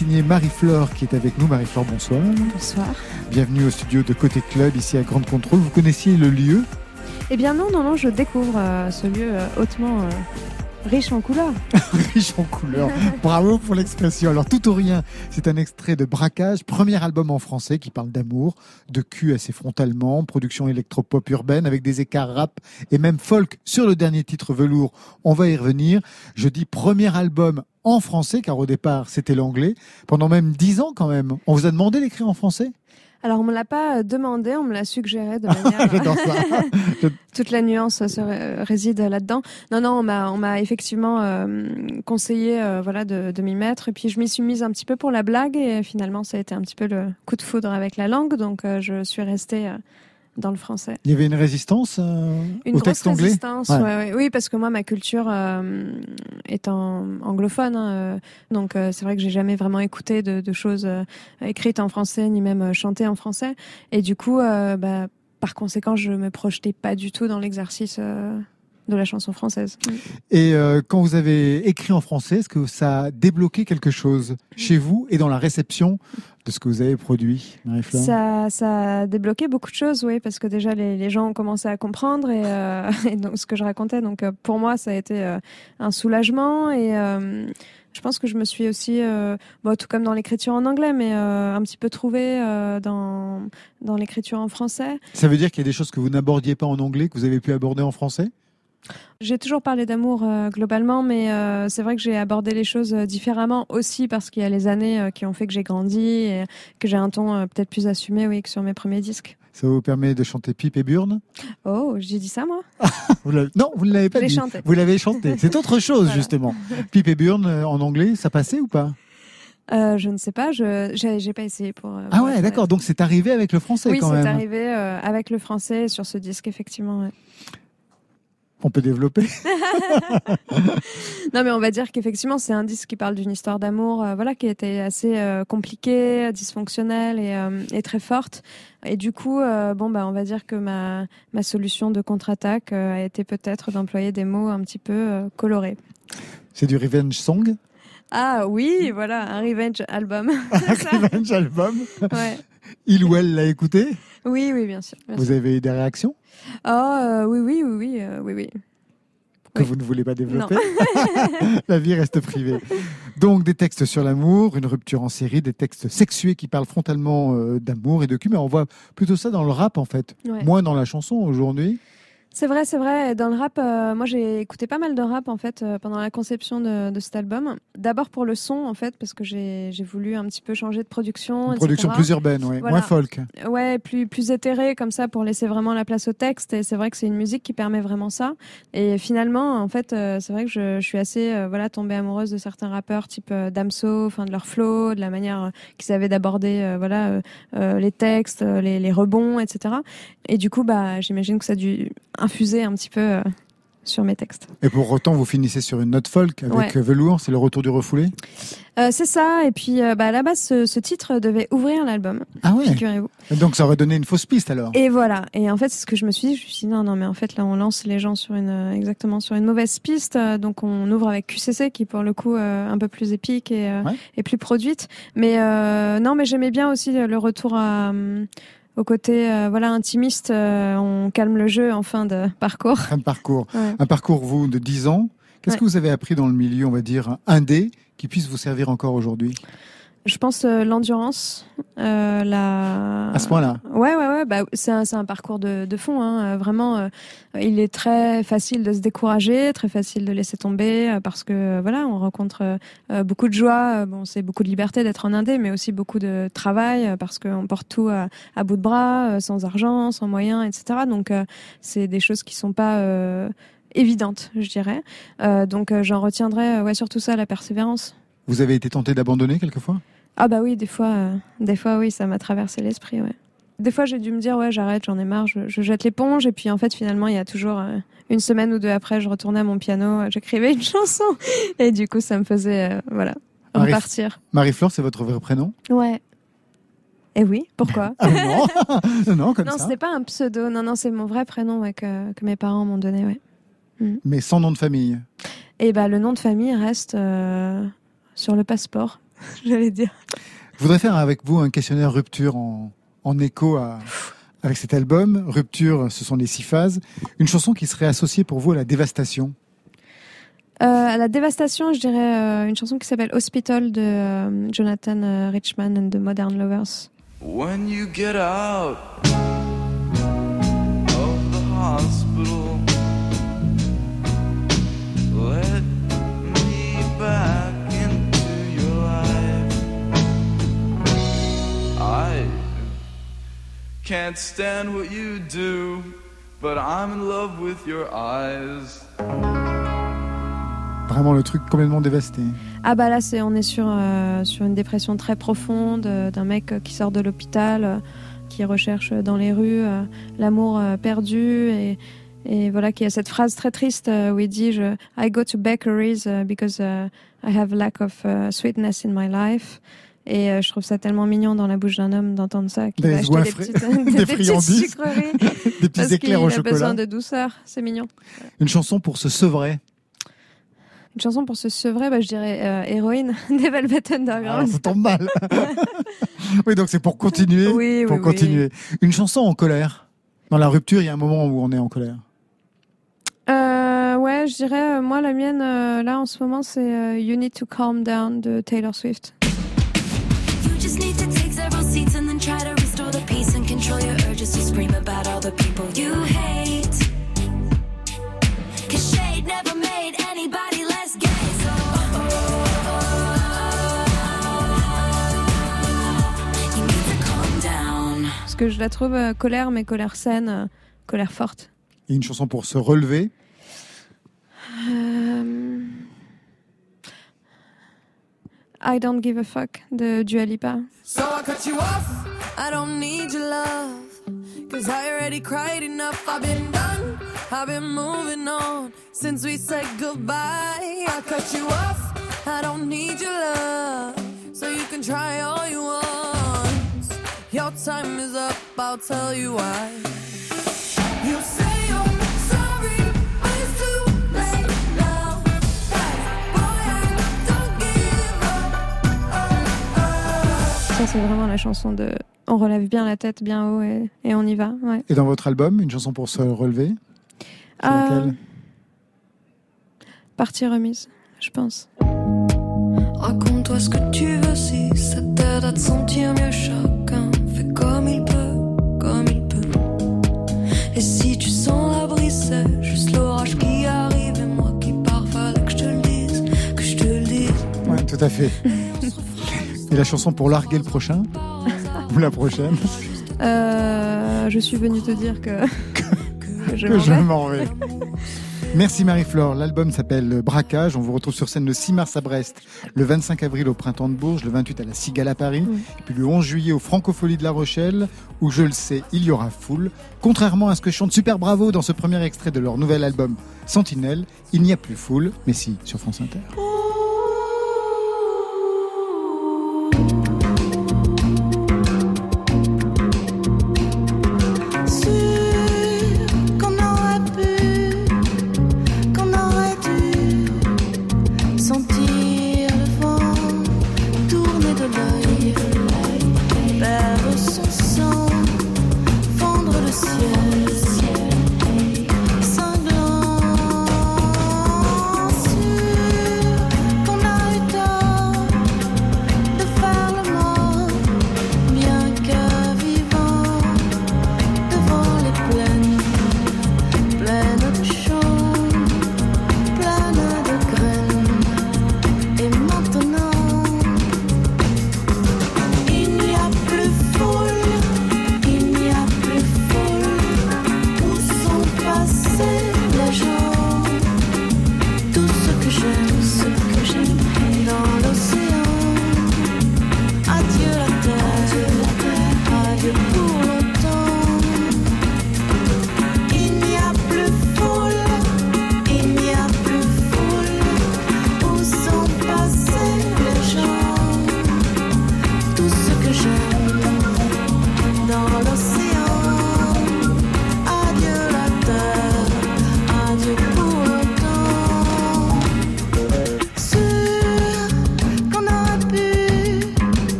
Signé Marie-Flore qui est avec nous. Marie-Flore, bonsoir. Bonsoir. Bienvenue au studio de Côté Club ici à Grande Contrôle. Vous connaissiez le lieu? Eh bien non, non, non, je découvre euh, ce lieu euh, hautement euh, riche en couleurs. riche en couleurs. Bravo pour l'expression. Alors, tout ou rien, c'est un extrait de Braquage, premier album en français qui parle d'amour, de cul assez frontalement, production électropop urbaine avec des écarts rap et même folk sur le dernier titre Velours. On va y revenir. Je dis premier album en français, car au départ, c'était l'anglais. Pendant même dix ans, quand même. On vous a demandé d'écrire en français? Alors on me l'a pas euh, demandé, on me l'a suggéré de manière. J'adore ça. Toute la nuance euh, se ré- réside là-dedans. Non, non, on m'a, on m'a effectivement euh, conseillé, euh, voilà, de, de m'y mettre. Et puis je m'y suis mise un petit peu pour la blague, et finalement ça a été un petit peu le coup de foudre avec la langue, donc euh, je suis restée euh, dans le français. Il y avait une résistance euh, Une au texte anglais résistance, Ouais. ouais, ouais. oui, parce que moi, ma culture euh, est en anglophone, hein, euh, donc euh, c'est vrai que j'ai jamais vraiment écouté de, de choses écrites en français, ni même chantées en français, et du coup, bah, par conséquent, je me projetais pas du tout dans l'exercice de la chanson française. Et euh, quand vous avez écrit en français, est-ce que ça a débloqué quelque chose chez vous et dans la réception de ce que vous avez produit, Ça, ça a débloqué beaucoup de choses, oui, parce que déjà les, les gens ont commencé à comprendre et, euh, et donc ce que je racontais. Donc euh, pour moi, ça a été euh, un soulagement et euh, je pense que je me suis aussi, euh, bon, tout comme dans l'écriture en anglais, mais euh, un petit peu trouvée euh, dans dans l'écriture en français. Ça veut dire qu'il y a des choses que vous n'abordiez pas en anglais, que vous avez pu aborder en français? J'ai toujours parlé d'amour euh, globalement, mais euh, c'est vrai que j'ai abordé les choses euh, différemment aussi parce qu'il y a les années qui ont fait que j'ai grandi et que j'ai un ton peut-être plus assumé, oui, que sur mes premiers disques. Ça vous permet de chanter Pipe et Burne? Oh, j'ai dit ça moi Vous Non, vous ne l'avez pas dit. chanté. Vous l'avez chanté. C'est autre chose, Voilà. justement. Pipe et Burne en anglais, ça passait ou pas? Euh, je ne sais pas, je j'ai j'ai pas essayé pour. euh, Ah ouais, être d'accord. Donc c'est arrivé avec le français. Oui, quand c'est même. arrivé euh, avec le français sur ce disque effectivement. ouais. On peut développer. Non, mais on va dire qu'effectivement c'est un disque qui parle d'une histoire d'amour, euh, voilà, qui était assez euh, compliquée, dysfonctionnelle et, euh, et très forte. Et du coup, bon bah on va dire que ma ma solution de contre-attaque a été peut-être d'employer des mots un petit peu colorés. C'est du revenge song, Ah oui, voilà, un revenge album. un revenge album? Ouais. Il ou elle l'a écouté? Oui, oui, bien sûr. bien Vous sûr. avez eu des réactions? Oh, euh, oui, oui, oui, oui, euh, oui, que vous ne voulez pas développer. La vie reste privée. Donc des textes sur l'amour, une rupture en série, des textes sexués qui parlent frontalement euh, d'amour et de cul, mais on voit plutôt ça dans le rap en fait, moins dans la chanson aujourd'hui. C'est vrai, c'est vrai. Dans le rap, euh, moi j'ai écouté pas mal de rap en fait euh, pendant la conception de, de cet album. D'abord pour le son en fait, parce que j'ai voulu un petit peu changer de production. Une production etc. plus urbaine, ouais, Voilà. moins folk. Ouais, plus plus éthérée comme ça pour laisser vraiment la place au texte. Et c'est vrai que c'est une musique qui permet vraiment ça. Et finalement, en fait, euh, c'est vrai que je, je suis assez voilà tombée amoureuse de certains rappeurs type Damso, enfin de leur flow, de la manière qu'ils avaient d'aborder voilà les textes, les, les rebonds, etc. Et du coup, bah j'imagine que ça a dû infuser un petit peu euh, sur mes textes. Et pour autant, vous finissez sur une note folk avec Ouais. euh, Velours, c'est le retour du refoulé? Euh, c'est ça. Et puis, euh, bah, à la base, ce, ce titre devait ouvrir l'album. Ah ouais Figurez-vous. Donc ça aurait donné une fausse piste alors? Et voilà. Et en fait, c'est ce que je me suis dit. Je me suis dit, non, non, mais en fait, là, on lance les gens sur une, exactement sur une mauvaise piste. Donc, on ouvre avec QCC, qui, pour le coup, euh, un peu plus épique et, et plus produite. Mais, non, mais j'aimais bien aussi le retour à, euh, au côté, euh, voilà, intimiste. Euh, on calme le jeu en fin de parcours. Un parcours. Ouais. Un parcours, vous, de 10 ans. Qu'est-ce Ouais. que vous avez appris dans le milieu, on va dire, indé, qui puisse vous servir encore aujourd'hui? Je pense euh, l'endurance, euh, la. À ce point-là Ouais, ouais, ouais. Bah, c'est un, un parcours de, de fond. Hein. Euh, Vraiment, euh, il est très facile de se décourager, très facile de laisser tomber, euh, parce que euh, voilà, on rencontre beaucoup de joie. Bon, c'est beaucoup de liberté d'être en indé, mais aussi beaucoup de travail, parce qu'on porte tout à, à bout de bras, sans argent, sans moyens, etc. Donc, euh, c'est des choses qui sont pas euh, évidentes, je dirais. Euh, donc, euh, j'en retiendrai, ouais, surtout ça, la persévérance. Vous avez été tenté d'abandonner quelquefois? Ah bah oui, des fois, euh, des fois oui, ça m'a traversé l'esprit, ouais. Des fois, j'ai dû me dire ouais, j'arrête, j'en ai marre, je, je jette l'éponge. Et puis en fait, finalement, il y a toujours euh, une semaine ou deux après, je retournais à mon piano, euh, j'écrivais une chanson, et du coup, ça me faisait euh, voilà Marie- repartir. Marie-Flore, c'est votre vrai prénom? Ouais. Et oui, pourquoi? Ah non Non, non, comme Non, ça. c'était pas un pseudo. Non, non, c'est mon vrai prénom ouais, que, que mes parents m'ont donné. Ouais. Mais sans nom de famille? Et bah, le nom de famille reste euh, sur le passeport. j'allais dire. Je voudrais faire avec vous un questionnaire rupture en, en écho à, avec cet album. Rupture, ce sont les six phases. Une chanson qui serait associée pour vous à la dévastation. Euh, à la dévastation, je dirais euh, une chanson qui s'appelle Hospital de euh, Jonathan Richman and the Modern Lovers. When you get out of the hospital, can't stand what you do, but I'm in love with your eyes. Vraiment le truc complètement dévasté. Ah bah là, c'est on est sur euh, sur une dépression très profonde euh, d'un mec euh, qui sort de l'hôpital, euh, qui recherche dans les rues euh, l'amour euh, perdu et et voilà qui a cette phrase très triste euh, où il dit je, I go to bakeries uh, because uh, I have lack of uh, sweetness in my life. Et euh, je trouve ça tellement mignon dans la bouche d'un homme d'entendre ça. Des va acheter des, frais- petites, des des petites friandises. Des petits parce éclairs au qu'il a besoin chocolat. de douceur. C'est mignon. Une chanson pour se sevrer. Une chanson pour se sevrer, bah, je dirais euh, Héroïne des Velvet Ah, Underground. ça tombe mal. oui, donc c'est pour continuer. Oui, pour oui, continuer. Une chanson en colère. Dans la rupture, il y a un moment où on est en colère. Euh, ouais, je dirais, euh, moi, la mienne, là, en ce moment, c'est You Need to Calm Down de Taylor Swift. Just need to take several seats and then try to restore the peace and control your urges to scream about all the people you hate. Cause shade never made anybody less gay. So, you need to calm down. Parce que je la trouve euh, colère, mais colère saine, euh, colère forte. Et une chanson pour se relever. Euh, I Don't Give a Fuck de Dua Lipa. So I cut you off. I don't need your love. Cause I already cried enough. I've been done. I've been moving on since we said goodbye. I cut you off. I don't need your love. So you can try all you want. Your time is up. I'll tell you why. You say Ça, c'est vraiment la chanson de. On relève bien la tête, bien haut et, et on y va. Ouais. Et dans votre album, une chanson pour se relever? Euh, Partie remise, je pense. Raconte-toi ce que tu veux si ça t'aide à te sentir mieux. Chacun fait comme il peut, comme il peut. Et si tu sens la brise, c'est juste l'orage qui arrive. Et moi qui pars, fallait que je te le dise, que je te le dise. Ouais, tout à fait. Et la chanson pour larguer le prochain Ou la prochaine Euh, je suis venue te dire que, que je Que m'en je vais. m'en vais. Merci Marie-Flore. L'album s'appelle Braquage. On vous retrouve sur scène le 6 mars à Brest, le 25 avril au Printemps de Bourges, le 28 à la Cigale à Paris, et puis le 11 juillet au Francofolie de La Rochelle, où je le sais, il y aura foule. Contrairement à ce que chante Super Bravo dans ce premier extrait de leur nouvel album Sentinelle, il n'y a plus foule, mais si, sur France Inter.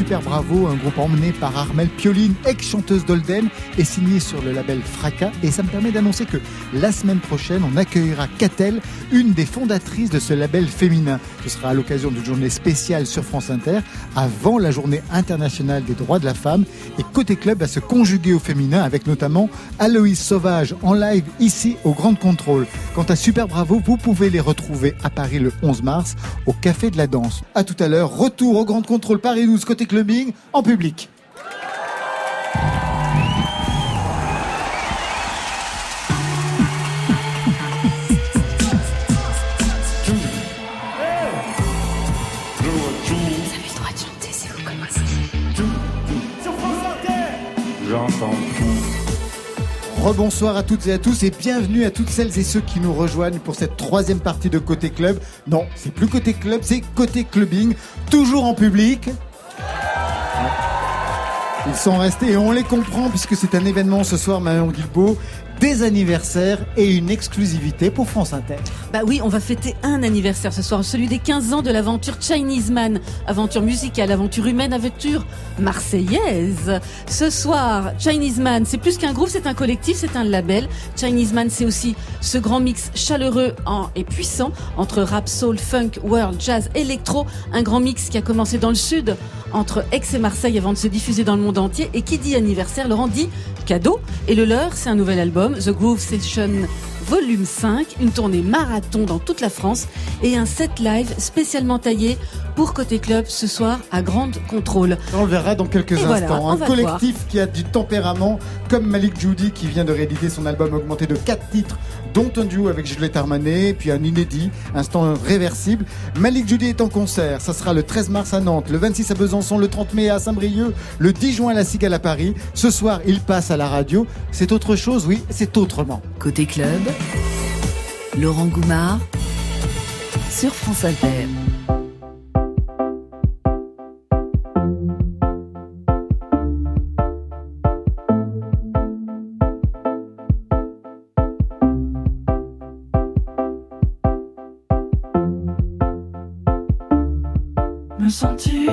Super Bravo, un groupe emmené par Armel Pioline, ex-chanteuse d'Olden, et signé sur le label Fracas. Et ça me permet d'annoncer que la semaine prochaine, on accueillera Catel, une des fondatrices de ce label féminin. Ce sera à l'occasion d'une journée spéciale sur France Inter, avant la journée internationale des droits de la femme. Et Côté Club va se conjuguer au féminin avec notamment Aloïs Sauvage en live ici au Grand Contrôle. Quant à Super Bravo, vous pouvez les retrouver à Paris le 11 mars au Café de la Danse. À tout à l'heure, retour au Grand Contrôle Paris 12 côté clubbing en public. Rebonsoir à toutes et à tous et bienvenue à toutes celles et ceux qui nous rejoignent pour cette troisième partie de Côté Club. Non, c'est plus Côté Club, c'est Côté Clubbing, toujours en public. Ils sont restés et on les comprend puisque c'est un événement ce soir, Marion Guilbeault, des anniversaires et une exclusivité pour France Inter. Bah oui, on va fêter un anniversaire ce soir, celui des 15 ans de l'aventure Chinese Man, aventure musicale, aventure humaine, aventure marseillaise. Ce soir, Chinese Man, c'est plus qu'un groupe, c'est un collectif, c'est un label. Chinese Man, c'est aussi ce grand mix chaleureux et puissant entre rap, soul, funk, world, jazz, électro, un grand mix qui a commencé dans le sud entre Aix et Marseille avant de se diffuser dans le monde entier et qui dit anniversaire, Laurent dit cadeau. Et le leur, c'est un nouvel album, The Groove Session Volume 5, une tournée marathon dans toute la France et un set live spécialement taillé pour Côté Club ce soir à Grande Contrôle. On le verra dans quelques Et instants. un collectif qui a du tempérament, comme Malik Judy qui vient de rééditer son album augmenté de 4 titres, dont un duo avec Juliette Armanet, puis un inédit, instant réversible. Malik Judy est en concert. Ça sera le 13 mars à Nantes, le 26 à Besançon, le 30 mai à Saint-Brieuc, le 10 juin à la Cigale à Paris. Ce soir, il passe à la radio. C'est autre chose, oui, c'est autrement. Côté club, Laurent Goumard sur France Inter. Sentir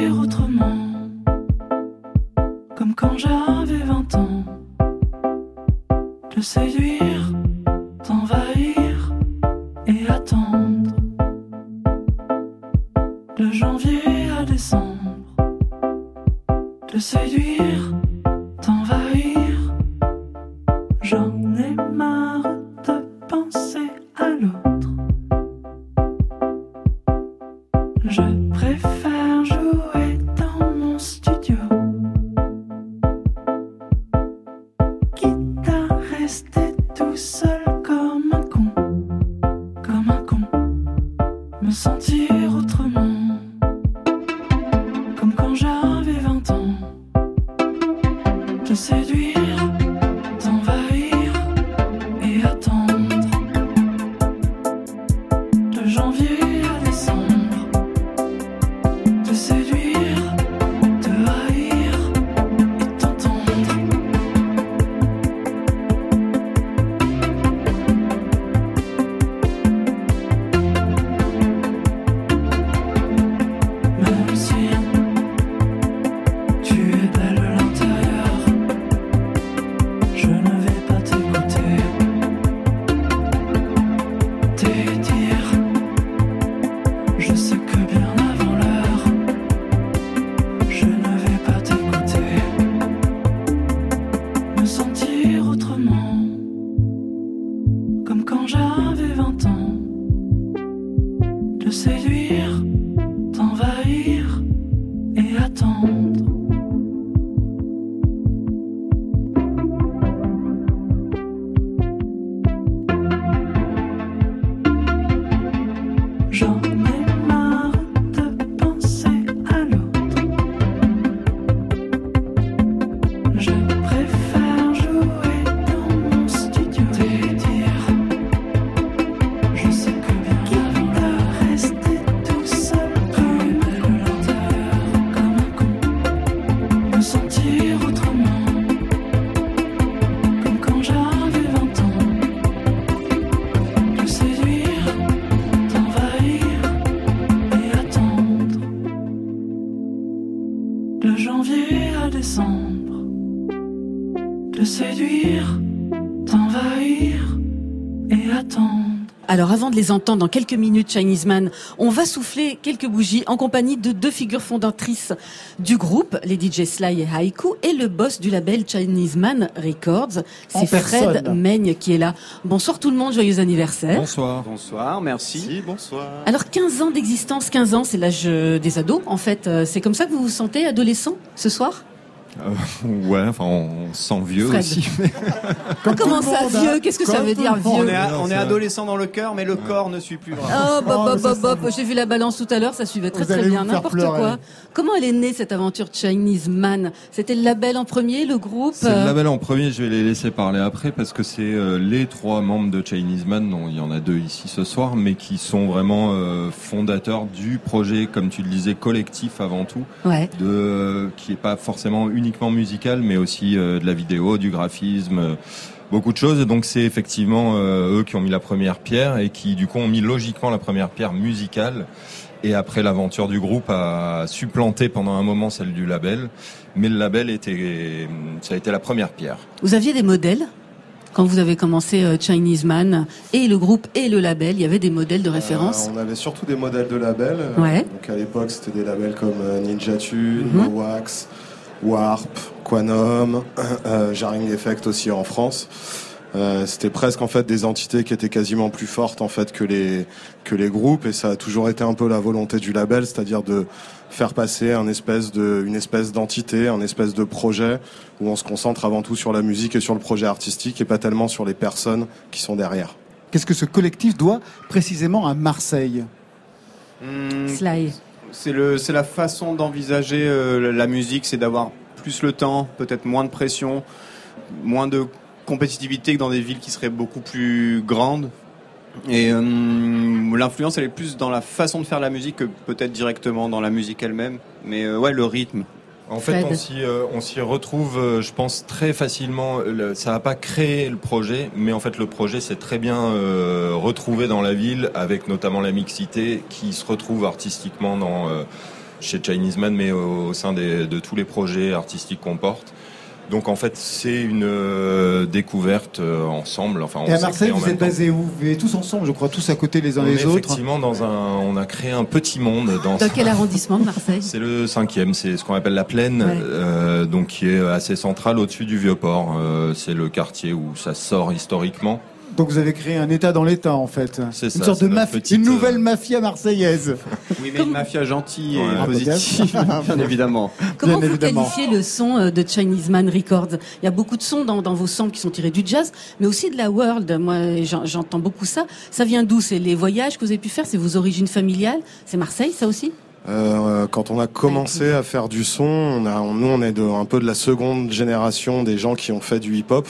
avant de les entendre dans quelques minutes, Chinese Man, on va souffler quelques bougies en compagnie de deux figures fondatrices du groupe, les DJ Sly et Haiku, et le boss du label Chinese Man Records. C'est Fred. Meigne qui est là. Bonsoir tout le monde, joyeux anniversaire. Bonsoir. Bonsoir, merci. bonsoir. Alors 15 ans d'existence, 15 ans, c'est l'âge euh, des ados. En fait, euh, c'est comme ça que vous vous sentez adolescent ce soir? Euh, ouais, enfin, on se sent vieux Fred. aussi. Comment ça, vieux Qu'est-ce que ça veut dire On vieux est, a- Non, on est adolescent dans le cœur, mais le corps ne suit plus vraiment. Oh, bop, Oh, bop, mais ça, bop, ça bop. J'ai vu la balance tout à l'heure, ça suivait très Vous très bien, n'importe quoi. Comment elle est née cette aventure Chinese Man? C'était le label en premier, le groupe C'est le euh, label en premier, je vais les laisser parler après parce que c'est euh, les trois membres de Chinese Man, dont il y en a deux ici ce soir, mais qui sont vraiment euh, fondateurs du projet, comme tu le disais, collectif avant tout, Ouais. de, euh, qui est pas forcément uniquement musical, mais aussi euh, de la vidéo, du graphisme. euh, Beaucoup de choses, donc c'est effectivement euh, eux qui ont mis la première pierre et qui du coup ont mis logiquement la première pierre musicale. Et après l'aventure du groupe a supplanté pendant un moment celle du label, mais le label était, ça a été la première pierre. Vous aviez des modèles quand vous avez commencé Chinese Man et le groupe et le label, il y avait des modèles de référence? Euh, on avait surtout des modèles de labels. Euh, Ouais. Donc à l'époque, c'était des labels comme Ninja Tune, Mhm. Wax, Warp, Quanum, euh, Jarring Effect aussi en France. Euh, c'était presque en fait des entités qui étaient quasiment plus fortes en fait que les que les groupes et ça a toujours été un peu la volonté du label, c'est-à-dire de faire passer un espèce de une espèce d'entité, un espèce de projet où on se concentre avant tout sur la musique et sur le projet artistique et pas tellement sur les personnes qui sont derrière. Qu'est-ce que ce collectif doit précisément à Marseille? Sly. C'est le, c'est la façon d'envisager euh, la musique, c'est d'avoir plus le temps, peut-être moins de pression, moins de compétitivité que dans des villes qui seraient beaucoup plus grandes. Et euh, l'influence, elle est plus dans la façon de faire la musique que peut-être directement dans la musique elle-même. Mais euh, ouais, le rythme. En fait, Fred. on s'y, euh, on s'y retrouve, euh, je pense, très facilement. Le- ça n'a pas créé le projet, mais en fait, le projet s'est très bien euh, retrouvé dans la ville, avec notamment la mixité qui se retrouve artistiquement dans, euh, chez Chinese Man, mais au, au sein des- de tous les projets artistiques qu'on porte. Donc, en fait, c'est une euh, découverte euh, ensemble. Enfin, on Et à Marseille, vous êtes basés où? Vous vivez tous ensemble, je crois, tous à côté les uns On les est autres. effectivement dans un, on a créé un petit monde dans. Dans quel arrondissement de Marseille? C'est le cinquième, c'est ce qu'on appelle la plaine, Ouais. euh, donc qui est assez central au-dessus du Vieux-Port. Euh, c'est le quartier où ça sort historiquement. Donc vous avez créé un État dans l'État, en fait. C'est Une ça, sorte c'est de mafia, petite, une nouvelle mafia marseillaise. Oui, mais une mafia gentille et Ouais. positive, bien évidemment. Comment Bien vous évidemment. qualifiez le son euh, de Chinese Man Records? Il y a beaucoup de sons dans, dans vos samples qui sont tirés du jazz, mais aussi de la world. Moi, j'en- j'entends beaucoup ça. Ça vient d'où? C'est les voyages que vous avez pu faire? C'est vos origines familiales? C'est Marseille, ça aussi? Euh, quand on a commencé à faire du son, on a, on- nous on est de, un peu de la seconde génération des gens qui ont fait du hip-hop.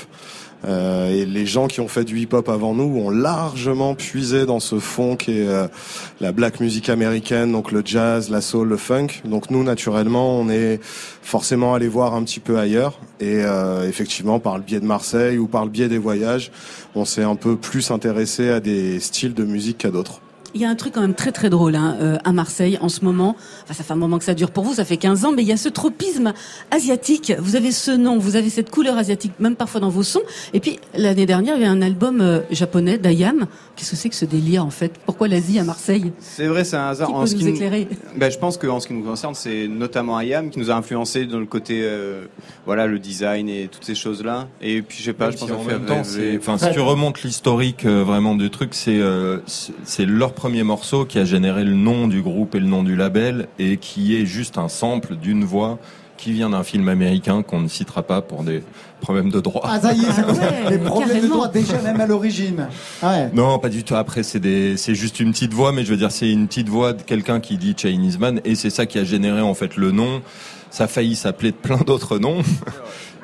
Euh, et les gens qui ont fait du hip-hop avant nous ont largement puisé dans ce fond qui est euh, la black music américaine, donc le jazz, la soul, le funk. Donc nous, naturellement, on est forcément allé voir un petit peu ailleurs. Et euh, effectivement, par le biais de Marseille ou par le biais des voyages, on s'est un peu plus intéressé à des styles de musique qu'à d'autres. Il y a un truc quand même très très drôle hein, euh, à Marseille en ce moment. Enfin, ça fait un moment que ça dure pour vous, ça fait 15 ans, mais il y a ce tropisme asiatique. Vous avez ce nom, vous avez cette couleur asiatique, même parfois dans vos sons. Et puis l'année dernière, il y a un album euh, japonais d'Ayam. Qu'est-ce que c'est que ce délire en fait? Pourquoi l'Asie à Marseille? C'est vrai, c'est un hasard. Qui en peut ce nous qui éclairer? Ben, je pense qu'en ce qui nous concerne, c'est notamment Ayam qui nous a influencé dans le côté, euh, voilà, le design et toutes ces choses-là. Et puis, je sais pas, Même je pense si en même temps, rêver. c'est- enfin, si tu remontes l'historique euh, vraiment du truc, c'est euh, c'est- c'est leur premier morceau qui a généré le nom du groupe et le nom du label, et qui est juste un sample d'une voix qui vient d'un film américain qu'on ne citera pas pour des problèmes de droit. Ah, ça y est, ouais, les problèmes de droit déjà même à l'origine. Ouais. Non, pas du tout. Après, c'est des, c'est juste une petite voix, mais je veux dire, c'est une petite voix de quelqu'un qui dit Chinese Man, et c'est ça qui a généré en fait le nom. Ça a failli s'appeler de plein d'autres noms.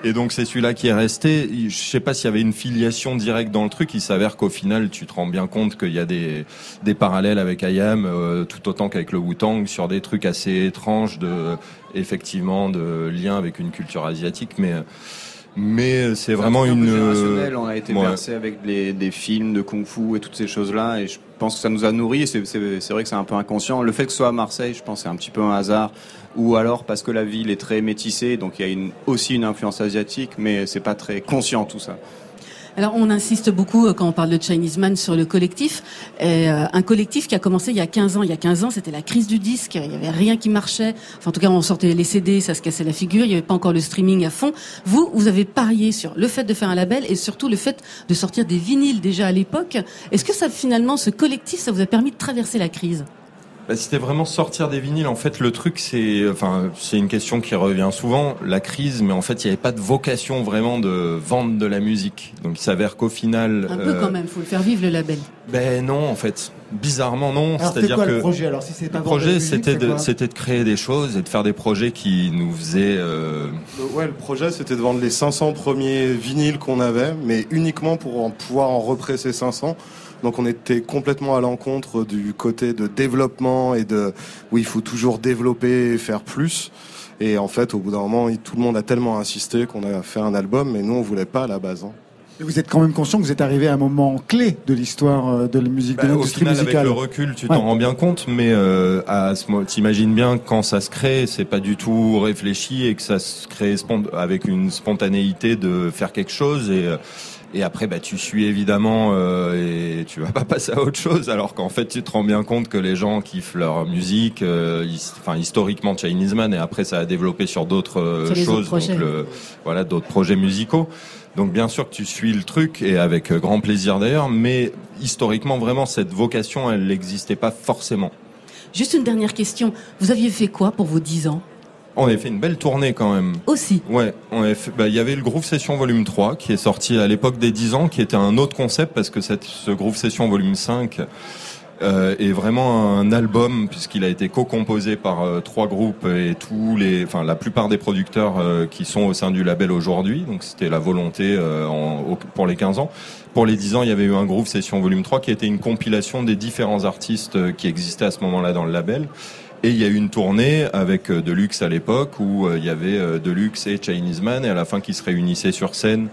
Et donc c'est celui-là qui est resté. Je sais pas s'il y avait une filiation directe dans le truc. Il s'avère qu'au final, tu te rends bien compte qu'il y a des, des parallèles avec IAM, euh, tout autant qu'avec le Wu-Tang, sur des trucs assez étranges de, effectivement, de lien avec une culture asiatique. Mais, mais c'est vraiment un peu une. générationnel. On a été Ouais. bercé avec les, des films de kung-fu et toutes ces choses-là. Et je pense que ça nous a c'est- c'est vrai que c'est un peu inconscient. Le fait que ce soit à Marseille, je pense, c'est un petit peu un hasard. Ou alors parce que la ville est très métissée, donc il y a aussi une influence asiatique, mais c'est pas très conscient tout ça. Alors on insiste beaucoup euh, quand on parle de Chinese Man sur le collectif. Euh, un collectif qui a commencé il y a 15 ans. Il y a 15 ans, c'était la crise du disque. Il y avait rien qui marchait. Enfin, en tout cas, on sortait les CD, ça se cassait la figure. Il n'y avait pas encore le streaming à fond. Vous, vous avez parié sur le fait de faire un label et surtout le fait de sortir des vinyles déjà à l'époque. Est-ce que ça finalement, ce collectif, ça vous a permis de traverser la crise? Bah, C'était vraiment sortir des vinyles. En fait, le truc, c'est, enfin, c'est une question qui revient souvent, la crise. Mais en fait, il n'y avait pas de vocation vraiment de vendre de la musique. Donc, il s'avère qu'au final, Un peu euh, quand même, faut le faire vivre le label. ben non, en fait, bizarrement non. C'est-à-dire que le projet Alors, si c'est pas le projet, c'était de, quoi c'était de créer des choses et de faire des projets qui nous faisaient. euh, Le- Ouais, le projet c'était de vendre les 500 premiers vinyles qu'on avait, mais uniquement pour en pouvoir en represser 500. Donc on était complètement à l'encontre du côté de développement et de oui, il faut toujours développer et faire plus. Et en fait, au bout d'un moment, tout le monde a tellement insisté qu'on a fait un album, mais nous on voulait pas à la base. hein. Et Vous êtes quand même conscient que vous êtes arrivé à un moment clé de l'histoire euh, de la musique, de Bah, l'industrie musicale. avec le recul, tu Ouais. t'en rends bien compte, mais euh, à ce mo- t'imagines bien quand ça se crée, c'est pas du tout réfléchi et que ça se crée avec une spontanéité de faire quelque chose et euh, et après bah tu suis évidemment euh, et tu vas pas passer à autre chose alors qu'en fait tu te rends bien compte que les gens kiffent leur musique, euh, his- enfin historiquement Chinese Man et après ça a développé sur d'autres euh, choses, donc le, voilà d'autres projets musicaux. Donc bien sûr que tu suis le truc et avec euh, grand plaisir d'ailleurs, mais historiquement vraiment cette vocation elle n'existait pas forcément. Juste une dernière question. Vous aviez fait quoi pour vos 10 ans? On avait fait une belle tournée quand même. Aussi. Ouais, on avait fait- bah, il y avait le Groove Session Volume 3 qui est sorti à l'époque des 10 ans, qui était un autre concept parce que cette, ce Groove Session Volume 5 euh, est vraiment un album puisqu'il a été co-composé par euh, trois groupes et tous les, enfin la plupart des producteurs euh, qui sont au sein du label aujourd'hui. Donc c'était la volonté euh, en- au- pour les 15 ans. Pour les 10 ans, il y avait eu un Groove Session Volume 3 qui était une compilation des différents artistes euh, qui existaient à ce moment-là dans le label. Et il y a eu une tournée avec euh, Deluxe à l'époque où euh, il y avait euh, Deluxe et Chinese Man et à la fin qui se réunissaient sur scène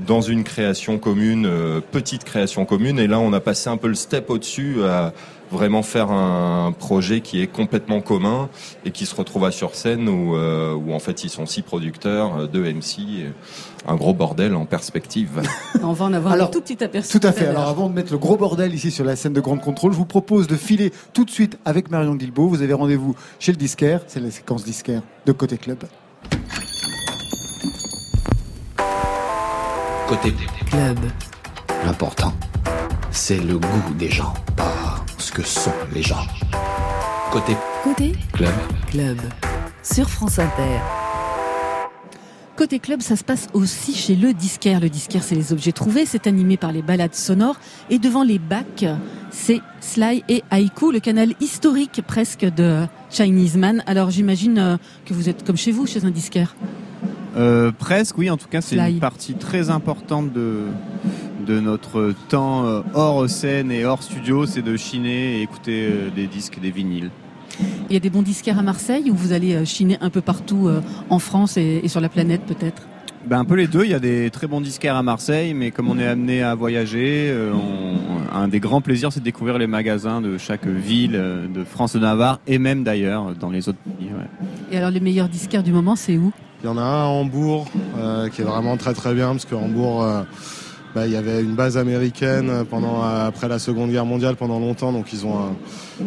dans une création commune, petite création commune. Et là, on a passé un peu le step au-dessus à vraiment faire un projet qui est complètement commun et qui se retrouve à sur scène où, euh, où en fait ils sont six producteurs, euh, deux MC, et un gros bordel en perspective. On va en avoir Alors, un tout petit aperçu. Tout à fait. Alors avant de mettre le gros bordel ici sur la scène de Grande Contrôle, je vous propose de filer tout de suite avec Marion Guilbeault. Vous avez rendez-vous chez le disquaire, c'est la séquence disquaire de Côté Club. Côté Club. L'important, c'est le goût des gens, pas ce que sont les gens. Côté Côté club. Club. Sur France Inter. Côté club, ça se passe aussi chez le disquaire. Le disquaire, c'est les objets trouvés. C'est animé par les balades sonores. Et devant les bacs, c'est Sly et Haiku, le canal historique presque de Chinese Man. Alors j'imagine euh, que vous êtes comme chez vous, chez un disquaire? Euh, presque, oui. En tout cas, c'est une partie très importante de, de notre temps euh, hors scène et hors studio, c'est de chiner et écouter euh, des disques, des vinyles. Il y a des bons disquaires à Marseille où vous allez euh, chiner un peu partout en France et, sur la planète peut-être? Ben, un peu les deux. Il y a des très bons disquaires à Marseille, mais comme on est amené à voyager, on- un des grands plaisirs, c'est de découvrir les magasins de chaque ville de France de Navarre et même d'ailleurs dans les autres pays. ouais. Et alors les meilleurs disquaires du moment, c'est où? Il y en a un à Hambourg euh, qui est vraiment très très bien parce que Hambourg, euh, bah, il y avait une base américaine pendant après la Seconde Guerre mondiale pendant longtemps, donc ils ont un-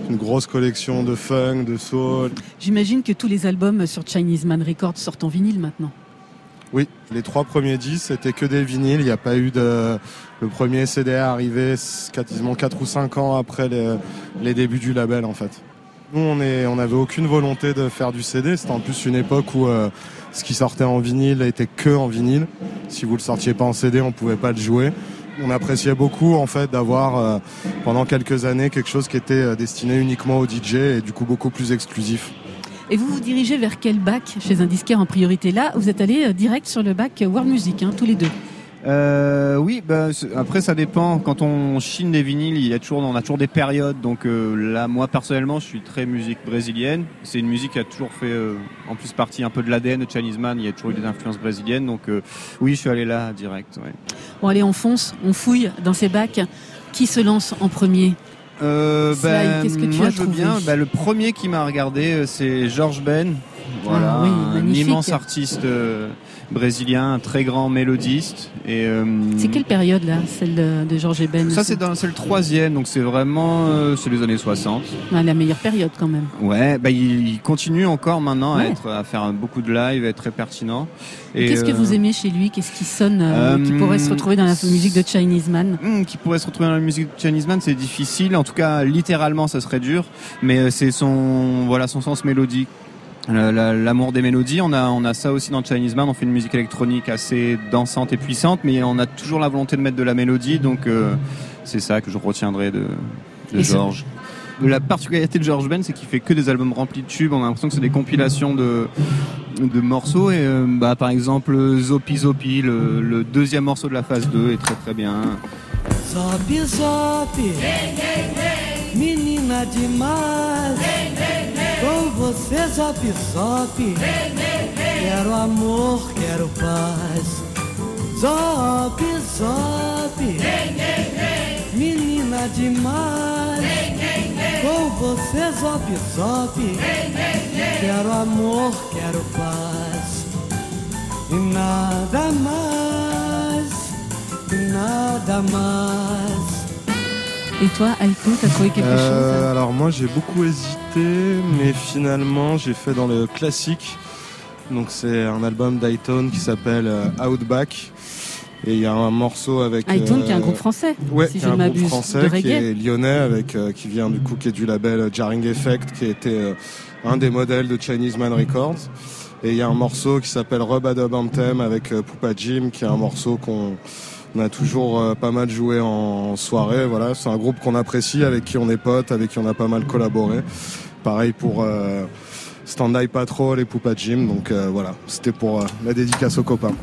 une grosse collection de funk, de soul. J'imagine que tous les albums sur Chinese Man Records sortent en vinyle maintenant. Oui, les trois premiers disques c'était que des vinyles. Il n'y a pas eu de le premier CD est arrivé quasiment 4 ou 5 ans après les, les débuts du label en fait. Nous on n'avait aucune volonté de faire du CD. C'était en plus une époque où euh, ce qui sortait en vinyle était que en vinyle. Si vous le sortiez pas en CD, on pouvait pas le jouer. On appréciait beaucoup en fait d'avoir euh, pendant quelques années quelque chose qui était euh, destiné uniquement aux DJ et du coup beaucoup plus exclusif. Et vous vous dirigez vers quel bac chez un disquaire en priorité? Là, vous êtes allé euh, direct sur le bac World Music, hein, tous les deux. Euh, oui, bah, après ça dépend. Quand on chine des vinyles, il y a toujours, on a toujours des périodes. Donc euh, là, moi personnellement, je suis très musique brésilienne. C'est une musique qui a toujours fait, euh, en plus partie un peu de l'ADN de Chinese Man. Il y a toujours eu des influences brésiliennes. Donc euh, oui, je suis allé là direct. ouais. Bon, allez, on fonce, on fouille dans ces bacs. Qui se lance en premier? Euh, ben, qu'est-ce que tu moi, as je veux trouvé? bien. Ben, le premier qui m'a regardé, euh, c'est George Ben. Voilà, Ah oui, un immense artiste euh, brésilien, un très grand mélodiste. Et euh, C'est quelle période là, celle de, de Georges Eben ça c'est dans c'est le troisième, donc c'est vraiment euh, c'est les années 60. Ouais, la meilleure période quand même. Ouais, bah il, il continue encore maintenant à Ouais. être à faire beaucoup de live, à être très pertinent. Et, Qu'est-ce que euh, vous aimez chez lui? Qu'est-ce qui sonne, qui pourrait se retrouver dans la musique de Chinese Man? Hmm, qui pourrait se retrouver dans la musique de Chinese Man, c'est difficile. En tout cas, littéralement, ça serait dur. Mais c'est son, voilà, son sens mélodique. La- la- L'amour des mélodies, on a, on a ça aussi dans Chinese Man. On fait une musique électronique assez dansante et puissante, mais on a toujours la volonté de mettre de la mélodie. Donc, euh, c'est ça que je retiendrai de, de Georges. La particularité de George Ben, c'est qu'il fait que des albums remplis de tubes. On a l'impression que c'est des compilations de, de morceaux. Et euh, bah, par exemple, Zopi Zopi, le, le deuxième morceau de la phase 2 est très très bien. Zop, zop, menina demais. Com você, zop, zop. Quero amor, quero paz. Zop, zop, menina demais. Com você, zop, zop. Quero amor, quero paz. E nada mais, e nada mais. Et toi, Aiko, t'as trouvé quelque Euh, chose Alors moi j'ai beaucoup hésité, mais finalement j'ai fait dans le classique. Donc c'est un album d'Iton qui s'appelle euh, Outback. Et il y a un morceau avec. Iton, qui est un euh, groupe français, Ouais, si qui est je un groupe français de qui est lyonnais, avec euh, qui vient du coup qui est du label euh, Jarring Effect, qui était euh, un des modèles de Chinese Man Records. Et il y a un morceau qui s'appelle Rub Anthem avec euh, Poupa Jim, qui est un morceau qu'on on a toujours euh, pas mal joué en soirée. Voilà, c'est un groupe qu'on apprécie, avec qui on est potes, avec qui on a pas mal collaboré. Pareil pour euh, Stand Eye Patrol et Poupa Jim. Donc euh, voilà, c'était pour euh, la dédicace aux copains.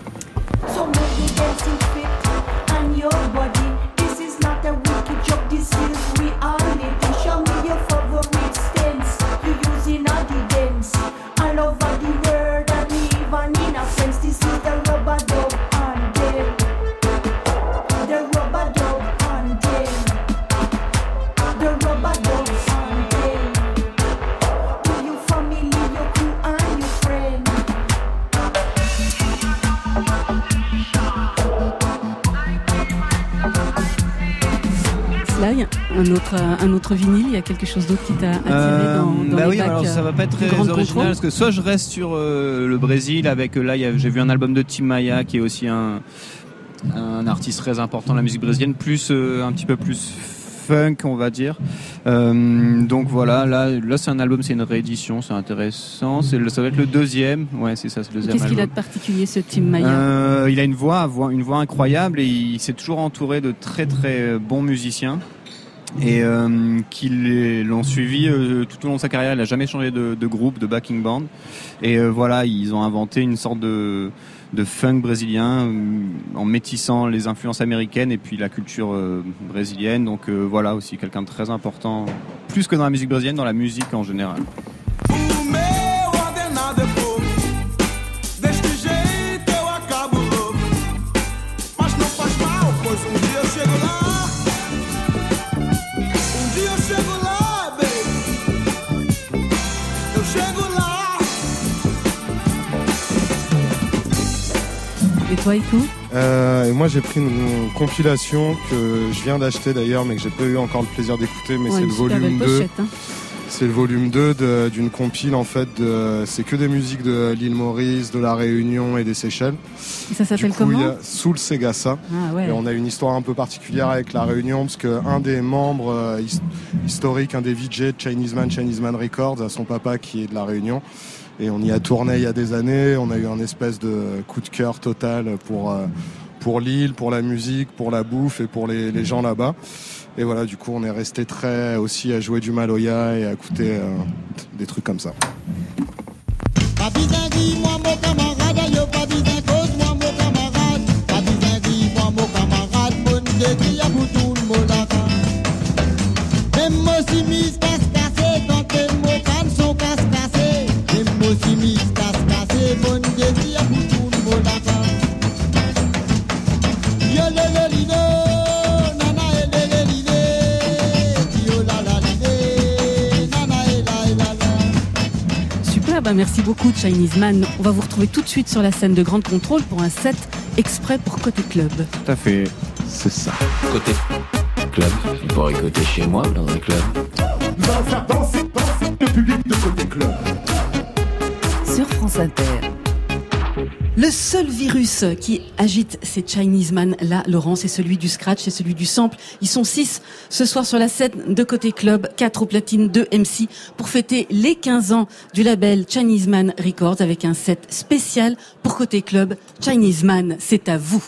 Un autre, un autre vinyle, il y a quelque chose d'autre qui t'a attiré Euh, dans, dans bah les oui, alors ça euh, va pas être très original Contrôle parce que soit je reste sur euh, le Brésil avec euh, là j'ai vu un album de Tim Maya qui est aussi un un artiste très important de la musique brésilienne plus euh, un petit peu plus funk on va dire. Euh, donc voilà là là c'est un album c'est une réédition c'est intéressant. C'est ça va être le deuxième. Ouais c'est ça c'est le deuxième Qu'est-ce qu'il a de particulier ce Tim Maya Euh, il a une voix, voix- une voix incroyable et il s'est toujours entouré de très très bons musiciens et euh, qui l'ont suivi euh, tout au long de sa carrière. Il n'a jamais changé de, de groupe, de backing band. Et euh, voilà, ils ont inventé une sorte de, de funk brésilien euh, en métissant les influences américaines et puis la culture euh, brésilienne. Donc euh, voilà aussi quelqu'un de très important, plus que dans la musique brésilienne, dans la musique en général. Et Euh, et moi j'ai pris une compilation que je viens d'acheter d'ailleurs mais que j'ai pas eu encore le plaisir d'écouter mais Ouais, c'est le volume belle 2 pochette, hein. c'est le volume 2 de- d'une compile en fait de- c'est que des musiques de l'île Maurice de la Réunion et des Seychelles Et ça s'appelle il comment a Soul Segassa Ah ouais. et on a une histoire un peu particulière avec la Réunion parce que un des membres euh, his- historiques un des VJ de Chinese Man Chinese Man Records a son papa qui est de la Réunion et on y a tourné il y a des années. On a eu un espèce de coup de cœur total pour, euh, pour l'île, pour la musique, pour la bouffe et pour les, gens là-bas. Et voilà, du coup, on est resté très aussi à jouer du maloya et à écouter euh, des trucs comme ça. Bah merci beaucoup Chinese Man. On va vous retrouver tout de suite sur la scène de Grande Contrôle pour un set exprès pour Côté Club. Tout à fait. C'est ça. Côté club. On pourrait écouter chez moi dans un club. Va faire danser, danser le public de côté club. Sur France Inter. Le seul virus qui agite ces Chinese Man là, Laurent, c'est celui du scratch, c'est celui du sample. Ils sont six ce soir sur la scène de côté club, quatre au platine, deux MC pour fêter les 15 ans du label Chinese Man Records avec un set spécial pour côté club. Chinese Man, c'est à vous.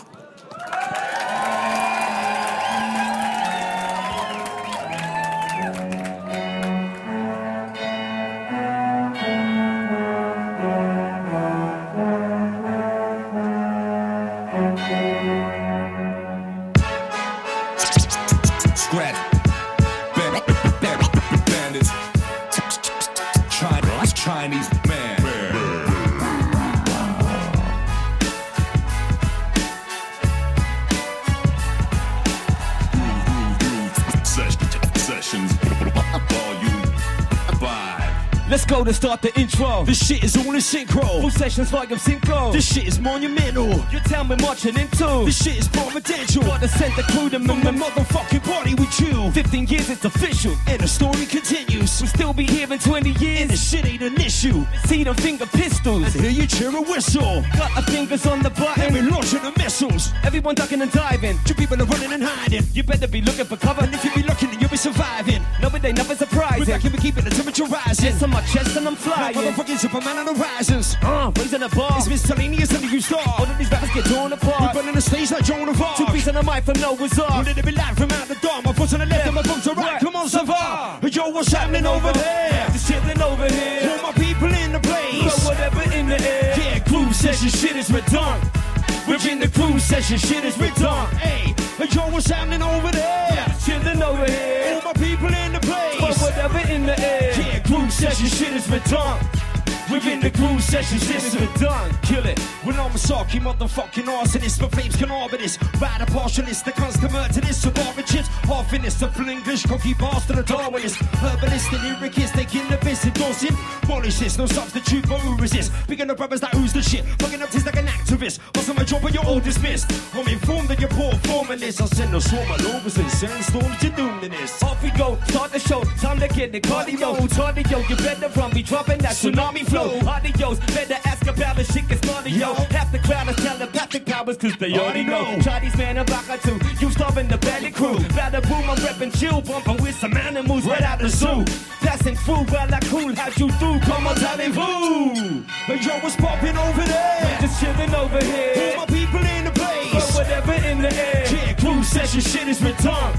This shit is all in synchro. Full sessions like I'm synchro. This shit is monumental. You tell me marching into. This shit is providential. Gotta send the crew to my motherfucking party with you. 15 years it's official, and the story continues. We'll still be here in 20 years, and the shit ain't an issue. See them finger pistols, and hear you cheer and whistle. Got our fingers on the button, and we launching the missiles. Everyone ducking and diving. Two people are running and hiding. You better be looking for cover, and if you be looking, then you'll be surviving. No, it ain't nothing surprising. We're back and we keeping the temperature rising. Yes, on my chest and I'm flying. No, motherfucking Superman on the rises. Uh, raising the bar. It's miscellaneous and you star. All of these rappers get torn apart. We're running the stage like Joan of Arc. Two beats on the mic from Noah's Ark. Ready to be live from out the door. My foot's on the left and my bum's on right. Come on, Savar. Yo, what's happening over there? Just chilling over here. All my people in the place. Throw whatever in the air. Yeah, groove session shit is redone. We're in the cruise session, shit is redone. Hey, yo, what's happening over there? Chilling over here. All my people in the place. Throw whatever in the air. Yeah, groove session, shit is redone. We're in the groove session, shit is redone. Kill it. When I'm a socky motherfucking arsonist, but flames can arbor this. Ride a partialist, the constant murder this. Surviving chips, half in this. A full English, cocky bastard, a Darwinist. Herbalist and lyricist, taking the piss, endorsing. Polish this, no substitute for who resist. Picking up rappers that who's the shit. Fucking up this like an activist. Also my job, but you're all dismissed. I'm informed that you're poor this. I'll send a swarm of lovers and sandstorms to doom in this. Off we go, start the show. Time to get the cardio. Cardio, you better run, be dropping that tsunami flow. Adios, better ask about the shit gets started, yo. Half the crowd is telepathic powers, cause they oh, already know. Chinese man and Baka too. You starving the belly crew. Bada boom, I'm repping chill, bumpin' with some animals right out the zoo. Passing through, while I cool, how'd you do? Come on, tell me who. Hey, yo, what's popping over there? We're Just chillin' over here. All my people in the place. Throw whatever in the air. Yeah, crew session shit is redone.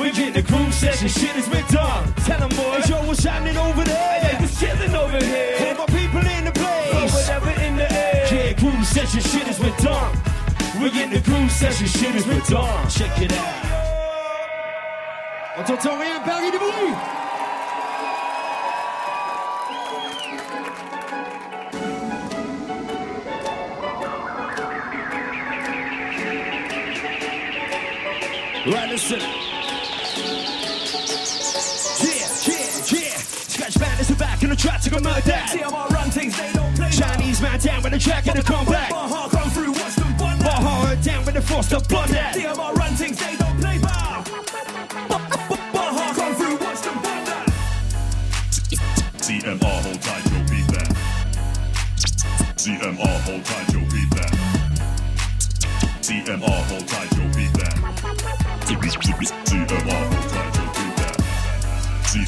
We get the groove session, shit is redone. Tell them boys, yo, what's happening over there? Hey, just chilling over here. All my people in the place. Throw whatever in the air. Yeah, groove session, shit is redone. We get the groove session, shit is redone. Check it out. On t'entend rien, Paris du bruit. Right, listen. Back and the track to go murder. TMR run things they don't play. Chinese man down with the track and the comeback. Baha come through, watch them bun that. Baha down with the force to blunt that. TMR run things they don't play. Bah. Baha come through, watch them bun that. CMR, hold tight, yo, beat that. CMR, hold tight, yo, beat that. CMR, hold tight, yo, beat that. CMR,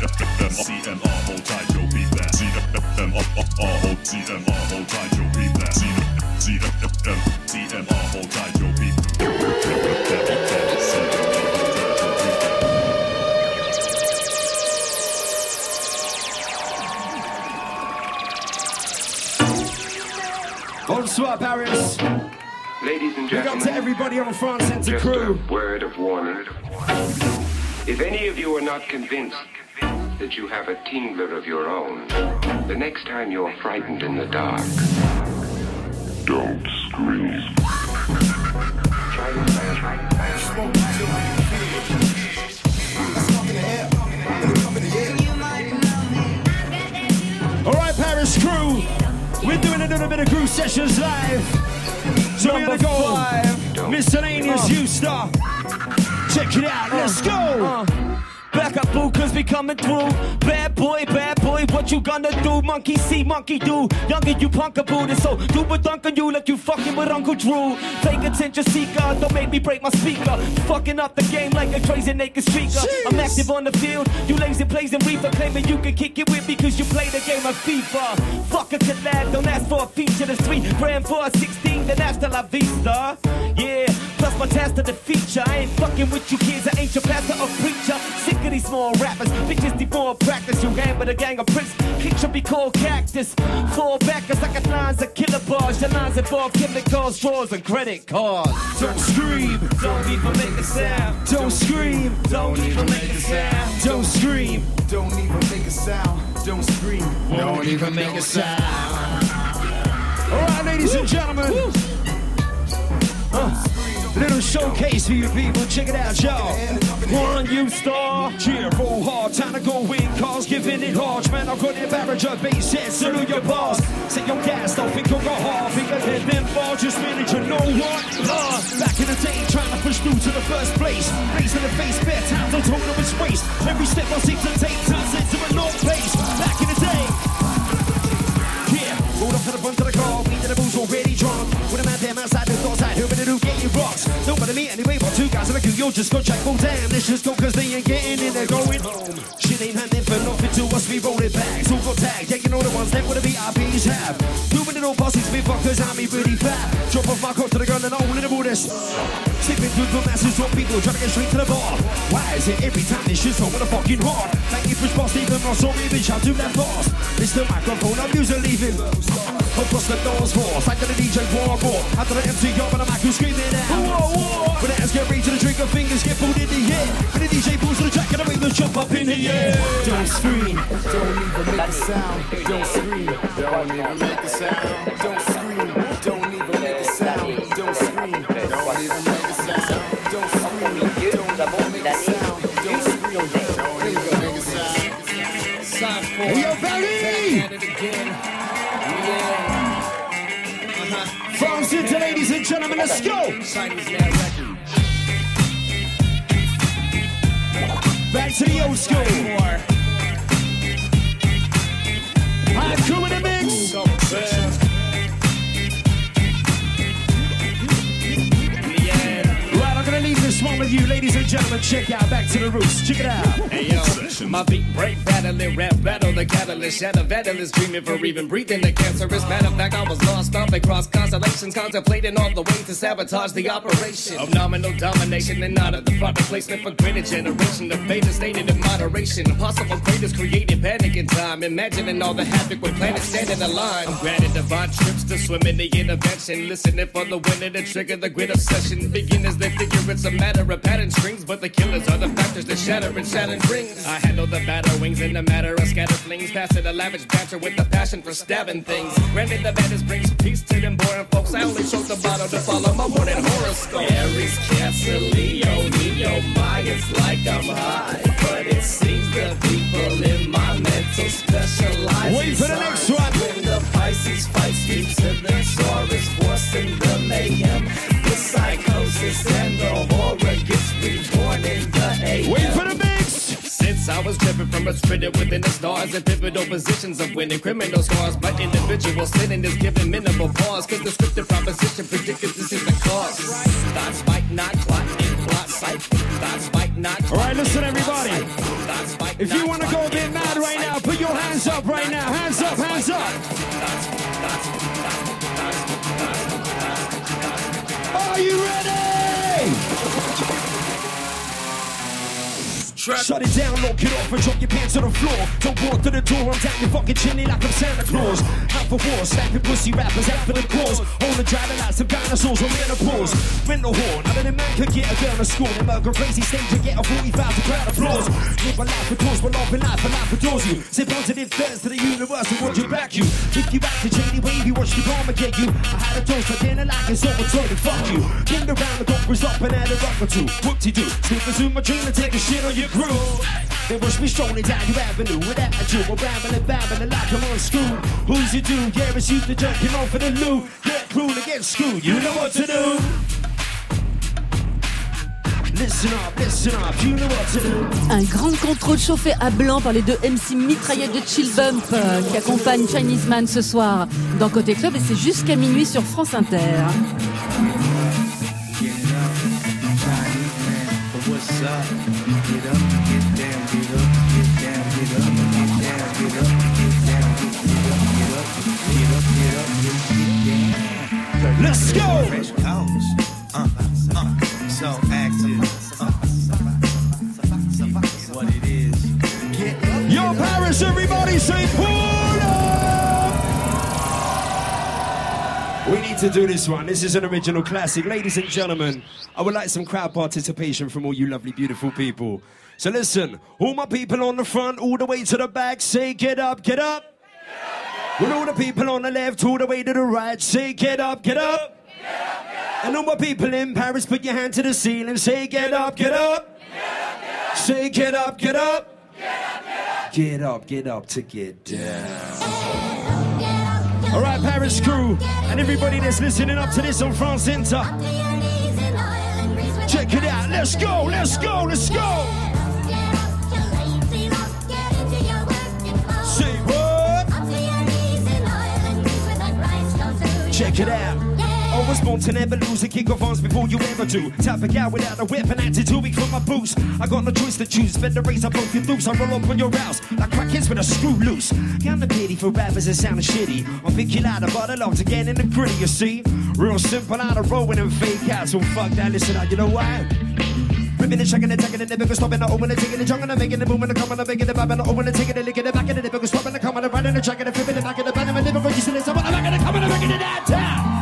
CMR, hold tight, yo, beat that. CMR, hold CMR, hold tight, yo, beat that. CMR, hold tight, yo, beat Bonsoir, Paris. Ladies and Big up to everybody on the France Center crew. word of warning. If any of you are not convinced that you have a tingler of your own, the next time you're frightened in the dark, don't scream. All right, Paris crew. We're doing a little bit of groove sessions live. So we're gonna go live, miscellaneous you star. Check it out, let's go. Uh, uh. Back up, boo, cause we coming through. Bad boy, bad boy, what you gonna do? Monkey see, monkey do. Younger, you punk a booty, so do what dunk on you like you fucking with Uncle Drew. Fake attention seeker, don't make me break my speaker. Fucking up the game like a crazy naked streaker. I'm active on the field, you lazy plays and reaper, claiming you can kick it with me cause you play the game of FIFA. Fuck a collab, don't ask for a feature that's sweet. Brand for a 16, then hasta la vista. Yeah, plus my task to the feature. I ain't fucking with you kids, I ain't your pastor or preacher. Sick of these small rappers, bitches need more practice. You hang with a gang of pricks, kick should be called cactus. Fall backers like a lines of killer bars. Your lines involve chemicals, drawers, and credit cards. Don't scream, don't even make a sound. Don't scream, don't even make a sound. Don't scream, don't even make a sound. Don't scream, don't even make a sound. All right, ladies and gentlemen. Uh, little showcase for you people. Check it out, y'all. One you star. Cheer, roll hard. Time to go in. Cars giving it large. Man, I've got it average of bass head. Salute your boss. Say your gas, don't think you'll go hard. Think ahead, then fall. Just manage, you know what? Uh, back in the day, trying to push through to the first place. Race in the face, bare times, don't total its waste. Every step I seem to take turns into a long pace. Back in the day. Yeah, rolled up to the front of the car, we did the booze already drunk. With a man damn outside the door side, who better do but like you, you'll just go check. Well, damn, let's just go, cause they ain't getting in, they're going home. Shit ain't happening for nothing to us, we roll it back. So got tagged, yeah, you know the ones that would the VIPs have. Two minute old bosses, big fuckers, I'm me really fat. Drop off my coat to the gun and all in the borders. Sipping through the masses of people, trying to get straight to the bar. Why is it every time this shit's with a fucking heart? Thank you for boss, even Ross, or even shout to that boss. It's the microphone, I'm using leaving. Across the doors force, like the DJ war war. After the MC up and the mic who's screaming out. Whoa, whoa. When the hands get ready to the trigger, fingers get pulled in the air. When the DJ pulls to the track and the ring, jump up in the air. Don't scream, don't even make a sound. Don't scream, don't even make a sound. Don't scream, don't even make a sound. Don't scream, don't even make a sound. Don't scream, don't even make a sound. Don't scream, don't even make a sound. Hey, yo, Barry! From City, ladies and gentlemen, let's go! Back to the old school. Crew in the mix. One with you, ladies and gentlemen. Check out Back to the Roots. Check it out. Hey yo, my beat break, battling, rap battle, the catalyst, shadow catalyst, dreaming for even breathing the cancerous. Matter fact, I was lost up across constellations, contemplating all the ways to sabotage the operation of nominal domination and not of the proper placement for greater generation. The fate is stated in moderation. Impossible greatest created panic in time, imagining all the havoc when planets stand in a line. I'm granted divine trips to swim in the intervention, listening for the winner to trigger the grid obsession. Beginners they figure it's a matter of pattern strings, but the killers are the factors that shatter and shatter rings. I handle the batter wings in a matter of scattered flings, passing a lavish banter with a passion for stabbing things. Granted, the madness brings peace to them boring folks. I only chose the bottle to follow my morning horoscope. Aries, Cancer, Leo, Neo, my it's like I'm high, but it seems the people in my mental specialize. Wait for the next one. When the Pisces fights me to the Taurus, forcing the mayhem, the psychosis and the horror gets reborn in the AM. Wait for the mix. Since I was driven from restricted within the stars and pivotal positions of winning criminal scars, my individual sitting is giving minimal pause. Cause the scripted proposition predicted this is the cause. Thoughts might not clot in plot sight. Thoughts might not All right, listen, everybody. If you want to go a bit mad right now, put your hands up right now. Hands up, hands up. Are you ready? Shut it down, lock it off and drop your pants on the floor. Don't walk to the door, I'm down your fucking chimney like I'm Santa Claus. Out for war, slapping pussy rappers out for the cause. On the driving lights, some dinosaurs on menopause. Rent the horn, none of them man could get a girl to school. Them go crazy stage and get a 45 to crowd applause. Live a life for cause, but love in life, and life adores you. Say positive thirds to the universe and would you back you? If you back to Janie Wavy, watch the karma get you. I had a toast for dinner like it's over, me fuck you. Been around the was up and had a rock or two. Whoop-de-doo, sneak a zoom, my dream and take a shit on your groove. They watch me strolling down your avenue with attitude. We're rambling, babbling like I'm on school. Who's you do? Yeah, it's you the junk him on for the loot. Get cruel and get screwed. You you know what to do. Un grand contrôle chauffé à blanc par les deux MC mitraillettes de Chill Bump euh, qui accompagnent Chinese Man ce soir dans Côté Club et c'est jusqu'à minuit sur France Inter. Let's go. Fresh coats, uh, uh, so active. Uh, what it is. Yo, Paris, everybody say pull We need to do this one. This is an original classic. Ladies and gentlemen, I would like some crowd participation from all you lovely, beautiful people. So listen, all my people on the front, all the way to the back, say get up, get up. With all the people on the left, all the way to the right, say get up, get up. And all my people in Paris, put your hand to the ceiling, say get up, get up. Say get up, get up. Get up, get up to get down. All right, Paris crew, and everybody that's listening up to this on France Inter. Check it out. Let's go, let's go, let's go. Say what? Check it out. I was born to never lose a kick of arms before you ever do. Tap a gal without a weapon, too weak for my boots. I got no choice to choose. The race, I broke your loose. I roll up on your house like crackheads with a screw loose. The pity for rappers that sound shitty. I'm thinking out about a love to get in the gritty, you see. Real simple, out of rolling and fake out. So fuck that, listen out, you know why? Ripping and checking and taking it, never stopping, not open and taking it, and I'm making it, moving and I'm coming and making the it, babbing, not open and taking it, licking it, back in it, never stopping and coming and running and checking and flipping it back in the band, and never going to see this, I'm in it, coming and making it downtown.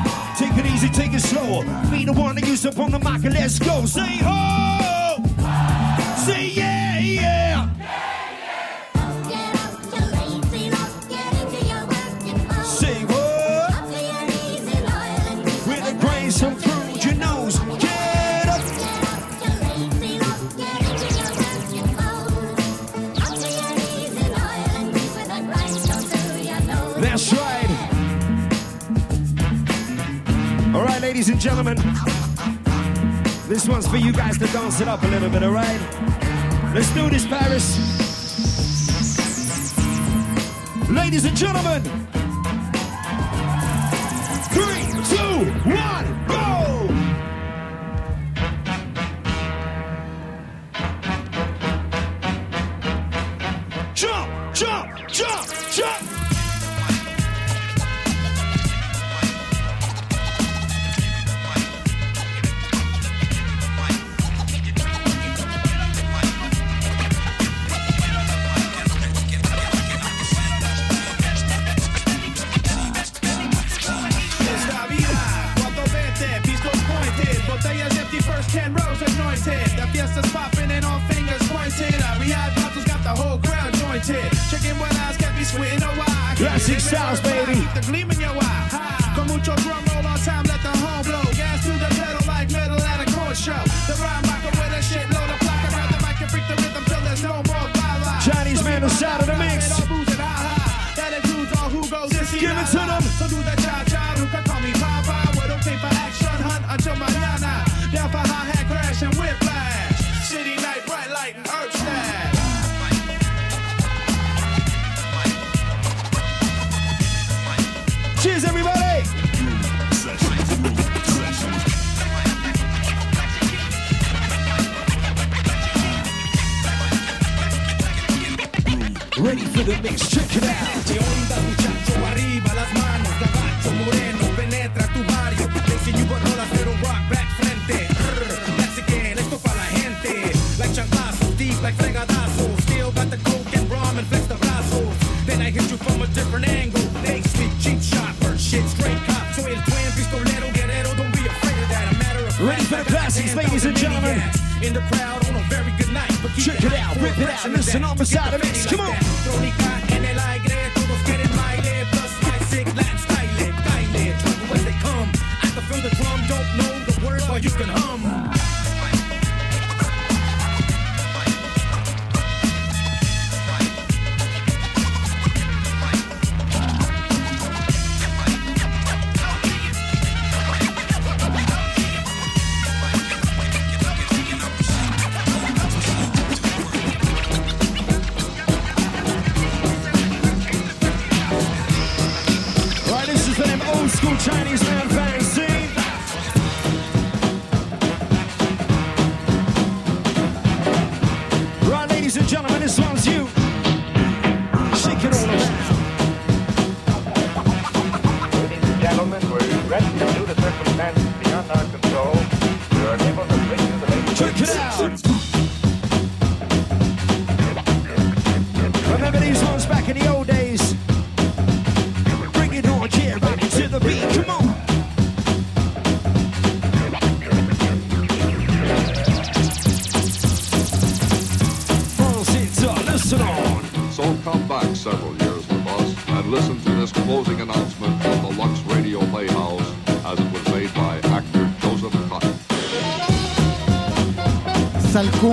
It easy, take it slow. Be the one to use up on the mic and let's go. Say ho! Say yeah, yeah! Say All right, ladies and gentlemen. This one's for you guys to dance it up a little bit, all right? Let's do this, Paris. Ladies and gentlemen. Three, two, one, go! Jump, jump, jump, jump! limited. Chicken eyes can't be sweet, no why. Classic sounds, baby. The mix, check it out. ¿Qué onda, muchacho? Arriba las manos, gabacho moreno, penetra tu barrio. Making you but rolas, pero rock back frente. Rrr, Mexican, esto pa' la gente. Like chanclazos, deep like fregadazos. Still got the coke and rum and flex the brazos. Then I hit you from a different angle. They speak cheap shot, first shit, straight cop. So el twin pistolero, guerrero, don't be afraid of that. A matter of Ready for the I got the classics, ladies and gentlemen. In the crowd on a very good night. But Check it out, rip it out, and listen on the Get side of the mix, come on.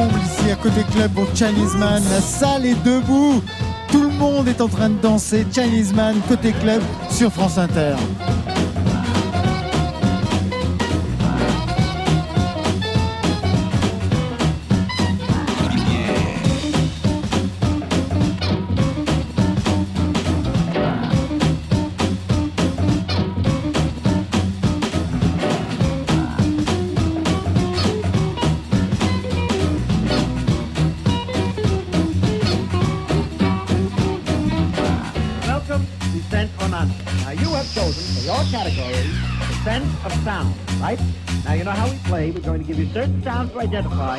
Ici à côté club au Chinese Man. La salle est debout. Tout le monde est en train de danser Chinese Man côté club sur France Inter. Identify.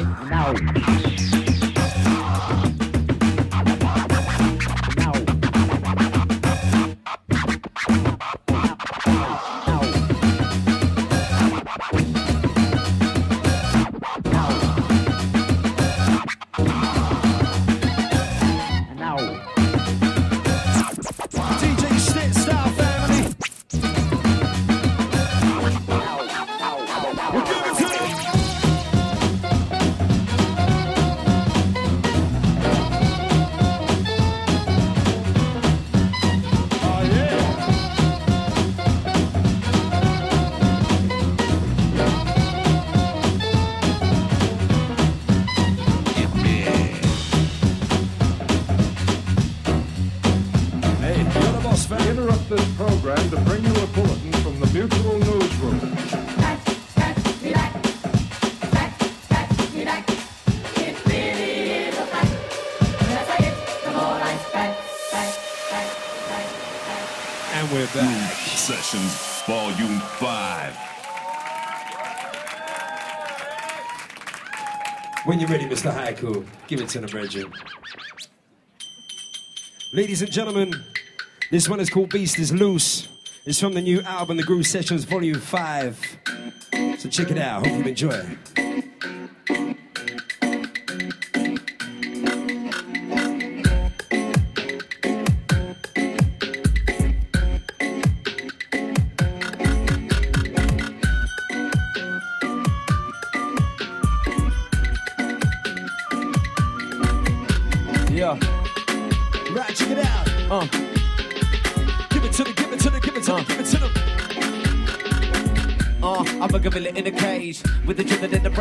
Give it to the brethren. Ladies and gentlemen, this one is called Beast is Loose. It's from the new album, The Groove Sessions Volume 5. So check it out. Hope you enjoy. Yeah.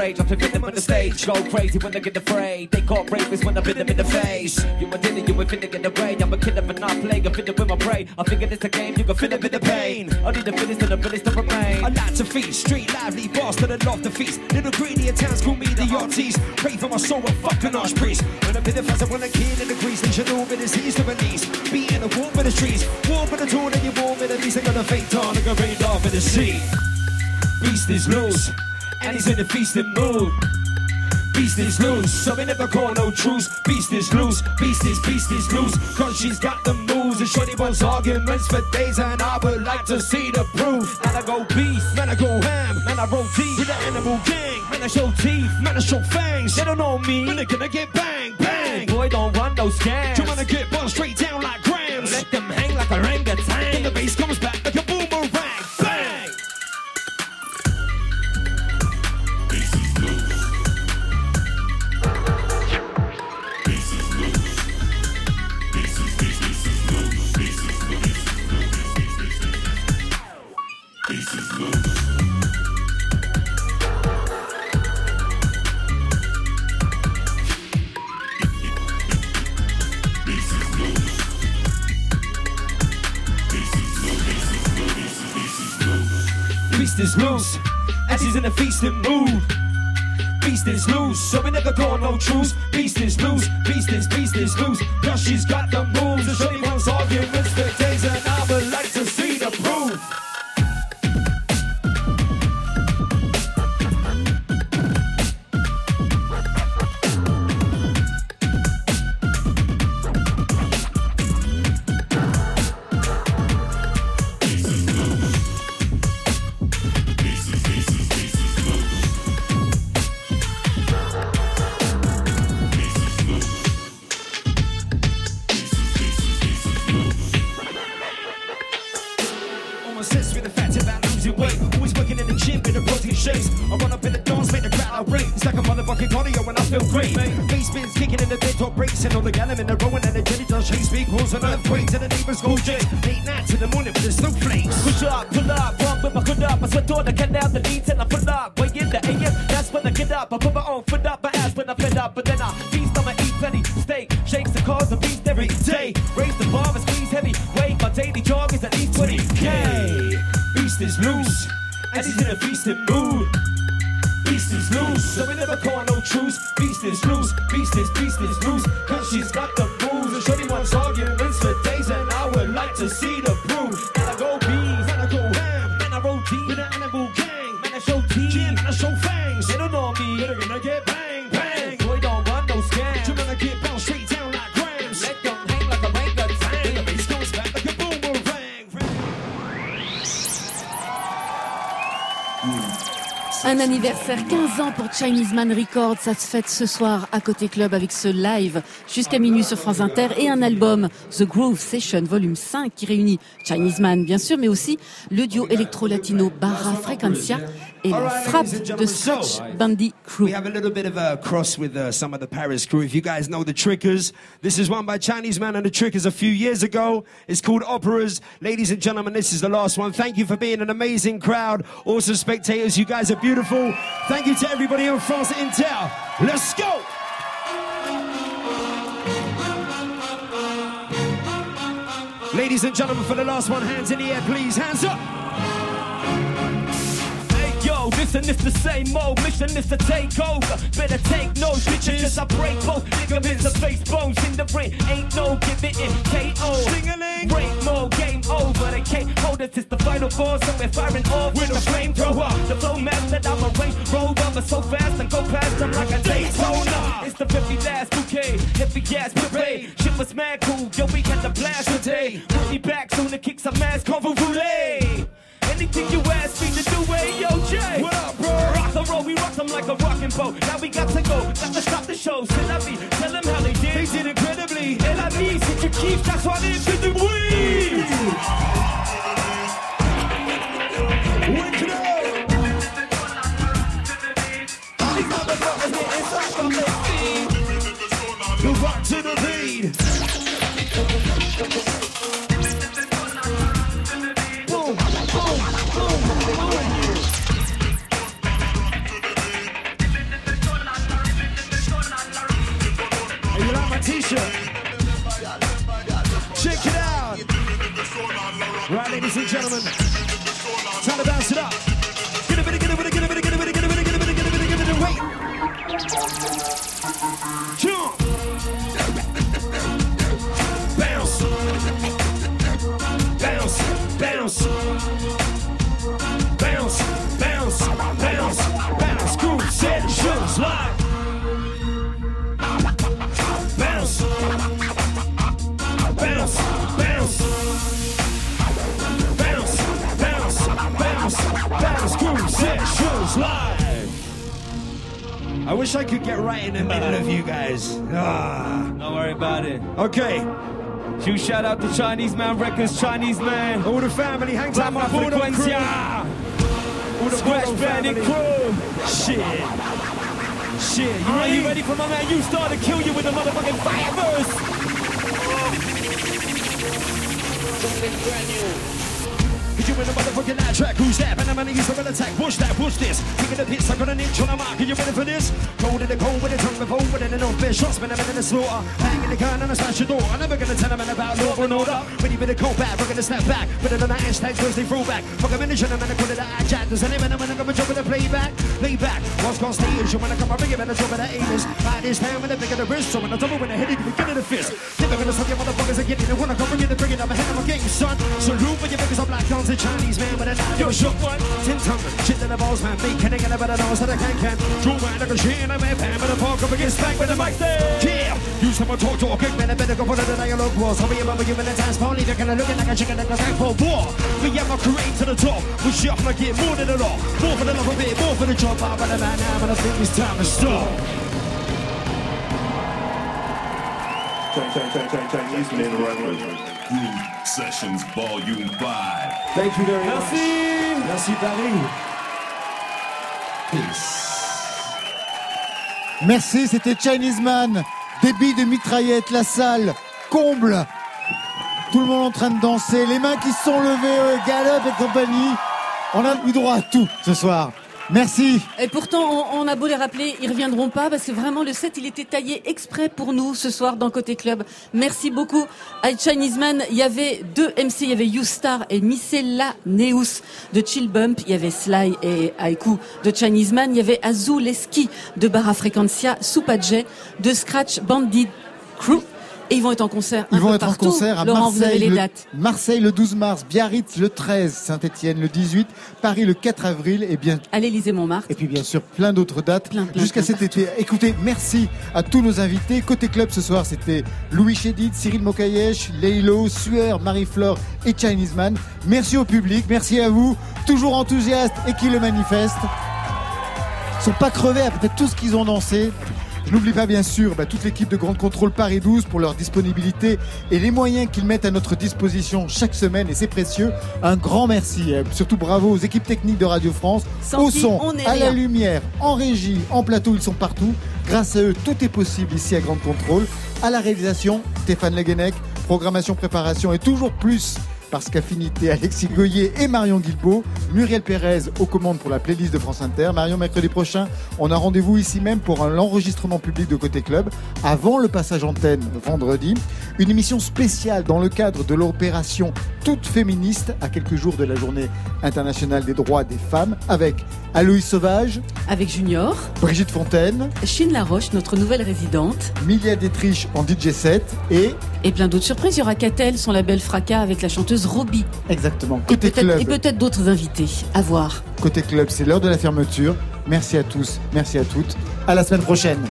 Rage. I'm flipping them on the stage. Go crazy when they get afraid. They call rapists when I bit them in the face. You a dinner, you ain't finna get away. I'm a killer, but not play. I'm finna with my prey. I figure it's a game, you can feel a bit of pain. I need the finish to the finish to remain. I like to feast, street lively, and love the feast. Little greedy in towns call me the artiste. Pray for my soul, a fucking archpriest. When a bit of fuzz, when a kid in the grease, then should all be diseased to release. Be in a walk with the streets, walk with the tool, and you're warm in the least. I got a fake dawn, like a rain off in the sea. Beast is loose, and he's in a feasting mood. Beast is loose, so we never call no truce. Beast is loose, beast is, beast is loose. Cause she's got the moves, and shorty wants arguments for days, and I would like to see the proof. Man, I go beast, man, I go ham, man, I roll deep with the animal gang. Man, I show teeth, man, I show fangs. They don't know me, but they're gonna get bang, bang. Boy, don't run those scams. You wanna get buzzed straight down like grams. Let them hang Chinese Man Records, ça se fête ce soir à Côté Club avec ce live jusqu'à minuit sur France Inter et un album The Groove Session Volume 5 qui réunit Chinese Man bien sûr mais aussi le duo électro-latino Barra Frequencia et la frappe de Scratch Bandy Crew. We have a little bit of a cross with uh, some of the Paris crew. If you guys know the Trickers, this is one by Chinese Man and the Trickers a few years ago. It's called Operas. Ladies and gentlemen, this is the last one. Thank you for being an amazing crowd. Also, spectators, you guys are beautiful. Thank you to everybody in France Intel. Let's go! Ladies and gentlemen, for the last one, hands in the air, please. Hands up! Listen, it's the same old mission is to take over. Better take no bitches, cause I break both ligaments and face bones in the ring. Ain't no giving in KO. Sing-a-ling. Break mode, game over. They can't hold us, it's the final boss, so we're firing off with a flamethrower. The flow that I'm a range rover, but so fast and go past them like a Daytona. It's the 50 last bouquet, heavy ass parade. Shit was mad cool, yo, we had the blast today. We'll be back soon to kick some ass, convolute. A rocking boat. Now we got to go, got to stop the show. C'est la vie, Devil. Wish I could get right in the middle of you guys. Ah. Don't worry about it. Okay, Huge shout out to Chinese Man Records, Chinese Man. all the family hangs out my Papa Bulldog crew. Frequencia. All the Scratch Bandit crew. Shit. Shit, you Are ready? you ready for my man? You start to kill you with the motherfucking fire verse. Cause you in the motherfucking night track. Who's that? Man, I'm gonna use the real attack. Push that, push this. Kicking the piss, I got an inch on the mark. Are you ready for this? Cold in the cold with the tongue before, but then no fish shots, man, I'm in the slaughter. Hanging the gun and I smash the door. I'm never gonna tell a man about law and order. When you better go back, we're gonna snap back. But then on the they throw back. Fuck a minute, and I'm gonna call it a jack. Does any man, I'm gonna jump in the playback? Playback. What's gonna stage? You wanna come, I bring it, man, jump in the anus. I this time when I pick of the wrist, so when I double when I hit it, you get in the fist. Never gonna stop your motherfuckers again. They wanna come bring it, bring it, I'm ahead of my game, son. Salute for your niggas, I'm black guns, a Chinese man, but I'm Yo, shook one. Tin tongue, shit to the balls, man. Me can get a better nose that I can can. True man, like a and I'm a pan, but I'm fuck up against back with the mic there. Yeah, you someone talk to a big man, I better go put it in the dialogue walls. Hurry up, you in the dance, Polly, they're gonna look like a chicken that goes back for war. We have my create to the top. We off like it more than a lot. More for the love of it, more for the job. I'm the man now, but I think it's time to stop. Chinese Groove Sessions Volume 5. Thank you very much. Merci. Merci Paris. Merci, c'était Chinese Man. Débit de mitraillette, la salle, comble. Tout le monde en train de danser, les mains qui se sont levées, euh, galop et compagnie. On a eu droit à tout ce soir. Merci. Et pourtant, on, on a beau les rappeler, ils reviendront pas parce que vraiment le set, il était taillé exprès pour nous ce soir dans Côté Club. Merci beaucoup à Chinese Man. Il y avait deux MC, il y avait You Star et Micella Neus de Chill Bump. Il y avait Sly et Haiku de Chinese Man. Il y avait Azul Leski de Barra Frequencia, Soupadjet de Scratch Bandit Crew. Et ils vont être en concert. un Ils vont être en concert à Laurent, Marseille, les le. Marseille le 12 mars, Biarritz le 13, Saint-Etienne le 18, Paris le 4 avril et bien à l'Élysée Montmartre. Et puis bien sûr plein d'autres dates jusqu'à cet été. Écoutez, merci à tous nos invités. Côté club ce soir, c'était Louis Chédid, Cyril Mokayesh, Leilo, Sueur, Marie-Flore et Chinese Man. Merci au public, merci à vous, toujours enthousiastes et qui le manifestent. Ils sont pas crevés après tout ce qu'ils ont dansé. Je n'oublie pas bien sûr bah, toute l'équipe de Grande Contrôle Paris 12 pour leur disponibilité et les moyens qu'ils mettent à notre disposition chaque semaine et c'est précieux. Un grand merci. Euh, Surtout bravo aux équipes techniques de Radio France, Sans au son, on à la lumière, en régie, en plateau, ils sont partout. Grâce à eux, tout est possible ici à Grande Contrôle. À la réalisation, Stéphane Leguenec, programmation, préparation et toujours plus parce qu'affinité Alexis Goyer et Marion Guilbeault, Muriel Pérez aux commandes pour la playlist de France Inter. Marion, mercredi prochain, on a rendez-vous ici même pour un enregistrement public de Côté Club avant le passage antenne vendredi. Une émission spéciale dans le cadre de l'opération Toute féministe à quelques jours de la journée internationale des droits des femmes avec Aloïs Sauvage, Avec Junior, Brigitte Fontaine, Chine Laroche, notre nouvelle résidente. Milia Détriche en DJ set et Et plein d'autres surprises. Il y aura Catel, son label Fracas avec la chanteuse Robbie. exactement Côté et peut-être d'autres invités. À voir. Côté Club, c'est l'heure de la fermeture. Merci à tous, merci à toutes. À la semaine prochaine.